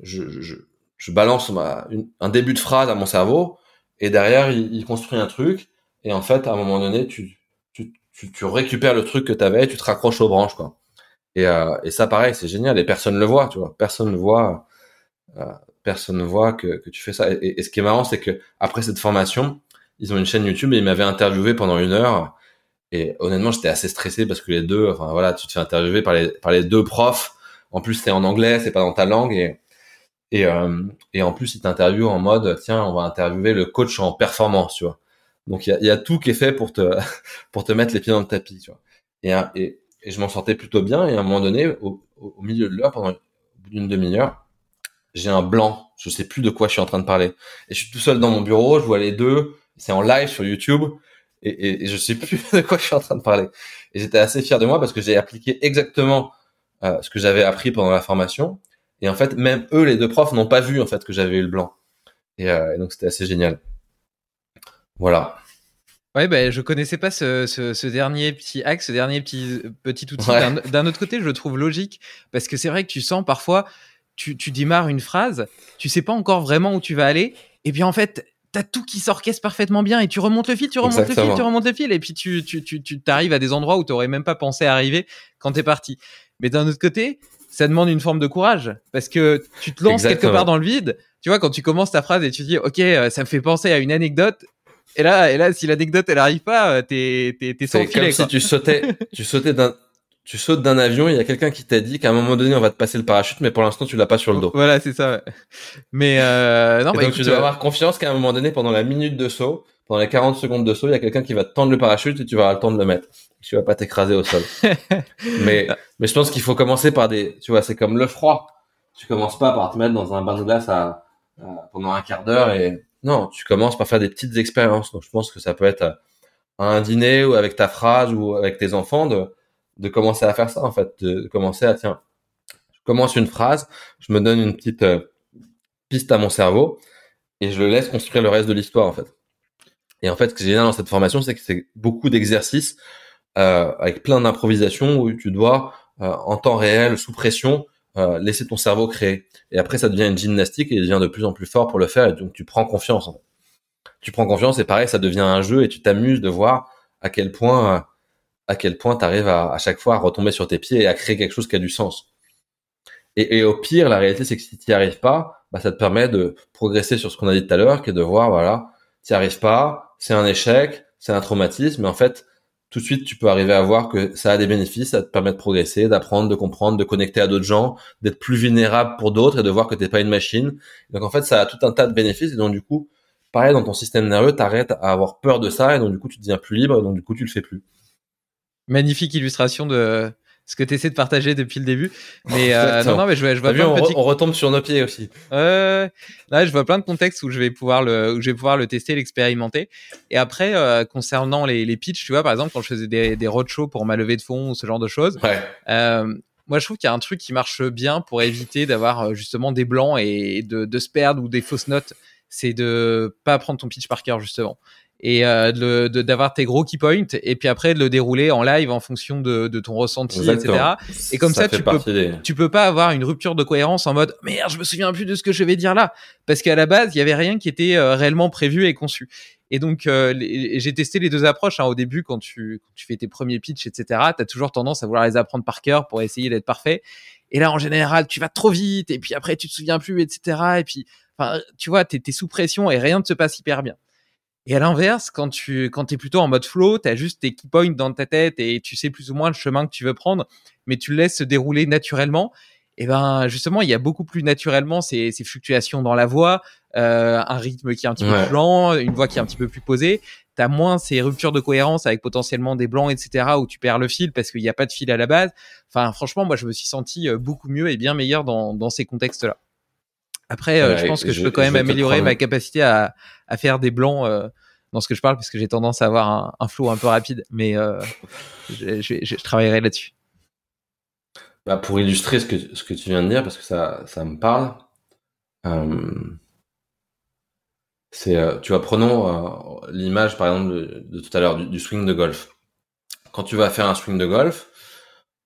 [SPEAKER 5] je, je, je balance ma, un début de phrase à mon cerveau et derrière il, construit un truc et en fait, à un moment donné, tu, tu, tu, récupères le truc que tu avais, tu te raccroches aux branches, quoi. Et, euh, et ça, pareil, c'est génial. Et personne ne le voit, tu vois. Personne ne voit, euh, personne ne voit que, que tu fais ça. Et, ce qui est marrant, c'est que après cette formation, ils ont une chaîne YouTube et ils m'avaient interviewé pendant une heure. Et honnêtement, j'étais assez stressé parce que les deux, enfin voilà, tu te fais interviewer par les, par les deux profs. En plus, c'est en anglais, c'est pas dans ta langue. Et, et, euh, et en plus, ils t'interviewent en mode, tiens, on va interviewer le coach en performance, tu vois. Donc, il y a, y a, tout qui est fait pour te, (laughs) pour te mettre les pieds dans le tapis, tu vois. Et, et, et je m'en sortais plutôt bien. Et à un moment donné, au, au milieu de l'heure, pendant une demi-heure, j'ai un blanc. Je sais plus de quoi je suis en train de parler. Et je suis tout seul dans mon bureau, je vois les deux. C'est en live sur YouTube. Et, et, et, je sais plus (laughs) de quoi je suis en train de parler. Et j'étais assez fier de moi parce que j'ai appliqué exactement euh, ce que j'avais appris pendant la formation. Et en fait, même eux, les deux profs, n'ont pas vu en fait que j'avais eu le blanc. Et, euh, et donc c'était assez génial. Voilà.
[SPEAKER 6] Ouais, ben je connaissais pas ce, ce, ce, dernier petit hack, ce dernier petit petit outil. D'un autre côté, je le trouve logique parce que c'est vrai que tu sens parfois, tu, tu démarres une phrase, tu sais pas encore vraiment où tu vas aller, et puis en fait, t'as tout qui s'orchestre parfaitement bien et tu remontes le fil, tu remontes le fil, tu remontes le fil et puis tu tu tu tu t'arrives à des endroits où t'aurais même pas pensé arriver quand t'es parti. Mais d'un autre côté, ça demande une forme de courage parce que tu te lances quelque part dans le vide. Tu vois, quand tu commences ta phrase et tu dis, OK, euh, ça me fait penser à une anecdote. Et là, et là, si l'anecdote elle arrive pas, euh, t'es t'es t'es sans filet.
[SPEAKER 5] Comme si tu sautais, tu sautais d'un tu sautes d'un avion, il y a quelqu'un qui t'a dit qu'à un moment donné on va te passer le parachute, mais pour l'instant tu l'as pas sur le dos.
[SPEAKER 6] Voilà, c'est ça. Mais euh, non,
[SPEAKER 5] bah, donc tu dois euh, avoir confiance qu'à un moment donné, pendant la minute de saut, pendant les 40 secondes de saut, il y a quelqu'un qui va te tendre le parachute et tu vas avoir le temps de le mettre. Tu vas pas t'écraser au sol. (laughs) mais mais je pense qu'il faut commencer par des, tu vois, c'est comme le froid. Tu commences pas par te mettre dans un bain de glace à, pendant un quart d'heure et non, tu commences par faire des petites expériences. Donc je pense que ça peut être à un dîner ou avec ta phrase ou avec tes enfants de de commencer à faire ça en fait, de commencer à tiens, je commence une phrase, je me donne une petite euh, piste à mon cerveau et je le laisse construire le reste de l'histoire en fait. Et en fait, ce qui est génial dans cette formation, c'est que c'est beaucoup d'exercices euh, avec plein d'improvisations où tu dois euh, en temps réel, sous pression, euh, laisser ton cerveau créer. Et après, ça devient une gymnastique et il devient de plus en plus fort pour le faire. Et donc, tu prends confiance. Tu prends confiance et pareil, ça devient un jeu et tu t'amuses de voir à quel point à quel point tu arrives à, à, chaque fois à retomber sur tes pieds et à créer quelque chose qui a du sens. Et, et au pire, la réalité, c'est que si tu n'y arrives pas, bah, ça te permet de progresser sur ce qu'on a dit tout à l'heure, qui est de voir, voilà, tu n'y arrives pas, c'est un échec, c'est un traumatisme, mais en fait, tout de suite, tu peux arriver à voir que ça a des bénéfices, ça te permet de progresser, d'apprendre, de comprendre, de connecter à d'autres gens, d'être plus vulnérable pour d'autres et de voir que t'es pas une machine. Donc en fait, ça a tout un tas de bénéfices et donc du coup, pareil, dans ton système nerveux, t'arrêtes à avoir peur de ça et donc du coup, tu deviens plus libre et donc du coup, tu le fais plus
[SPEAKER 6] magnifique illustration de ce que tu essaies de partager depuis le début. Mais euh, non, non, mais je, je vois
[SPEAKER 5] plein on, on, retombe sur nos pieds aussi.
[SPEAKER 6] Euh, là, je vois plein de contextes où je vais pouvoir le, où je vais pouvoir le tester, l'expérimenter. Et après, euh, concernant les, les pitchs, tu vois, par exemple, quand je faisais des, des roadshows pour ma levée de fonds ou ce genre de choses,
[SPEAKER 5] ouais.
[SPEAKER 6] euh, moi, je trouve qu'il y a un truc qui marche bien pour éviter d'avoir justement des blancs et de, de se perdre ou des fausses notes. C'est de pas prendre ton pitch par cœur justement et euh, d'avoir tes gros key points et puis après de le dérouler en live en fonction de, de ton ressenti etc et comme ça, tu peux tu peux pas avoir une rupture de cohérence en mode merde je me souviens plus de ce que je vais dire là. Parce qu'à la base il y avait rien qui était euh, réellement prévu et conçu. Et donc euh, j'ai testé les deux approches hein. au début quand tu quand tu fais tes premiers pitchs etc t'as toujours tendance à vouloir les apprendre par cœur pour essayer d'être parfait. Et là en général tu vas trop vite et puis après tu te souviens plus etc et puis enfin tu vois t'es es sous pression et rien ne se passe hyper bien et à l'inverse, quand tu quand es plutôt en mode flow, tu as juste tes key points dans ta tête et tu sais plus ou moins le chemin que tu veux prendre, mais tu le laisses se dérouler naturellement. Et ben justement, il y a beaucoup plus naturellement ces, ces fluctuations dans la voix, euh, un rythme qui est un petit peu plus lent, une voix qui est un petit peu plus posée. T'as moins ces ruptures de cohérence avec potentiellement des blancs, etc., où tu perds le fil parce qu'il n'y a pas de fil à la base. Enfin, franchement, moi, je me suis senti euh, beaucoup mieux et bien meilleur dans, dans ces contextes-là. Après, euh, je pense que je, peux quand même améliorer ma capacité à, à, faire des blancs euh, dans ce que je parle, parce que j'ai tendance à avoir un, un flow un peu rapide, mais euh, (laughs) je, je, je, travaillerai là-dessus.
[SPEAKER 5] Bah pour illustrer ce que, ce que tu viens de dire, parce que ça, ça me parle, c'est, tu vois, prenons l'image par exemple de, de tout à l'heure du, du, swing de golf. Quand tu vas faire un swing de golf,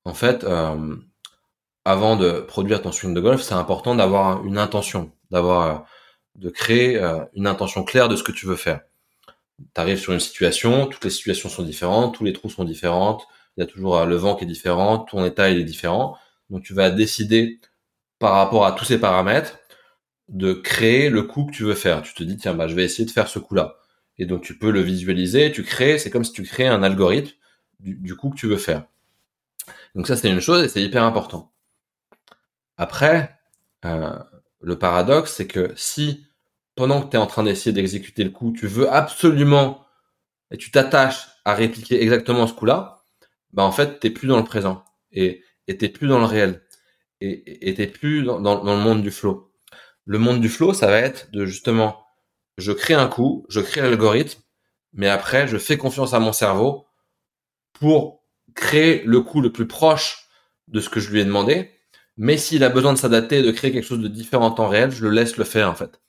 [SPEAKER 5] en fait, avant de produire ton swing de golf, c'est important d'avoir une intention, d'avoir, euh, de créer euh, une intention claire de ce que tu veux faire. tu arrives sur une situation, toutes les situations sont différentes, tous les trous sont différents, il y a toujours euh, le vent qui est différent, ton état il est différent. Donc tu vas décider par rapport à tous ces paramètres de créer le coup que tu veux faire. Tu te dis tiens bah je vais essayer de faire ce coup-là. Et donc tu peux le visualiser, tu crées, c'est comme si tu créais un algorithme du, coup que tu veux faire. Donc ça c'est une chose et c'est hyper important. Après, euh, le paradoxe c'est que si pendant que tu es en train d'essayer d'exécuter le coup, tu veux absolument et tu t'attaches à répliquer exactement ce coup-là, bah en fait t'es plus dans le présent et t'es plus dans le réel et t'es plus dans, dans, le monde du flow. Le monde du flow, ça va être de justement, je crée un coup, je crée l'algorithme, mais après je fais confiance à mon cerveau pour créer le coup le plus proche de ce que je lui ai demandé. Mais s'il a besoin de s'adapter, de créer quelque chose de différent en temps réel, je le laisse le faire en fait.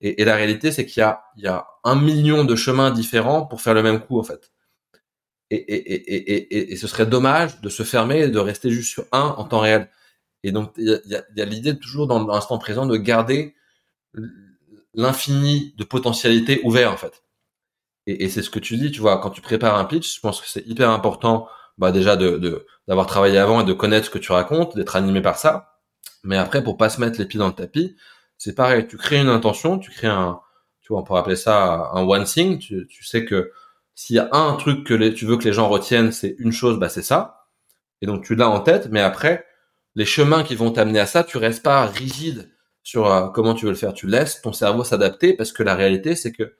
[SPEAKER 5] Et, et la réalité, c'est qu'il y a, y a un million de chemins différents pour faire le même coup en fait et, ce serait dommage de se fermer et de rester juste sur un en temps réel. Et donc, il y a, l'idée toujours dans l'instant présent de garder l'infini de potentialités ouvert, en fait. Et, c'est ce que tu dis, tu vois, quand tu prépares un pitch, je pense que c'est hyper important, bah, déjà de, d'avoir travaillé avant et de connaître ce que tu racontes, d'être animé par ça. Mais après, pour pas se mettre les pieds dans le tapis, c'est pareil, tu crées une intention, tu crées un, tu vois, on pourrait appeler ça un one thing, tu, tu sais que s'il y a un truc que tu veux que les gens retiennent, c'est une chose, bah c'est ça. Et donc tu l'as en tête, mais après, les chemins qui vont t'amener à ça, tu restes pas rigide sur euh, comment tu veux le faire. Tu laisses ton cerveau s'adapter parce que la réalité, c'est que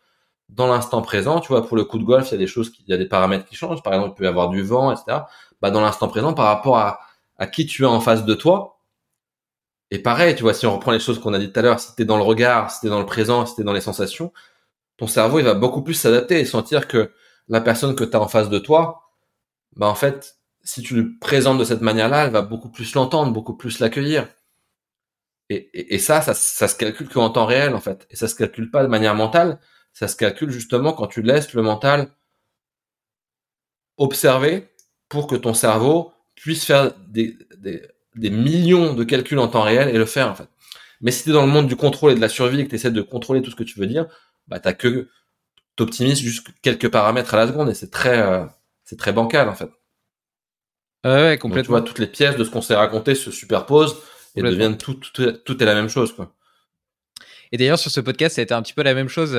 [SPEAKER 5] dans l'instant présent, tu vois, pour le coup de golf, il y a des choses, il y a des paramètres qui changent. Par exemple, il peut y avoir du vent, etc. Bah, dans l'instant présent, par rapport à, à qui tu as en face de toi. Et pareil, tu vois, si on reprend les choses qu'on a dit tout à l'heure, si t'es dans le regard, si t'es dans le présent, si t'es dans les sensations, ton cerveau, il va beaucoup plus s'adapter et sentir que la personne que tu as en face de toi, bah en fait, si tu le présentes de cette manière-là, elle va beaucoup plus l'entendre, beaucoup plus l'accueillir. Et, et, ça, ça, ça se calcule qu'en temps réel, en fait. Et ça se calcule pas de manière mentale, ça se calcule justement quand tu laisses le mental observer pour que ton cerveau puisse faire des, des, des millions de calculs en temps réel et le faire, en fait. Mais si tu es dans le monde du contrôle et de la survie et que tu essaies de contrôler tout ce que tu veux dire, bah t'as que t'optimises juste quelques paramètres à la seconde et c'est très, euh, c'est très bancal en fait.
[SPEAKER 6] ouais, complètement. tu
[SPEAKER 5] vois, toutes les pièces de ce qu'on s'est raconté se superposent et deviennent tout, tout, est la même chose quoi.
[SPEAKER 6] Et d'ailleurs, sur ce podcast, ça a été un petit peu la même chose.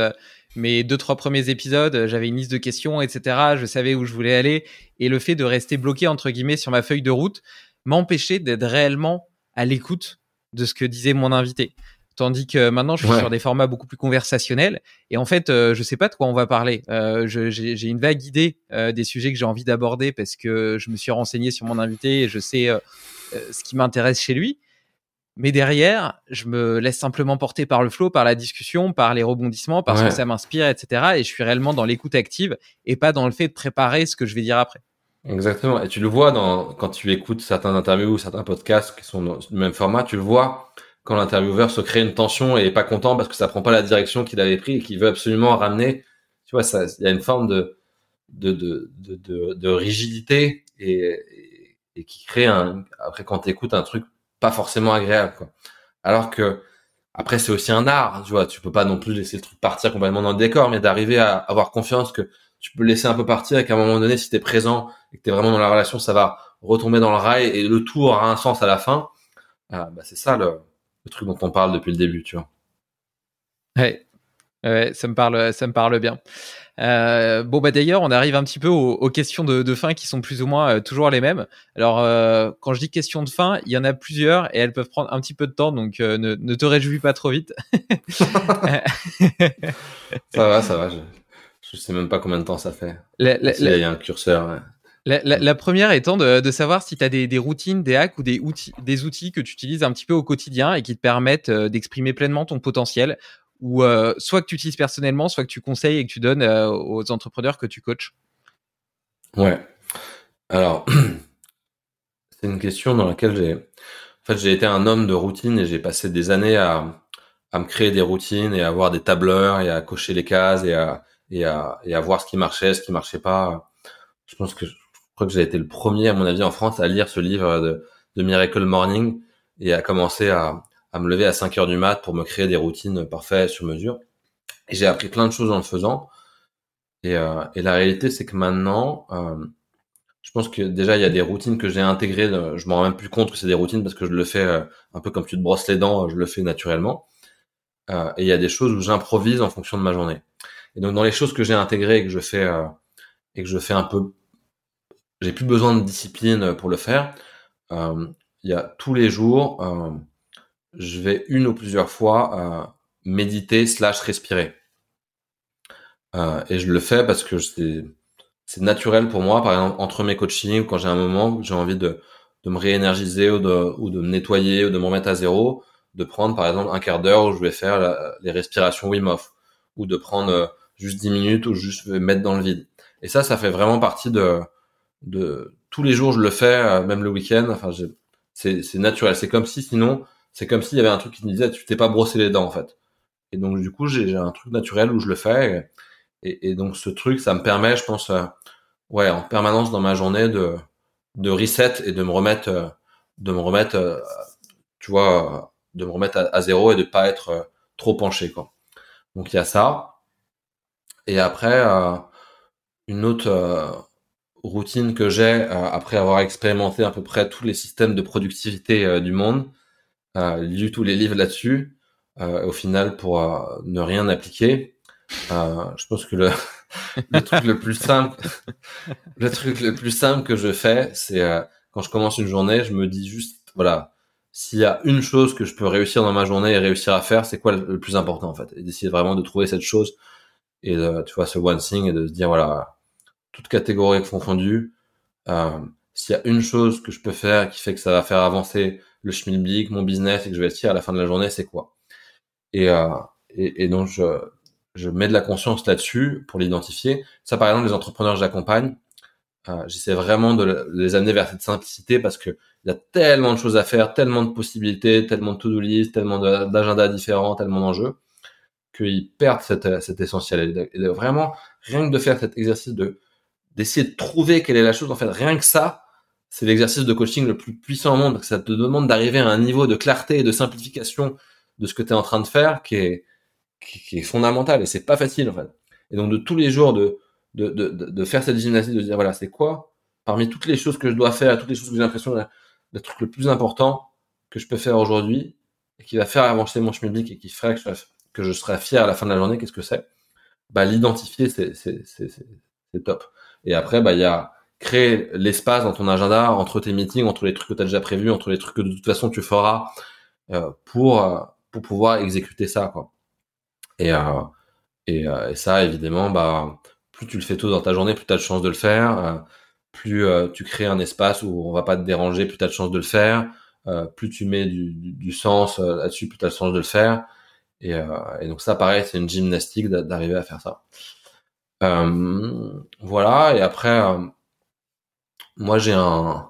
[SPEAKER 6] Mes deux, trois premiers épisodes, j'avais une liste de questions, etc. Je savais où je voulais aller. Et le fait de rester bloqué, entre guillemets, sur ma feuille de route m'empêchait d'être réellement à l'écoute de ce que disait mon invité. Tandis que maintenant, je suis sur des formats beaucoup plus conversationnels. Et en fait, euh, je sais pas de quoi on va parler. Euh, j'ai une vague idée euh, des sujets que j'ai envie d'aborder parce que je me suis renseigné sur mon invité et je sais euh, ce qui m'intéresse chez lui. Mais derrière, je me laisse simplement porter par le flow, par la discussion, par les rebondissements, parce que ça m'inspire, etc. Et je suis réellement dans l'écoute active et pas dans le fait de préparer ce que je vais dire après.
[SPEAKER 5] Exactement. Et tu le vois dans, quand tu écoutes certains interviews ou certains podcasts qui sont dans le même format, tu le vois quand l'intervieweur se crée une tension et est pas content parce que ça prend pas la direction qu'il avait pris et qu'il veut absolument ramener. Tu vois, ça, il y a une forme de de, de, de, de rigidité et, et, qui crée un après quand tu écoutes un truc pas forcément agréable quoi. Alors que après c'est aussi un art, tu vois, tu peux pas non plus laisser le truc partir complètement dans le décor, mais d'arriver à avoir confiance que tu peux laisser un peu partir et qu'à un moment donné, si tu es présent et que tu es vraiment dans la relation, ça va retomber dans le rail et le tout aura un sens à la fin. Ah, bah c'est ça le, truc dont on parle depuis le début, tu vois.
[SPEAKER 6] Ouais ça me parle, ça me parle bien. Euh, bon bah d'ailleurs, on arrive un petit peu aux, questions de, fin qui sont plus ou moins euh, toujours les mêmes. Alors euh, quand je dis questions de fin, il y en a plusieurs et elles peuvent prendre un petit peu de temps, donc ne, ne, te réjouis pas trop vite. (laughs) ça
[SPEAKER 5] va, ça va. Je, je sais même pas combien de temps ça fait. Il y a un curseur. Ouais.
[SPEAKER 6] La, première étant de, savoir si tu as des, routines, des hacks ou des outils, des outils que tu utilises un petit peu au quotidien et qui te permettent d'exprimer pleinement ton potentiel, ou euh, soit que tu utilises personnellement, soit que tu conseilles et que tu donnes euh, aux entrepreneurs que tu coaches.
[SPEAKER 5] Ouais. Alors, (clears throat) c'est une question dans laquelle j'ai, en fait, j'ai été un homme de routine et j'ai passé des années à, à me créer des routines et à avoir des tableurs et à cocher les cases et à, et à, et à voir ce qui marchait, ce qui marchait pas. Je pense que je crois que j'ai été le premier, à mon avis, en France à lire ce livre de, de Miracle Morning et à commencer à, à me lever à 5 heures du mat pour me créer des routines parfaites sur mesure. Et j'ai appris plein de choses en le faisant. Et, euh, et la réalité, c'est que maintenant, euh, je pense que déjà il y a des routines que j'ai intégrées. Je m'en rends même plus compte que c'est des routines parce que je le fais euh, un peu comme tu te brosses les dents, je le fais naturellement. Euh, et il y a des choses où j'improvise en fonction de ma journée. Et donc dans les choses que j'ai intégrées et que je fais euh, et que je fais un peu, j'ai plus besoin de discipline pour le faire. Euh, il y a tous les jours, je vais une ou plusieurs fois méditer slash respirer. et je le fais parce que c'est c'est naturel pour moi, par exemple, entre mes coachings, quand j'ai un moment où j'ai envie de, de me réénergiser ou de, ou de me nettoyer ou de me remettre à zéro, de prendre par exemple un quart d'heure où je vais faire les respirations Wim Hof ou de prendre euh, juste 10 minutes où juste je vais mettre dans le vide. Et ça, ça fait vraiment partie de, de tous les jours je le fais, euh, même le week-end. Enfin, c'est naturel. C'est comme si sinon, c'est comme s'il y avait un truc qui me disait tu t'es pas brossé les dents en fait. Et donc du coup, j'ai, un truc naturel où je le fais. Et, donc ce truc, ça me permet, je pense, euh, ouais, en permanence dans ma journée de de reset et de me remettre, de me remettre, tu vois de me remettre à, zéro et de pas être euh, trop penché quoi. Donc il y a ça. Et après euh, une autre euh, routine que j'ai après avoir expérimenté à peu près tous les systèmes de productivité du monde, lu tous les livres là-dessus, au final pour ne rien appliquer, je pense que le, (laughs) le truc le plus simple, (laughs) le truc le plus simple que je fais, c'est quand je commence une journée, je me dis juste voilà s'il y a une chose que je peux réussir dans ma journée et réussir à faire, c'est quoi le plus important en fait? Et d'essayer vraiment de trouver cette chose et de, tu vois ce one thing et de se dire voilà, toute catégorie confondue, euh, s'il y a une chose que je peux faire qui fait que ça va faire avancer le schmilblick, mon business et que je vais fier à la fin de la journée, c'est quoi? Et, euh, et, et, donc je, je mets de la conscience là-dessus pour l'identifier. Ça par exemple les entrepreneurs que j'accompagne, euh, j'essaie vraiment de les amener vers cette simplicité parce que il y a tellement de choses à faire, tellement de possibilités, tellement de to-do list, tellement d'agendas différents, tellement d'enjeux qu'ils perdent cet, cet essentiel. Et vraiment, rien que de faire cet exercice de d'essayer de trouver quelle est la chose, en fait, rien que ça, c'est l'exercice de coaching le plus puissant au monde. Parce que ça te demande d'arriver à un niveau de clarté et de simplification de ce que tu es en train de faire qui est, qui, est fondamental. Et c'est pas facile, en fait. Et donc, de tous les jours, de, de, de, de faire cette gymnastique, de dire voilà, c'est quoi parmi toutes les choses que je dois faire, toutes les choses que j'ai l'impression le truc le plus important que je peux faire aujourd'hui et qui va faire avancer mon schmilblick et qui ferait que je, que je serai fier à la fin de la journée, qu'est-ce que c'est? Bah l'identifier, c'est c'est top. Et après, bah il y a créer l'espace dans ton agenda entre tes meetings, entre les trucs que tu as déjà prévus, entre les trucs que de toute façon tu feras euh, pour euh, pour pouvoir exécuter ça quoi. Et euh, et, ça évidemment bah plus tu le fais tôt dans ta journée, plus tu as de chance de le faire. Plus tu crées un espace où on va pas te déranger, plus tu as de chance de le faire. Plus tu mets du, du, sens là-dessus, plus tu as de chance de le faire. Et, et donc ça, pareil, c'est une gymnastique d'arriver à faire ça. voilà. Et après, moi j'ai un,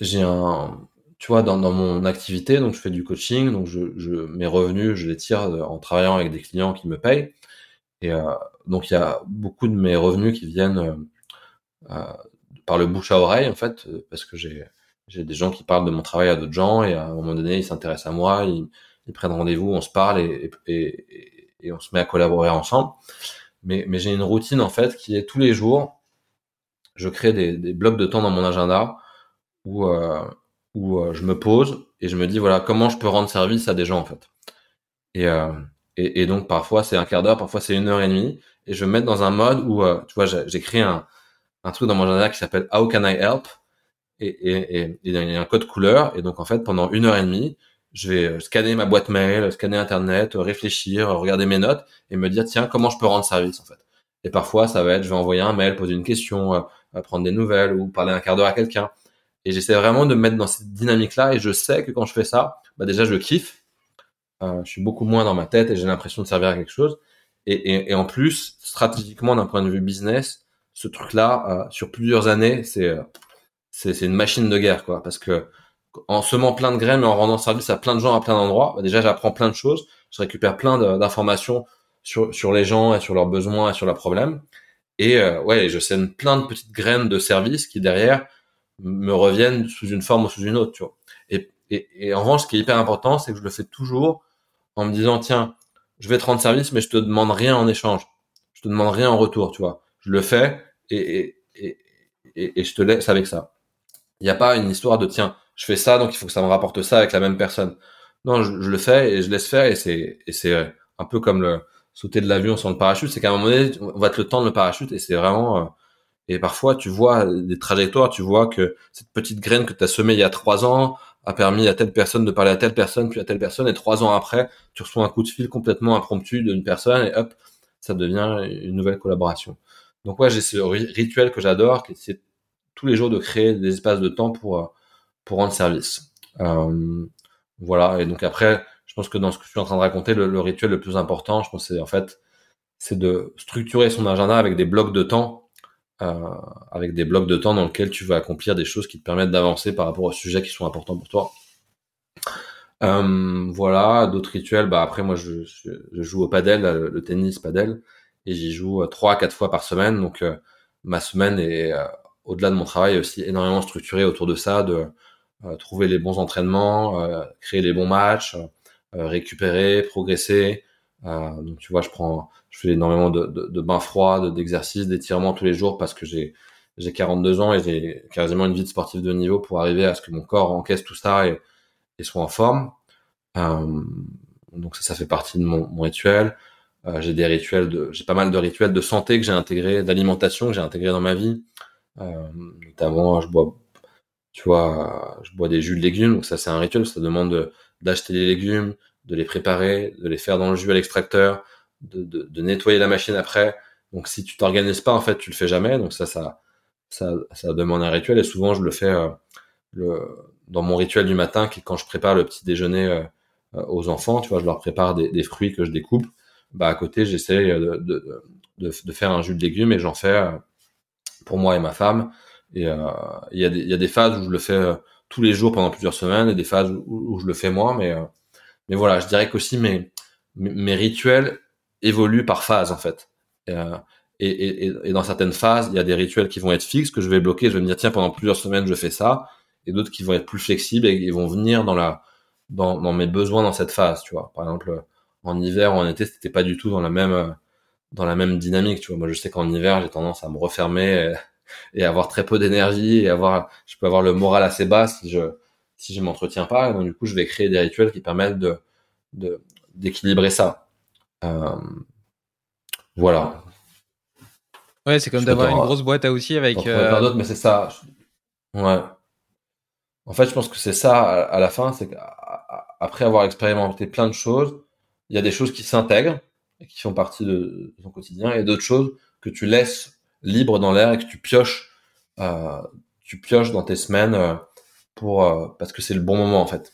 [SPEAKER 5] j'ai un, tu vois, dans, dans, mon activité, donc je fais du coaching, donc je, je mes revenus, je les tire en travaillant avec des clients qui me payent. Et euh, donc il y a beaucoup de mes revenus qui viennent euh, euh, par le bouche à oreille en fait, parce que j'ai j'ai des gens qui parlent de mon travail à d'autres gens et à un moment donné ils s'intéressent à moi, ils, ils prennent rendez-vous, on se parle et, et, et, on se met à collaborer ensemble. Mais, mais j'ai une routine en fait qui est tous les jours, je crée des, blocs de temps dans mon agenda où euh, où je me pose et je me dis voilà comment je peux rendre service à des gens en fait. Et euh, et, donc parfois c'est un quart d'heure, parfois c'est une heure et demie. Et je vais me mettre dans un mode où, euh, tu vois, j'ai créé un, un truc dans mon agenda qui s'appelle How Can I Help? Et, et, et, il y a un code couleur. Et donc en fait, pendant une heure et demie, je vais euh, scanner ma boîte mail, scanner Internet, réfléchir, regarder mes notes et me dire tiens comment je peux rendre service en fait. Et parfois ça va être je vais envoyer un mail, poser une question, euh, prendre des nouvelles ou parler un quart d'heure à quelqu'un. Et j'essaie vraiment de me mettre dans cette dynamique là et je sais que quand je fais ça, bah déjà je kiffe euh, je suis beaucoup moins dans ma tête et j'ai l'impression de servir à quelque chose. Et, et, en plus, stratégiquement, d'un point de vue business, ce truc-là, euh, sur plusieurs années, c'est euh, c'est une machine de guerre, quoi. Parce que en semant plein de graines et en rendant service à plein de gens à plein d'endroits, bah déjà j'apprends plein de choses, je récupère plein d'informations sur, sur les gens et sur leurs besoins et sur leurs problèmes. Et euh, ouais, je sème plein de petites graines de service qui derrière me reviennent sous une forme ou sous une autre, tu vois. Et, en revanche, ce qui est hyper important, c'est que je le fais toujours en me disant tiens, je vais te rendre service, mais je te demande rien en échange. je te demande rien en retour, tu vois. Je le fais et, et, et, et je te laisse avec ça. Il n'y a pas une histoire de tiens, je fais ça, donc il faut que ça me rapporte ça avec la même personne. Non, je, je le fais et je laisse faire et c'est et c'est un peu comme le sauter de l'avion sans le parachute, c'est qu'à un moment donné, on va te le tendre le parachute et c'est vraiment euh, et parfois tu vois des trajectoires, tu vois que cette petite graine que tu as semée il y a trois ans a permis à telle personne de parler à telle personne puis à telle personne et trois ans après, tu reçois un coup de fil complètement impromptu d'une personne et hop, ça devient une nouvelle collaboration. Donc ouais, j'ai ce rituel que j'adore, qui c'est tous les jours de créer des espaces de temps pour euh, pour rendre service. Euh, voilà. Et donc après, pense que dans ce que je suis en train de raconter, le, rituel le plus important, je pense, c'est en fait, c'est de structurer son agenda avec des blocs de temps, euh, avec des blocs de temps dans lesquels tu vas accomplir des choses qui te permettent d'avancer par rapport aux sujets qui sont importants pour toi. Euh, voilà, d'autres rituels. Bah après, moi, je, joue au padel, le, tennis padel, et j'y joue euh, trois à quatre fois par semaine. Donc, euh, ma semaine est au-delà de mon travail aussi énormément structurée autour de ça, de euh, trouver les bons entraînements, euh, créer les bons matchs, euh, récupérer, progresser. donc tu vois, je prends, je fais énormément de, de, de bains froids, d'exercices, d'étirements tous les jours parce que j'ai j'ai 42 ans et j'ai quasiment une vie de sportif de niveau pour arriver à ce que mon corps encaisse tout ça et, et soit en forme. Euh, donc ça, ça fait partie de mon, mon rituel. Euh, j'ai des rituels de, j'ai pas mal de rituels de santé que j'ai intégré, d'alimentation que j'ai intégré dans ma vie. Euh, notamment, je bois tu vois, je bois des jus de légumes, donc ça c'est un rituel, ça demande d'acheter les légumes, de les préparer, de les faire dans le jus à l'extracteur, de, de, de, nettoyer la machine après. Donc si tu t'organises pas, en fait, tu le fais jamais. Donc ça, ça, ça, ça demande un rituel. Et souvent, je le fais euh, le, dans mon rituel du matin, qui quand je prépare le petit déjeuner euh, euh, aux enfants, tu vois, je leur prépare des, des, fruits que je découpe. Bah à côté, j'essaie de, de, de, de, faire un jus de légumes et j'en fais pour moi et ma femme. Et euh, il y, a des, y a des phases où je le fais euh, tous les jours pendant plusieurs semaines et des phases où, je le fais moins. Mais, euh, mais voilà, je dirais qu'aussi mes, mes rituels évoluent par phase en fait. Et, et, et, et, dans certaines phases, il y a des rituels qui vont être fixes, que je vais bloquer, je vais me dire tiens pendant plusieurs semaines je fais ça, et d'autres qui vont être plus flexibles et ils vont venir dans la dans, dans mes besoins dans cette phase, tu vois. Par exemple, en hiver ou en été, c'était pas du tout dans la même dans la même dynamique, tu vois. Moi, je sais qu'en hiver, j'ai tendance à me refermer et avoir très peu d'énergie et avoir, je peux avoir le moral assez bas si je, si je m'entretiens pas. donc, du coup, je vais créer des rituels qui permettent de, de, d'équilibrer ça. Euh, voilà.
[SPEAKER 6] Ouais, c'est comme d'avoir une grosse boîte à outils avec.
[SPEAKER 5] Euh... d'autres, mais c'est ça. Ouais. En fait, je pense que c'est ça à, la fin, c'est qu'après avoir expérimenté plein de choses, il y a des choses qui s'intègrent et qui font partie de ton quotidien, et d'autres choses que tu laisses libre dans l'air et que tu pioches, euh, tu pioches dans tes semaines euh, pour euh, parce que c'est le bon moment en fait.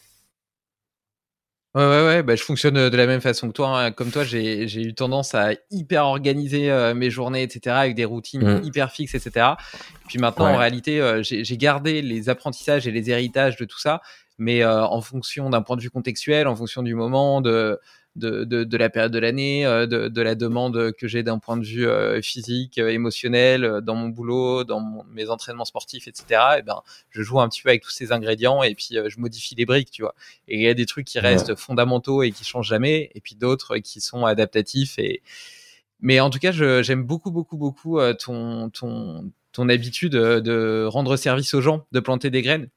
[SPEAKER 6] Ouais, ouais, ouais, bah, je fonctionne de la même façon que toi. Hein. Comme toi, j'ai eu tendance à hyper organiser mes journées, etc., avec des routines mmh. hyper fixes, etc. Et puis maintenant, en réalité, j'ai gardé les apprentissages et les héritages de tout ça, mais en fonction d'un point de vue contextuel, en fonction du moment, de, de, de, de la période de l'année, euh, de, de, la demande que j'ai d'un point de vue euh, physique, euh, émotionnel, dans mon boulot, dans mes entraînements sportifs, etc. Et ben, je joue un petit peu avec tous ces ingrédients et puis je modifie les briques, tu vois. Et il y a des trucs qui restent fondamentaux et qui changent jamais, et puis d'autres qui sont adaptatifs. Et mais en tout cas, j'aime beaucoup, beaucoup, beaucoup ton ton ton habitude de rendre service aux gens, de planter des graines.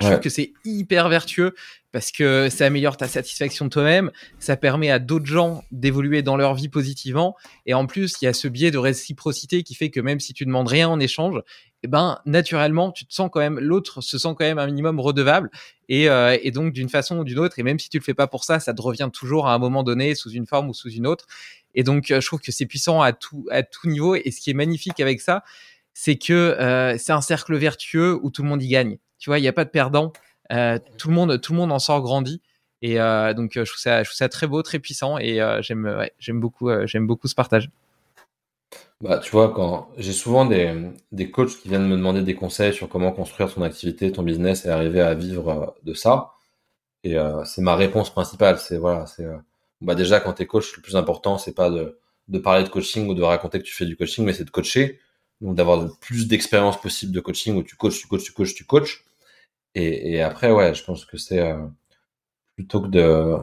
[SPEAKER 6] Je trouve que c'est hyper vertueux parce que ça améliore ta satisfaction de toi-même, ça permet à d'autres gens d'évoluer dans leur vie positivement, et en plus il y a ce biais de réciprocité qui fait que même si tu demandes rien en échange, eh ben naturellement tu te sens quand même, l'autre se sent quand même un minimum redevable, et, euh, et donc d'une façon ou d'une autre, et même si tu le fais pas pour ça, ça te revient toujours à un moment donné sous une forme ou sous une autre, et donc euh, je trouve que c'est puissant à tout à tout niveau, et ce qui est magnifique avec ça, c'est que euh, c'est un cercle vertueux où tout le monde y gagne. Tu vois, il n'y a pas de perdant. Euh, tout le monde, tout le monde en sort grandi. Et euh, donc, je trouve, ça, je trouve ça très beau, très puissant. Et euh, j'aime, ouais, j'aime beaucoup, j'aime beaucoup ce partage.
[SPEAKER 5] Bah, tu vois, quand j'ai souvent des, des coachs qui viennent me demander des conseils sur comment construire ton activité, ton business et arriver à vivre de ça. Et c'est ma réponse principale. C'est voilà, c'est bah déjà quand t'es coach, le plus important c'est pas de, de parler de coaching ou de raconter que tu fais du coaching, mais c'est de coacher. Donc d'avoir le plus d'expérience possible de coaching où tu coaches, tu coaches, tu coaches, tu coaches. Et, après, ouais, je pense que c'est euh, plutôt que de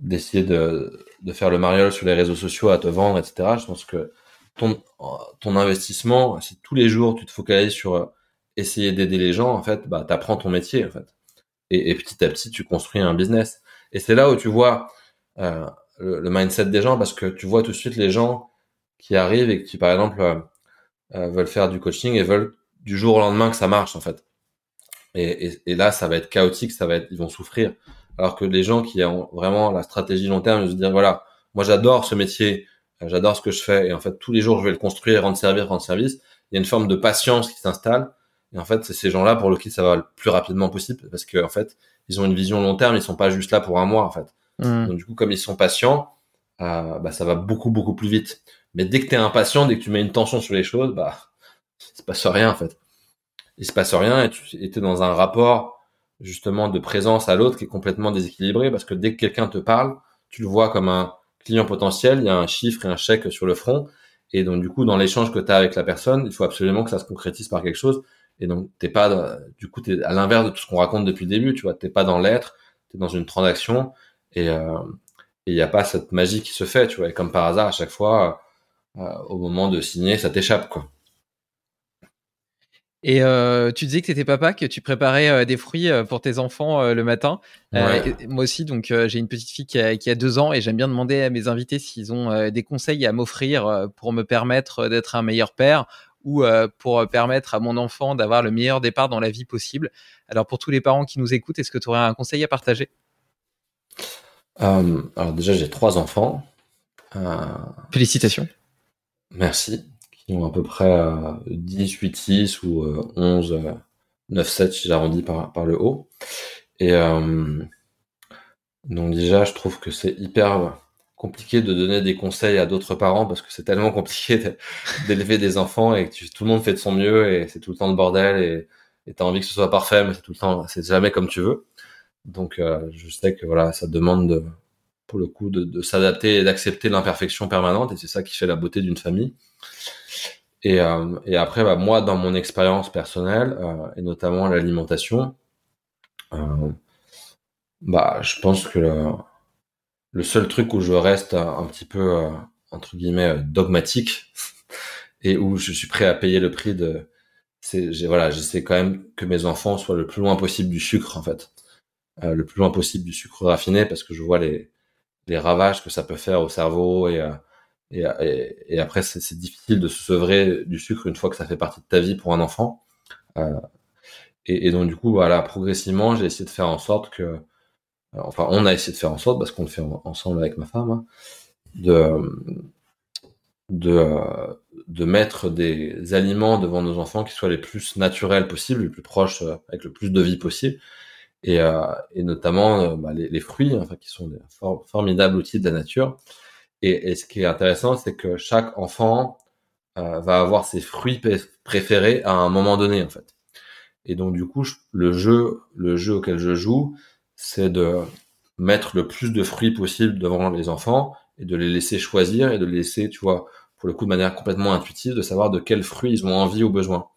[SPEAKER 5] d'essayer de, de faire le mariole sur les réseaux sociaux à te vendre, etc. Je pense que ton, ton investissement, si tous les jours tu te focalises sur euh, essayer d'aider les gens, en fait, bah, t'apprends ton métier, en fait. Et, et, petit à petit, tu construis un business. Et c'est là où tu vois euh, le, mindset des gens, parce que tu vois tout de suite les gens qui arrivent et qui, par exemple, euh, veulent faire du coaching et veulent du jour au lendemain que ça marche, en fait. Et, et, et, là, ça va être chaotique, ça va être, ils vont souffrir. Alors que les gens qui ont vraiment la stratégie long terme, ils se dire voilà, moi j'adore ce métier, j'adore ce que je fais, et en fait tous les jours je vais le construire, rendre service, rendre service. Il y a une forme de patience qui s'installe, et en fait c'est ces gens-là pour lesquels ça va le plus rapidement possible, parce que en fait ils ont une vision long terme, ils sont pas juste là pour un mois en fait. Mmh. Donc du coup comme ils sont patients, euh, bah, ça va beaucoup beaucoup plus vite. Mais dès que tu es impatient, dès que tu mets une tension sur les choses, bah il se passe rien en fait. Il se passe rien et tu es dans un rapport justement de présence à l'autre qui est complètement déséquilibré parce que dès que quelqu'un te parle, tu le vois comme un client potentiel, il y a un chiffre et un chèque sur le front. Et donc, du coup, dans l'échange que tu as avec la personne, il faut absolument que ça se concrétise par quelque chose. Et donc, t'es pas, du coup, t'es à l'inverse de tout ce qu'on raconte depuis le début, tu vois, t'es pas dans l'être, t'es dans une transaction et euh, il n'y a pas cette magie qui se fait, tu vois. Et comme par hasard, à chaque fois, euh, au moment de signer, ça t'échappe, quoi.
[SPEAKER 6] Et euh, tu disais que tu étais papa, que tu préparais euh, des fruits euh, pour tes enfants euh, le matin. moi aussi, donc j'ai une petite fille qui a, qui a, deux ans et j'aime bien demander à mes invités s'ils ont des conseils à m'offrir pour me permettre d'être un meilleur père ou pour permettre à mon enfant d'avoir le meilleur départ dans la vie possible. Alors pour tous les parents qui nous écoutent, est-ce que tu aurais un conseil à partager?
[SPEAKER 5] Alors déjà, j'ai trois enfants.
[SPEAKER 6] Félicitations.
[SPEAKER 5] Merci qui ont à peu près 10, 8, 6 ou 11, 9, 7 si j'arrondis par, par le haut. Et euh, donc déjà, je trouve que c'est hyper compliqué de donner des conseils à d'autres parents parce que c'est tellement compliqué d'élever des enfants et que tout le monde fait de son mieux et c'est tout le temps le bordel et tu as envie que ce soit parfait mais c'est tout le temps c'est jamais comme tu veux donc euh, je sais que voilà ça demande de, pour le coup de, de s'adapter et d'accepter l'imperfection permanente et c'est ça qui fait la beauté d'une famille et, euh, et après, bah, moi, dans mon expérience personnelle, euh, et notamment l'alimentation, euh, bah, je pense que le, le, seul truc où je reste un, petit peu, euh, entre guillemets, dogmatique, (laughs) et où je suis prêt à payer le prix de... c'est voilà, j'essaie quand même que mes enfants soient le plus loin possible du sucre, en fait. le plus loin possible du sucre raffiné, parce que je vois les, les ravages que ça peut faire au cerveau et et, et, après, c'est difficile de se sevrer du sucre une fois que ça fait partie de ta vie pour un enfant. Euh, et, donc, du coup, voilà, progressivement, j'ai essayé de faire en sorte que, euh, enfin, on a essayé de faire en sorte, parce qu'on le fait ensemble avec ma femme, hein, de, de, de mettre des aliments devant nos enfants qui soient les plus naturels possibles, les plus proches, euh, avec le plus de vie possible. Et, euh, et notamment euh, bah, les, les, fruits, enfin, qui sont des formidables outils de la nature. Et, ce qui est intéressant, c'est que chaque enfant euh, va avoir ses fruits préférés à un moment donné, en fait. Et donc, du coup, le jeu, le jeu auquel je joue, c'est de mettre le plus de fruits possible devant les enfants et de les laisser choisir et de les laisser, tu vois, pour le coup, de manière complètement intuitive, de savoir de quels fruits ils ont envie ou besoin.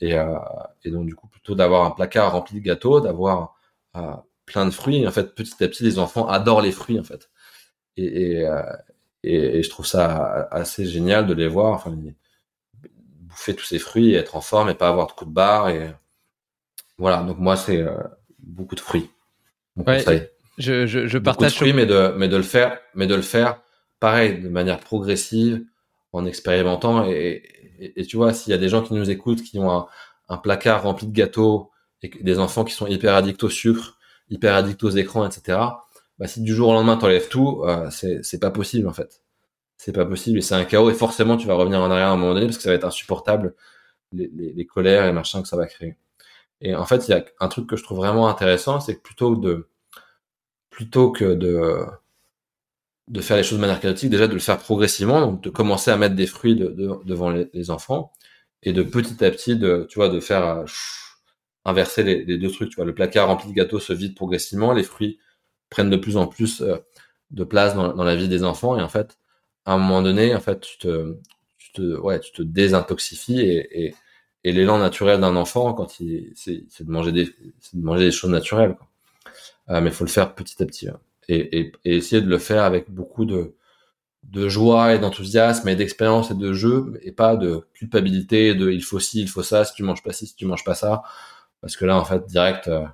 [SPEAKER 5] Et, euh, et donc, du coup, plutôt d'avoir un placard rempli de gâteaux, d'avoir euh, plein de fruits. En fait, petit à petit, les enfants adorent les fruits, en fait et, et, euh, et, je trouve ça assez génial de les voir, enfin, bouffer tous ces fruits et être en forme et pas avoir de coups de barre. Et voilà, donc moi, c'est euh, beaucoup de fruits.
[SPEAKER 6] Ouais, je, je, je partage.
[SPEAKER 5] Beaucoup de fruits, mais de, mais de le faire, mais de le faire pareil, de manière progressive, en expérimentant. Et, et, tu vois, s'il y a des gens qui nous écoutent, qui ont un, placard rempli de gâteaux et des enfants qui sont hyper addicts au sucre, hyper addicts aux écrans, etc bah, si du jour au lendemain t'enlèves tout, euh, c'est pas possible en fait. C'est pas possible et c'est un chaos et forcément tu vas revenir en arrière à un moment donné parce que ça va être insupportable les colères et machin que ça va créer. Et en fait, il y a un truc que je trouve vraiment intéressant, c'est que plutôt de plutôt que de de faire les choses de manière chaotique, déjà de le faire progressivement, donc de commencer à mettre des fruits de, de, devant les, enfants et de petit à petit de tu vois de faire euh, inverser les, deux trucs, tu vois, le placard rempli de gâteaux se vide progressivement, les fruits prennent de plus en plus euh, de place dans, la vie des enfants et en fait à un moment donné en fait tu te tu te ouais tu te désintoxifies et, et, et l'élan naturel d'un enfant quand il c'est de manger des de manger des choses naturelles quoi. Euh, mais il faut le faire petit à petit hein. Et, et, et, essayer de le faire avec beaucoup de de joie et d'enthousiasme et d'expérience et de jeu et pas de culpabilité de il faut ci il faut ça si tu manges pas ci si tu manges pas ça parce que là en fait direct euh,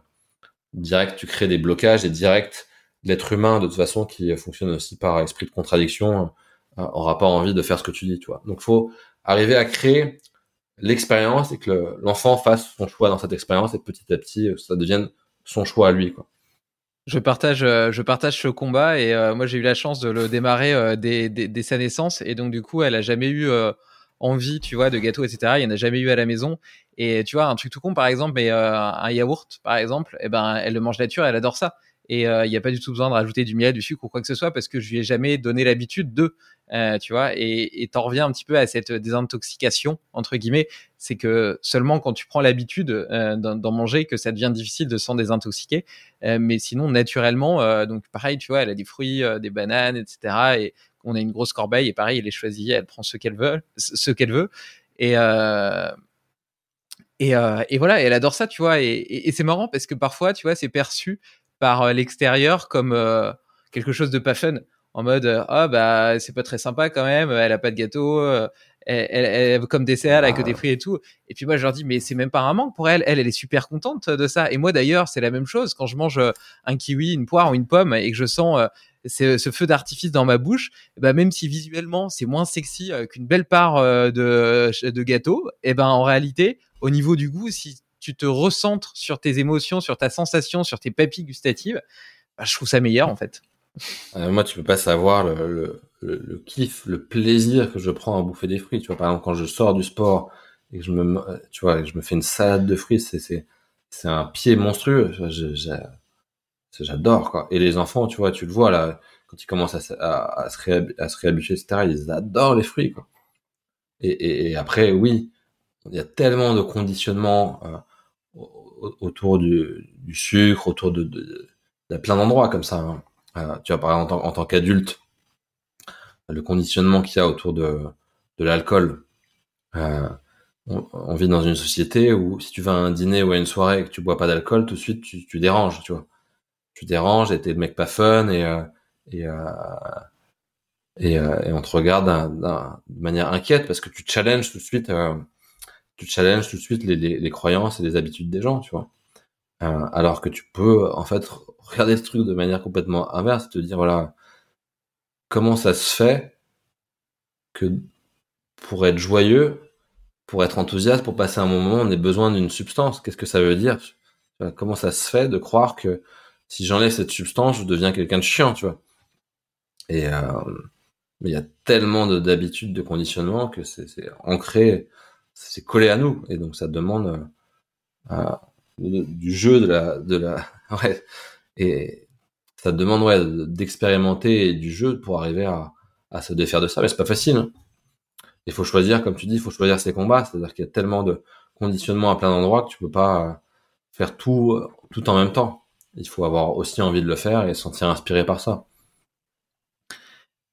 [SPEAKER 5] direct tu crées des blocages et direct l'être humain de toute façon qui fonctionne aussi par esprit de contradiction euh, aura pas envie de faire ce que tu dis tu vois. Donc faut arriver à créer l'expérience et que l'enfant fasse son choix dans cette expérience et petit à petit ça devienne son choix à lui quoi
[SPEAKER 6] je partage, euh, je partage ce combat et euh, moi j'ai eu la chance de le démarrer euh, dès, dès, sa naissance et donc du coup elle a jamais eu envie, tu vois, de gâteau, etc. Il n'y en a jamais eu à la maison et tu vois un truc tout con par exemple, mais un yaourt par exemple, eh ben elle le mange nature, elle adore ça et il n'y a pas du tout besoin de rajouter du miel, du sucre ou quoi que ce soit parce que je lui ai jamais donné l'habitude de. Euh, tu vois, et t'en reviens un petit peu à cette désintoxication entre guillemets, c'est que seulement quand tu prends l'habitude euh, d'en manger que ça devient difficile de s'en désintoxiquer, euh, mais sinon naturellement, donc pareil, tu vois, elle a des fruits, des bananes, etc. Et on a une grosse corbeille et pareil, elle est choisie, elle prend ce qu'elle veut, ce qu'elle veut, et et, et, voilà, elle adore ça, tu vois, et, et, et c'est marrant parce que parfois, tu vois, c'est perçu par l'extérieur comme quelque chose de pas fun. En mode ah bah c'est pas très sympa quand même elle a pas de gâteau euh, elle, elle, comme dessert avec des fruits et tout. Et puis moi je leur dis mais c'est même pas un manque pour elle. Elle elle est super contente de ça. Et moi d'ailleurs c'est la même chose. Quand je mange euh, un kiwi une poire ou une pomme et que je sens euh, ce feu d'artifice dans ma bouche, bah même si visuellement c'est moins sexy qu'une belle part de, de gâteau, et ben en réalité, au niveau du goût, si tu te recentres sur tes émotions, sur ta sensation, sur tes papilles gustatives, bah, je trouve ça meilleur en fait.
[SPEAKER 5] Euh, moi, tu peux pas savoir le, kiff, le plaisir que je prends à bouffer des fruits. Tu vois, par exemple, quand je sors du sport et que je me, tu vois, je me fais une salade de fruits, c'est, c'est, un pied monstrueux. J'adore, quoi. Et les enfants, tu vois, tu le vois, là, quand ils commencent à, à, se, à se réhabituer, etc., ils adorent les fruits, quoi. Et, et, et après, oui, il y a tellement de conditionnements euh, autour du, du, sucre, autour de, de, de, plein d'endroits comme ça. Hein. Euh, tu vois, par exemple, en, tant, qu'adulte, le conditionnement qu'il y a autour de, de l'alcool. Euh, on, vit dans une société où si tu vas à un dîner ou à une soirée et que tu bois pas d'alcool, tout de suite tu, déranges, tu vois. Tu déranges et t'es le mec pas fun et euh, et, et, on te regarde de manière inquiète parce que tu challenges tout de suite, tu challenges tout de suite les, les, croyances et les habitudes des gens, tu vois. alors que tu peux en fait regarder ce truc de manière complètement inverse, te dire voilà comment ça se fait que pour être joyeux, pour être enthousiaste, pour passer un moment, on ait besoin d'une substance? Qu'est-ce que ça veut dire? Comment ça se fait de croire que si j'enlève cette substance, je deviens quelqu'un de chiant, tu vois? Et euh, il y a tellement d'habitudes, de, conditionnement que c'est ancré, c'est collé à nous, et donc ça demande euh, du jeu de la, (laughs) et ça demande d'expérimenter du jeu pour arriver à, se défaire de ça. Mais c'est pas facile. Hein. Il faut choisir, comme tu dis, il faut choisir ses combats. C'est-à-dire qu'il y a tellement de conditionnements à plein d'endroits que tu peux pas faire tout, tout en même temps. Il faut avoir aussi envie de le faire et se sentir inspiré par ça.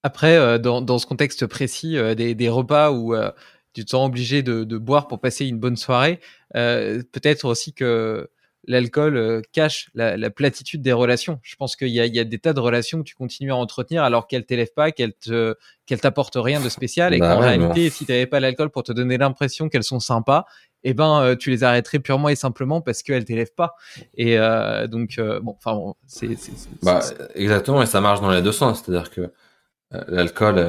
[SPEAKER 6] Après, euh, dans, dans, ce contexte précis, euh, des, repas où euh, tu te sens obligé de, de, boire pour passer une bonne soirée, peut-être aussi que l'alcool euh, cache la, platitude des relations. Je pense qu'il y, y a, des tas de relations que tu continues à entretenir alors qu'elles t'élèvent pas, qu'elles te, qu'elles t'apportent rien de spécial et bah qu'en réalité, si tu n'avais pas l'alcool pour te donner l'impression qu'elles sont sympas, eh ben, euh, tu les arrêterais purement et simplement parce qu'elles t'élèvent pas. Et euh, donc, bon, enfin, bon, c'est,
[SPEAKER 5] bah, exactement, et ça marche dans les deux sens. C'est-à-dire que l'alcool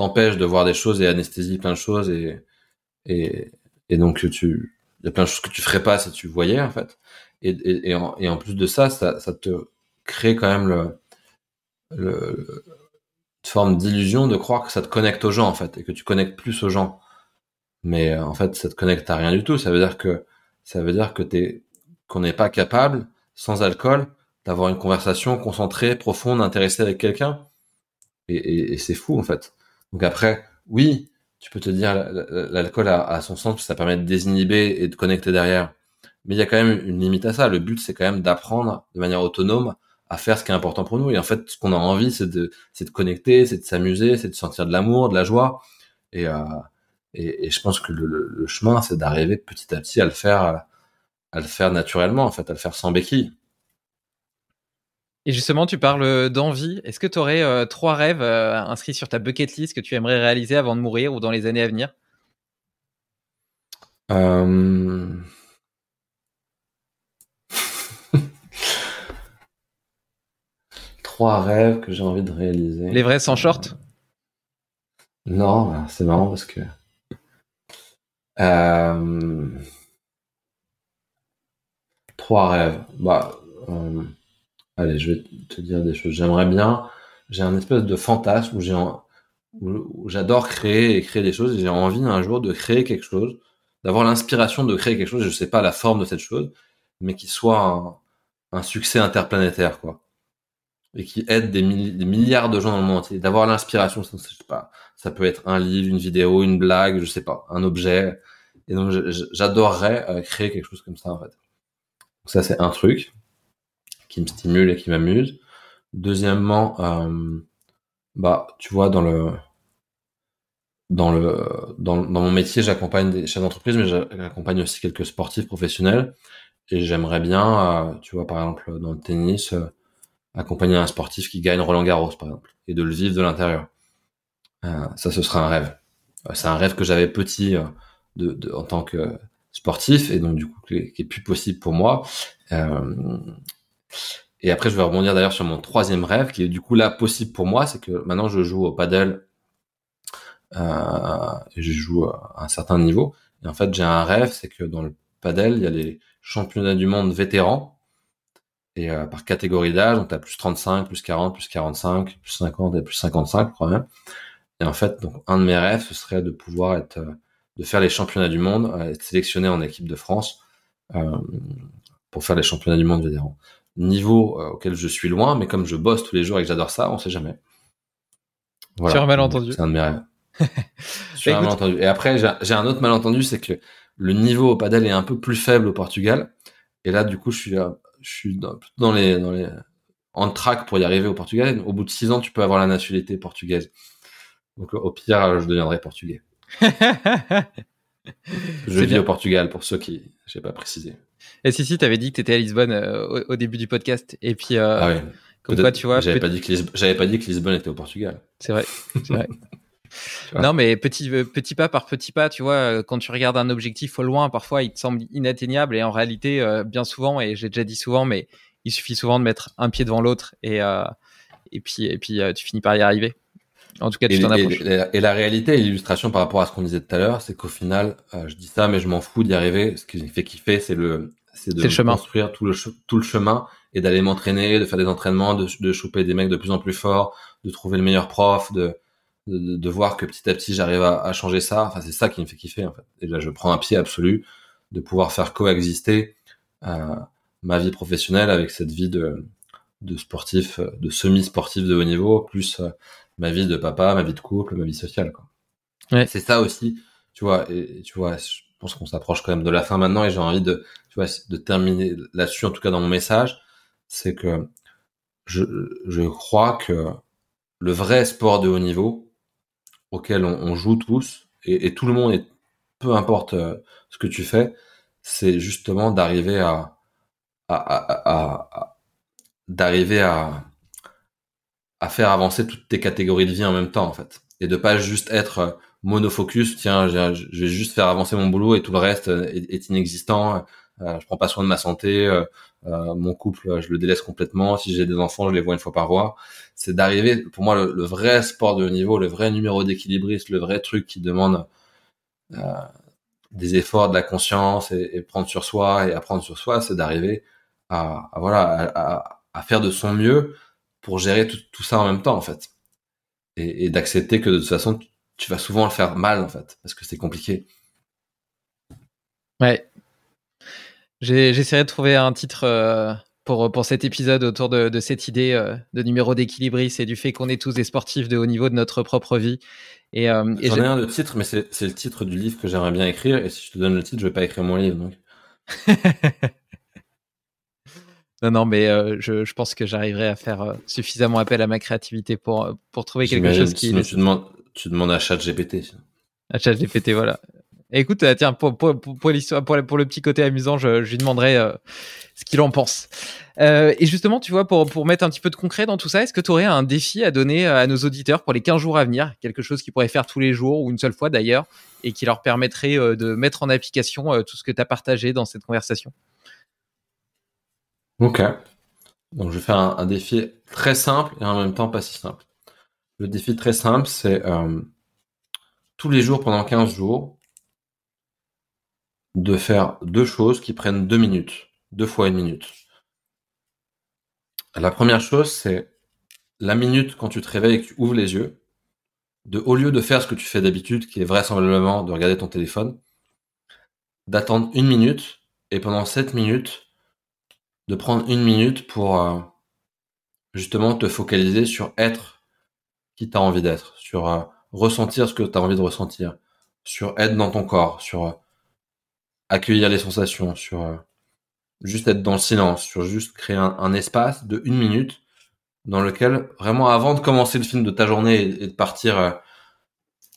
[SPEAKER 5] t'empêche de voir des choses et anesthésie plein de choses et, et, et donc tu il y a plein de choses que tu ferais pas si tu voyais en fait. Et, et, en, et en, plus de ça, ça, te crée quand même le, une forme d'illusion de croire que ça te connecte aux gens en fait et que tu connectes plus aux gens. Mais euh, en fait, ça te connecte à rien du tout. Ça veut dire que ça veut dire que t'es qu'on n'est pas capable sans alcool d'avoir une conversation concentrée, profonde, intéressée avec quelqu'un. Et c'est fou en fait. Donc après, oui, tu peux te dire l'alcool a, son sens, ça permet de désinhiber et de connecter derrière. Mais il y a quand même une limite à ça. Le but, c'est quand même d'apprendre de manière autonome à faire ce qui est important pour nous. Et en fait, ce qu'on a envie, c'est de, c'est de connecter, c'est de s'amuser, c'est de sentir de l'amour, de la joie. Et, euh, et, je pense que le, le, chemin, c'est d'arriver petit à petit à le faire, à le faire naturellement, en fait, à le faire sans béquille.
[SPEAKER 6] Et justement, tu parles d'envie. Est-ce que tu aurais trois rêves inscrits sur ta bucket list que tu aimerais réaliser avant de mourir ou dans les années à venir? (laughs)
[SPEAKER 5] Trois rêves que j'ai envie de réaliser.
[SPEAKER 6] Les vrais sans short?
[SPEAKER 5] Non, bah, c'est marrant parce que. Trois rêves. Bah, allez, je vais te dire des choses. J'aimerais bien. J'ai un espèce de fantasme où j'ai où j'adore créer et créer des choses. et J'ai envie un jour de créer quelque chose, d'avoir l'inspiration de créer quelque chose. Je sais pas la forme de cette chose, mais qui soit un, un succès interplanétaire, quoi, et qui aide des, milliards de gens dans le monde entier. D'avoir l'inspiration, je sais pas, ça peut être un livre, une vidéo, une blague, je sais pas, un objet. Et donc, j'adorerais euh, créer quelque chose comme ça, en fait. Ça, c'est un truc qui me stimule et qui m'amuse. Deuxièmement, euh, bah, tu vois, dans le dans le dans, mon métier, j'accompagne des chefs d'entreprise, mais j'accompagne aussi quelques sportifs professionnels. Et j'aimerais bien, euh, tu vois, par exemple, dans le tennis, euh, accompagner un sportif qui gagne Roland Garros, par exemple, et de le vivre de l'intérieur. Ça, ce serait un rêve. C'est un rêve que j'avais petit en tant que sportif, et donc du coup, qui est plus possible pour moi. Et après, je vais rebondir d'ailleurs sur mon troisième rêve, qui est du coup là possible pour moi, c'est que maintenant je joue au paddle, et je joue à un certain niveau. Et en fait, j'ai un rêve, c'est que dans le paddle, il y a les championnat du monde vétéran et euh, par catégorie d'âge, donc as plus 35, plus 40, plus 45, plus 50 et plus 55 quand même. Et en fait, donc un de mes rêves, ce serait de pouvoir être, euh, de faire les championnats du monde, euh, être sélectionné en équipe de France euh, pour faire les championnats du monde vétéran. Niveau auquel je suis loin, mais comme je bosse tous les jours et que j'adore ça, on sait jamais.
[SPEAKER 6] Voilà. As un malentendu.
[SPEAKER 5] C'est un de mes rêves. (laughs) Sur un malentendu. Et après, j'ai un autre malentendu, c'est que le niveau au padel est un peu plus faible au Portugal. Et là, du coup, je suis, je suis dans, dans les, dans les, en track pour y arriver au Portugal. Au bout de six ans, tu peux avoir la nationalité portugaise. Donc, au pire, je deviendrai portugais. (laughs) je vis au Portugal pour ceux qui, je sais pas précisé.
[SPEAKER 6] Et si, si, t'avais dit que t'étais à Lisbonne euh, au, début du podcast. Et puis, euh, ah ouais. comme quoi, tu vois.
[SPEAKER 5] J'avais pas dit que j'avais pas dit que Lisbonne était au Portugal.
[SPEAKER 6] C'est vrai. C'est vrai. (laughs) Non, mais petit, euh, petit pas par petit pas, tu vois, euh, quand tu regardes un objectif au loin, parfois il te semble inatteignable et en réalité, euh, bien souvent, et j'ai déjà dit souvent, mais il suffit souvent de mettre un pied devant l'autre et, et puis, et puis tu finis par y arriver. En tout cas, tu t'en approches.
[SPEAKER 5] Et, la réalité et l'illustration par rapport à ce qu'on disait tout à l'heure, c'est qu'au final, je dis ça, mais je m'en fous d'y arriver. Ce qui me fait kiffer, c'est le, c'est de construire tout le, tout le chemin et d'aller m'entraîner, de faire des entraînements, de, de choper des mecs de plus en plus forts, de trouver le meilleur prof, de, de, de, voir que petit à petit j'arrive à, à, changer ça. Enfin, c'est ça qui me fait kiffer en fait. Et là, je prends un pied absolu de pouvoir faire coexister euh, ma vie professionnelle avec cette vie de, de sportif, de semi-sportif de haut niveau, plus euh, ma vie de papa, ma vie de couple, ma vie sociale. Quoi. Ouais. C'est ça aussi, tu vois. Et, tu vois, je pense qu'on s'approche quand même de la fin maintenant, et j'ai envie de, tu vois, de terminer là-dessus, en tout cas dans mon message, c'est que je, je crois que le vrai sport de haut niveau, auquel on, joue tous et, tout le monde, et peu importe euh, ce que tu fais, c'est justement d'arriver à, d'arriver à, à faire avancer toutes tes catégories de vie en même temps en fait et de pas juste être euh, monofocus tiens je vais juste faire avancer mon boulot et tout le reste euh, est, inexistant je prends pas soin de ma santé euh, mon couple, je le délaisse complètement. Si j'ai des enfants, je les vois une fois par mois. C'est d'arriver, pour moi, le, vrai sport de haut niveau, le vrai numéro d'équilibriste, le vrai truc qui demande euh, des efforts, de la conscience et, prendre sur soi et apprendre sur soi, c'est d'arriver à, voilà à, faire de son mieux pour gérer tout, ça en même temps en fait et, et d'accepter que de toute façon tu vas souvent le faire mal en fait parce que c'est compliqué.
[SPEAKER 6] Ouais, J'essaierai de trouver un titre euh, pour, pour cet épisode autour de, de cette idée euh, de numéro d'équilibriste et du fait qu'on est tous des sportifs de haut niveau de notre propre vie. Et,
[SPEAKER 5] euh, J'en ai un de titre, mais c'est le titre du livre que j'aimerais bien écrire. Et si je te donne le titre, je vais pas écrire mon livre. Donc. (laughs)
[SPEAKER 6] non, non, mais je, je, pense que j'arriverai à faire suffisamment appel à ma créativité pour, pour trouver quelque chose qui.
[SPEAKER 5] tu, demandes, tu demandes à ChatGPT.
[SPEAKER 6] À ChatGPT, voilà. Écoute, euh, tiens, pour, pour, pour, pour, pour le petit côté amusant, je, je lui demanderai euh, ce qu'il en pense. Euh, et justement, tu vois, pour, pour mettre un petit peu de concret dans tout ça, est-ce que tu aurais un défi à donner à nos auditeurs pour les 15 jours à venir? Quelque chose qu'ils pourraient faire tous les jours ou une seule fois d'ailleurs, et qui leur permettrait de mettre en application tout ce que tu as partagé dans cette conversation?
[SPEAKER 5] Ok. Donc, je vais faire un, défi très simple et en même temps pas si simple. Le défi très simple, c'est tous les jours pendant 15 jours, de faire deux choses qui prennent deux minutes, deux fois une minute. La première chose, c'est la minute quand tu te réveilles et que tu ouvres les yeux, de, au lieu de faire ce que tu fais d'habitude, qui est vraisemblablement de regarder ton téléphone, d'attendre une minute et pendant sept minutes, de prendre une minute pour euh, justement te focaliser sur être qui t'as envie d'être, sur euh, ressentir ce que tu as envie de ressentir, sur être dans ton corps, sur euh, accueillir les sensations, sur juste être dans le silence, sur juste créer un, espace de une minute dans lequel vraiment avant de commencer le film de ta journée et, de partir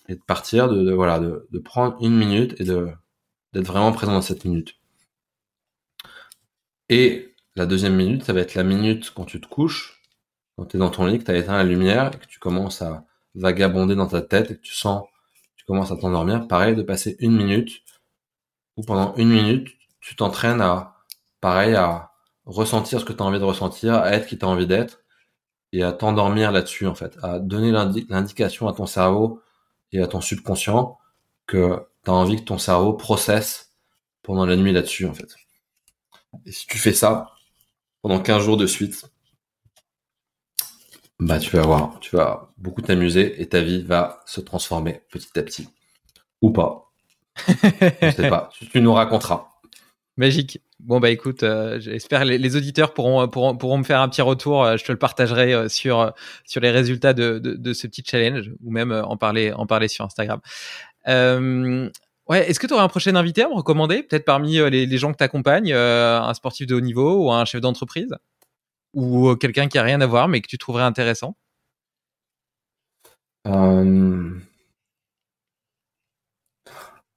[SPEAKER 5] et de partir de, voilà de, prendre une minute et de d'être vraiment présent dans cette minute. Et la deuxième minute, ça va être la minute quand tu te couches, quand tu es dans ton lit, que tu as éteint la lumière et que tu commences à vagabonder dans ta tête et que tu sens tu commences à t'endormir, pareil de passer une minute où pendant une minute, tu t'entraînes à, pareil, à ressentir ce que tu as envie de ressentir, à être qui tu as envie d'être, et à t'endormir là-dessus, en fait, à donner l'indication à ton cerveau et à ton subconscient que tu as envie que ton cerveau processe pendant la nuit là-dessus, en fait. Et si tu fais ça pendant 15 jours de suite, bah tu vas voir, tu vas beaucoup t'amuser et ta vie va se transformer petit à petit. Ou pas. Je sais pas. (laughs) Tu nous raconteras.
[SPEAKER 6] Magique. Bon bah écoute, euh, j'espère les, les auditeurs pourront, pourront, pourront me faire un petit retour. Euh, je te le partagerai euh, sur sur les résultats de, de, de, ce petit challenge ou même en parler en parler sur Instagram. Ouais, est-ce que tu aurais un prochain invité à me recommander, peut-être parmi les, les, gens que tu accompagnes, un sportif de haut niveau ou un chef d'entreprise? Ou quelqu'un qui a rien à voir mais que tu trouverais intéressant?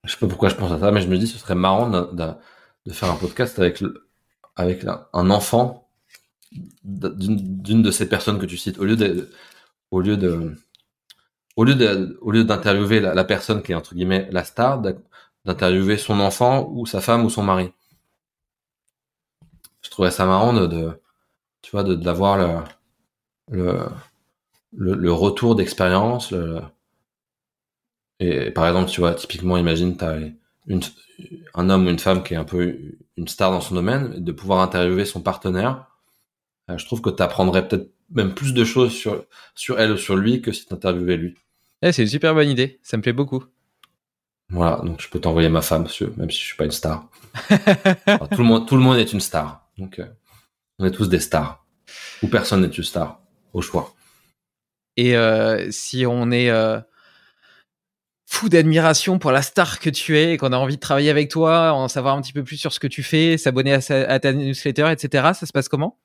[SPEAKER 5] Je sais pas pourquoi je pense à ça, mais je me dis ce serait marrant de, faire un podcast avec, un enfant d'une de ces personnes que tu cites, au lieu de, au lieu de, d'interviewer la, personne qui est entre guillemets la star, d'interviewer son enfant ou sa femme ou son mari. Je trouvais ça marrant de, de tu vois, d'avoir le, le, retour d'expérience, et par exemple, tu vois, typiquement, imagine, tu as une, un homme ou une femme qui est un peu une star dans son domaine, de pouvoir interviewer son partenaire, euh, je trouve que tu apprendrais peut-être même plus de choses sur, sur elle ou sur lui que si tu interviewais lui.
[SPEAKER 6] Eh, c'est une super bonne idée, ça me plaît beaucoup.
[SPEAKER 5] Voilà, donc je peux t'envoyer ma femme, même si je suis pas une star. tout, le monde, tout le monde est une star, donc euh, on est tous des stars. Ou personne n'est une star, au choix.
[SPEAKER 6] Et euh, si on est fou d'admiration pour la star que tu es et qu'on a envie de travailler avec toi, en savoir un petit peu plus sur ce que tu fais, s'abonner à, ta newsletter, etc. Ça se passe comment?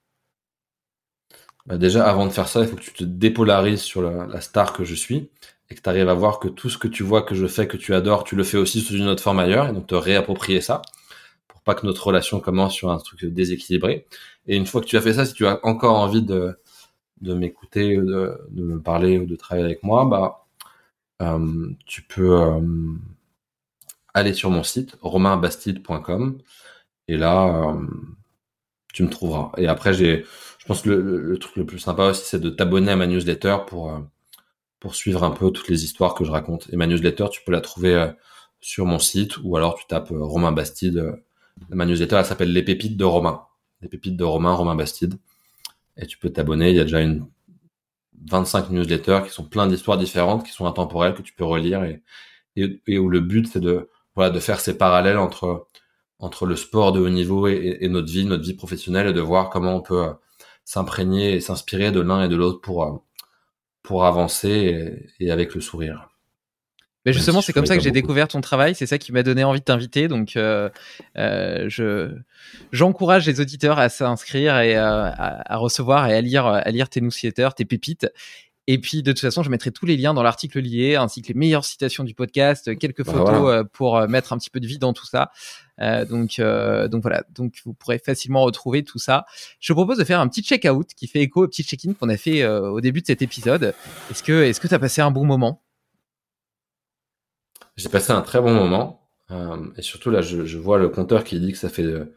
[SPEAKER 5] Bah Déjà, avant de faire ça, il faut que tu te dépolarises sur la, star que je suis et que tu arrives à voir que tout ce que tu vois que je fais, que tu adores, tu le fais aussi sous une autre forme ailleurs et donc te réapproprier ça pour pas que notre relation commence sur un truc déséquilibré. Et une fois que tu as fait ça, si tu as encore envie de, de m'écouter, de, de me parler ou de travailler avec moi, bah euh, tu peux euh, aller sur mon site romainbastide.com et là euh, tu me trouveras. Et après j'ai je pense que le, truc le plus sympa aussi c'est de t'abonner à ma newsletter pour pour suivre un peu toutes les histoires que je raconte. Et ma newsletter, tu peux la trouver sur mon site ou alors tu tapes Romain Bastide. Ma newsletter, elle s'appelle Les Pépites de Romain. Les Pépites de Romain, Romain Bastide. Et tu peux t'abonner. Il y a déjà une 25 newsletters qui sont plein d'histoires différentes, qui sont intemporelles, que tu peux relire et, où le but c'est de voilà de faire ces parallèles entre entre le sport de haut niveau et, notre vie, notre vie professionnelle, et de voir comment on peut euh, s'imprégner et s'inspirer de l'un et de l'autre pour euh, pour avancer et avec le sourire.
[SPEAKER 6] Mais justement, c'est comme ça que j'ai découvert ton travail. C'est ça qui m'a donné envie de t'inviter. Donc, euh, euh, je j'encourage les auditeurs à s'inscrire et euh, à, à, recevoir et à lire à lire tes newsletters, tes pépites. Et puis, de toute façon, je mettrai tous les liens dans l'article lié, ainsi que les meilleures citations du podcast, quelques
[SPEAKER 5] Bah,
[SPEAKER 6] photos
[SPEAKER 5] voilà.
[SPEAKER 6] pour mettre un petit peu de vie dans tout ça. Euh, donc, euh, donc voilà. Donc, vous pourrez facilement retrouver tout ça. Je propose de faire un petit check-out qui fait écho au petit check-in qu'on a fait euh, au début de cet épisode. Est-ce que, est-ce que tu as passé un bon moment?
[SPEAKER 5] J'ai passé un très bon moment. et surtout, là, je, je vois le compteur qui dit que ça fait euh,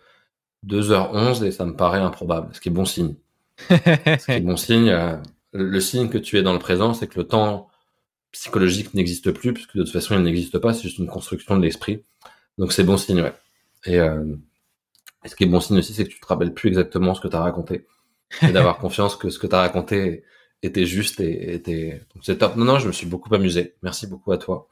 [SPEAKER 5] 2h11 et ça me paraît improbable, ce qui est bon signe. (laughs) Ce qui est bon signe. euh, le, le signe que tu es dans le présent, c'est que le temps psychologique n'existe plus, puisque de toute façon, il n'existe pas, c'est juste une construction de l'esprit. Donc, c'est bon signe, ouais. Et, euh, et ce qui est bon signe aussi, c'est que tu te rappelles plus exactement ce que tu as raconté. Et d'avoir (laughs) confiance que ce que tu as raconté était juste et était. C'est top. Non, non, je me suis beaucoup amusé. Merci beaucoup à toi.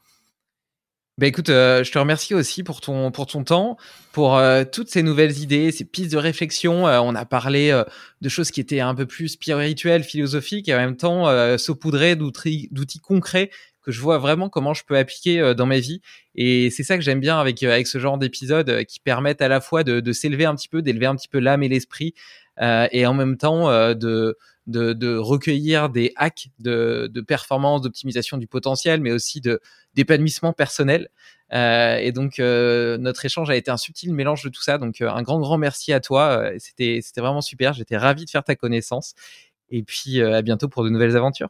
[SPEAKER 6] Bah écoute, euh, je te remercie aussi pour ton pour ton temps, pour euh, toutes ces nouvelles idées, ces pistes de réflexion. On a parlé de choses qui étaient un peu plus spirituelles, philosophiques, et en même temps saupoudrées d'outils concrets que je vois vraiment comment je peux appliquer euh, dans ma vie. Et c'est ça que j'aime bien avec euh, avec ce genre d'épisodes euh, qui permettent à la fois de, s'élever un petit peu, d'élever un petit peu l'âme et l'esprit, et en même temps de de, recueillir des hacks de, de performance, d'optimisation du potentiel, mais aussi de d'épanouissement personnel. Et donc notre échange a été un subtil mélange de tout ça. Donc un grand grand merci à toi. C'était c'était vraiment super. J'étais ravi de faire ta connaissance. Et puis à bientôt pour de nouvelles aventures.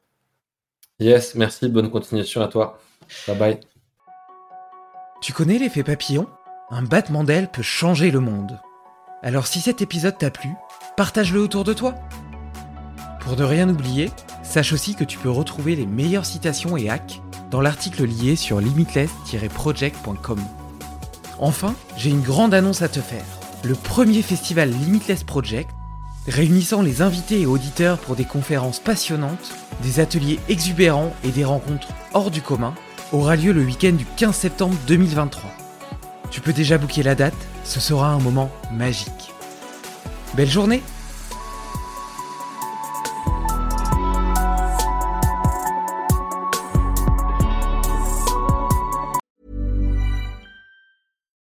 [SPEAKER 5] Yes, merci. Bonne continuation à toi. Bye bye.
[SPEAKER 6] Tu connais l'effet papillon? Un battement d'aile peut changer le monde. Alors si cet épisode t'a plu, partage-le autour de toi. Pour ne rien oublier, sache aussi que tu peux retrouver les meilleures citations et hacks dans l'article lié sur limitless-project.com. Enfin, j'ai une grande annonce à te faire. Le premier festival Limitless Project, réunissant les invités et auditeurs pour des conférences passionnantes, des ateliers exubérants et des rencontres hors du commun, aura lieu le week-end du 15 septembre 2023. Tu peux déjà booker la date, ce sera un moment magique. Belle journée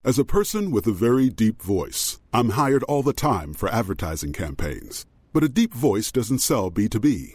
[SPEAKER 3] As a person with a very deep voice, I'm hired all the time for advertising campaigns. But a deep voice doesn't sell B2B,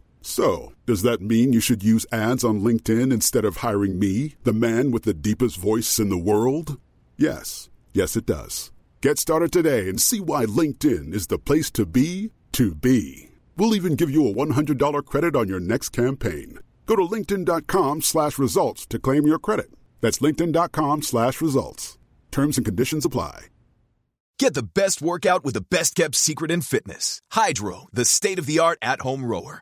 [SPEAKER 3] So, does that mean you should use ads on LinkedIn instead of hiring me, the man with the deepest voice in the world? Yes. Yes, it does. Get started today and see why LinkedIn is the place to be to be. We'll even give you a $100 credit on your next campaign. Go to linkedin.com slash results to claim your credit. That's linkedin.com slash results. Terms and conditions apply.
[SPEAKER 7] Get the best workout with the best kept secret in fitness. Hydro, the state of the art at home rower.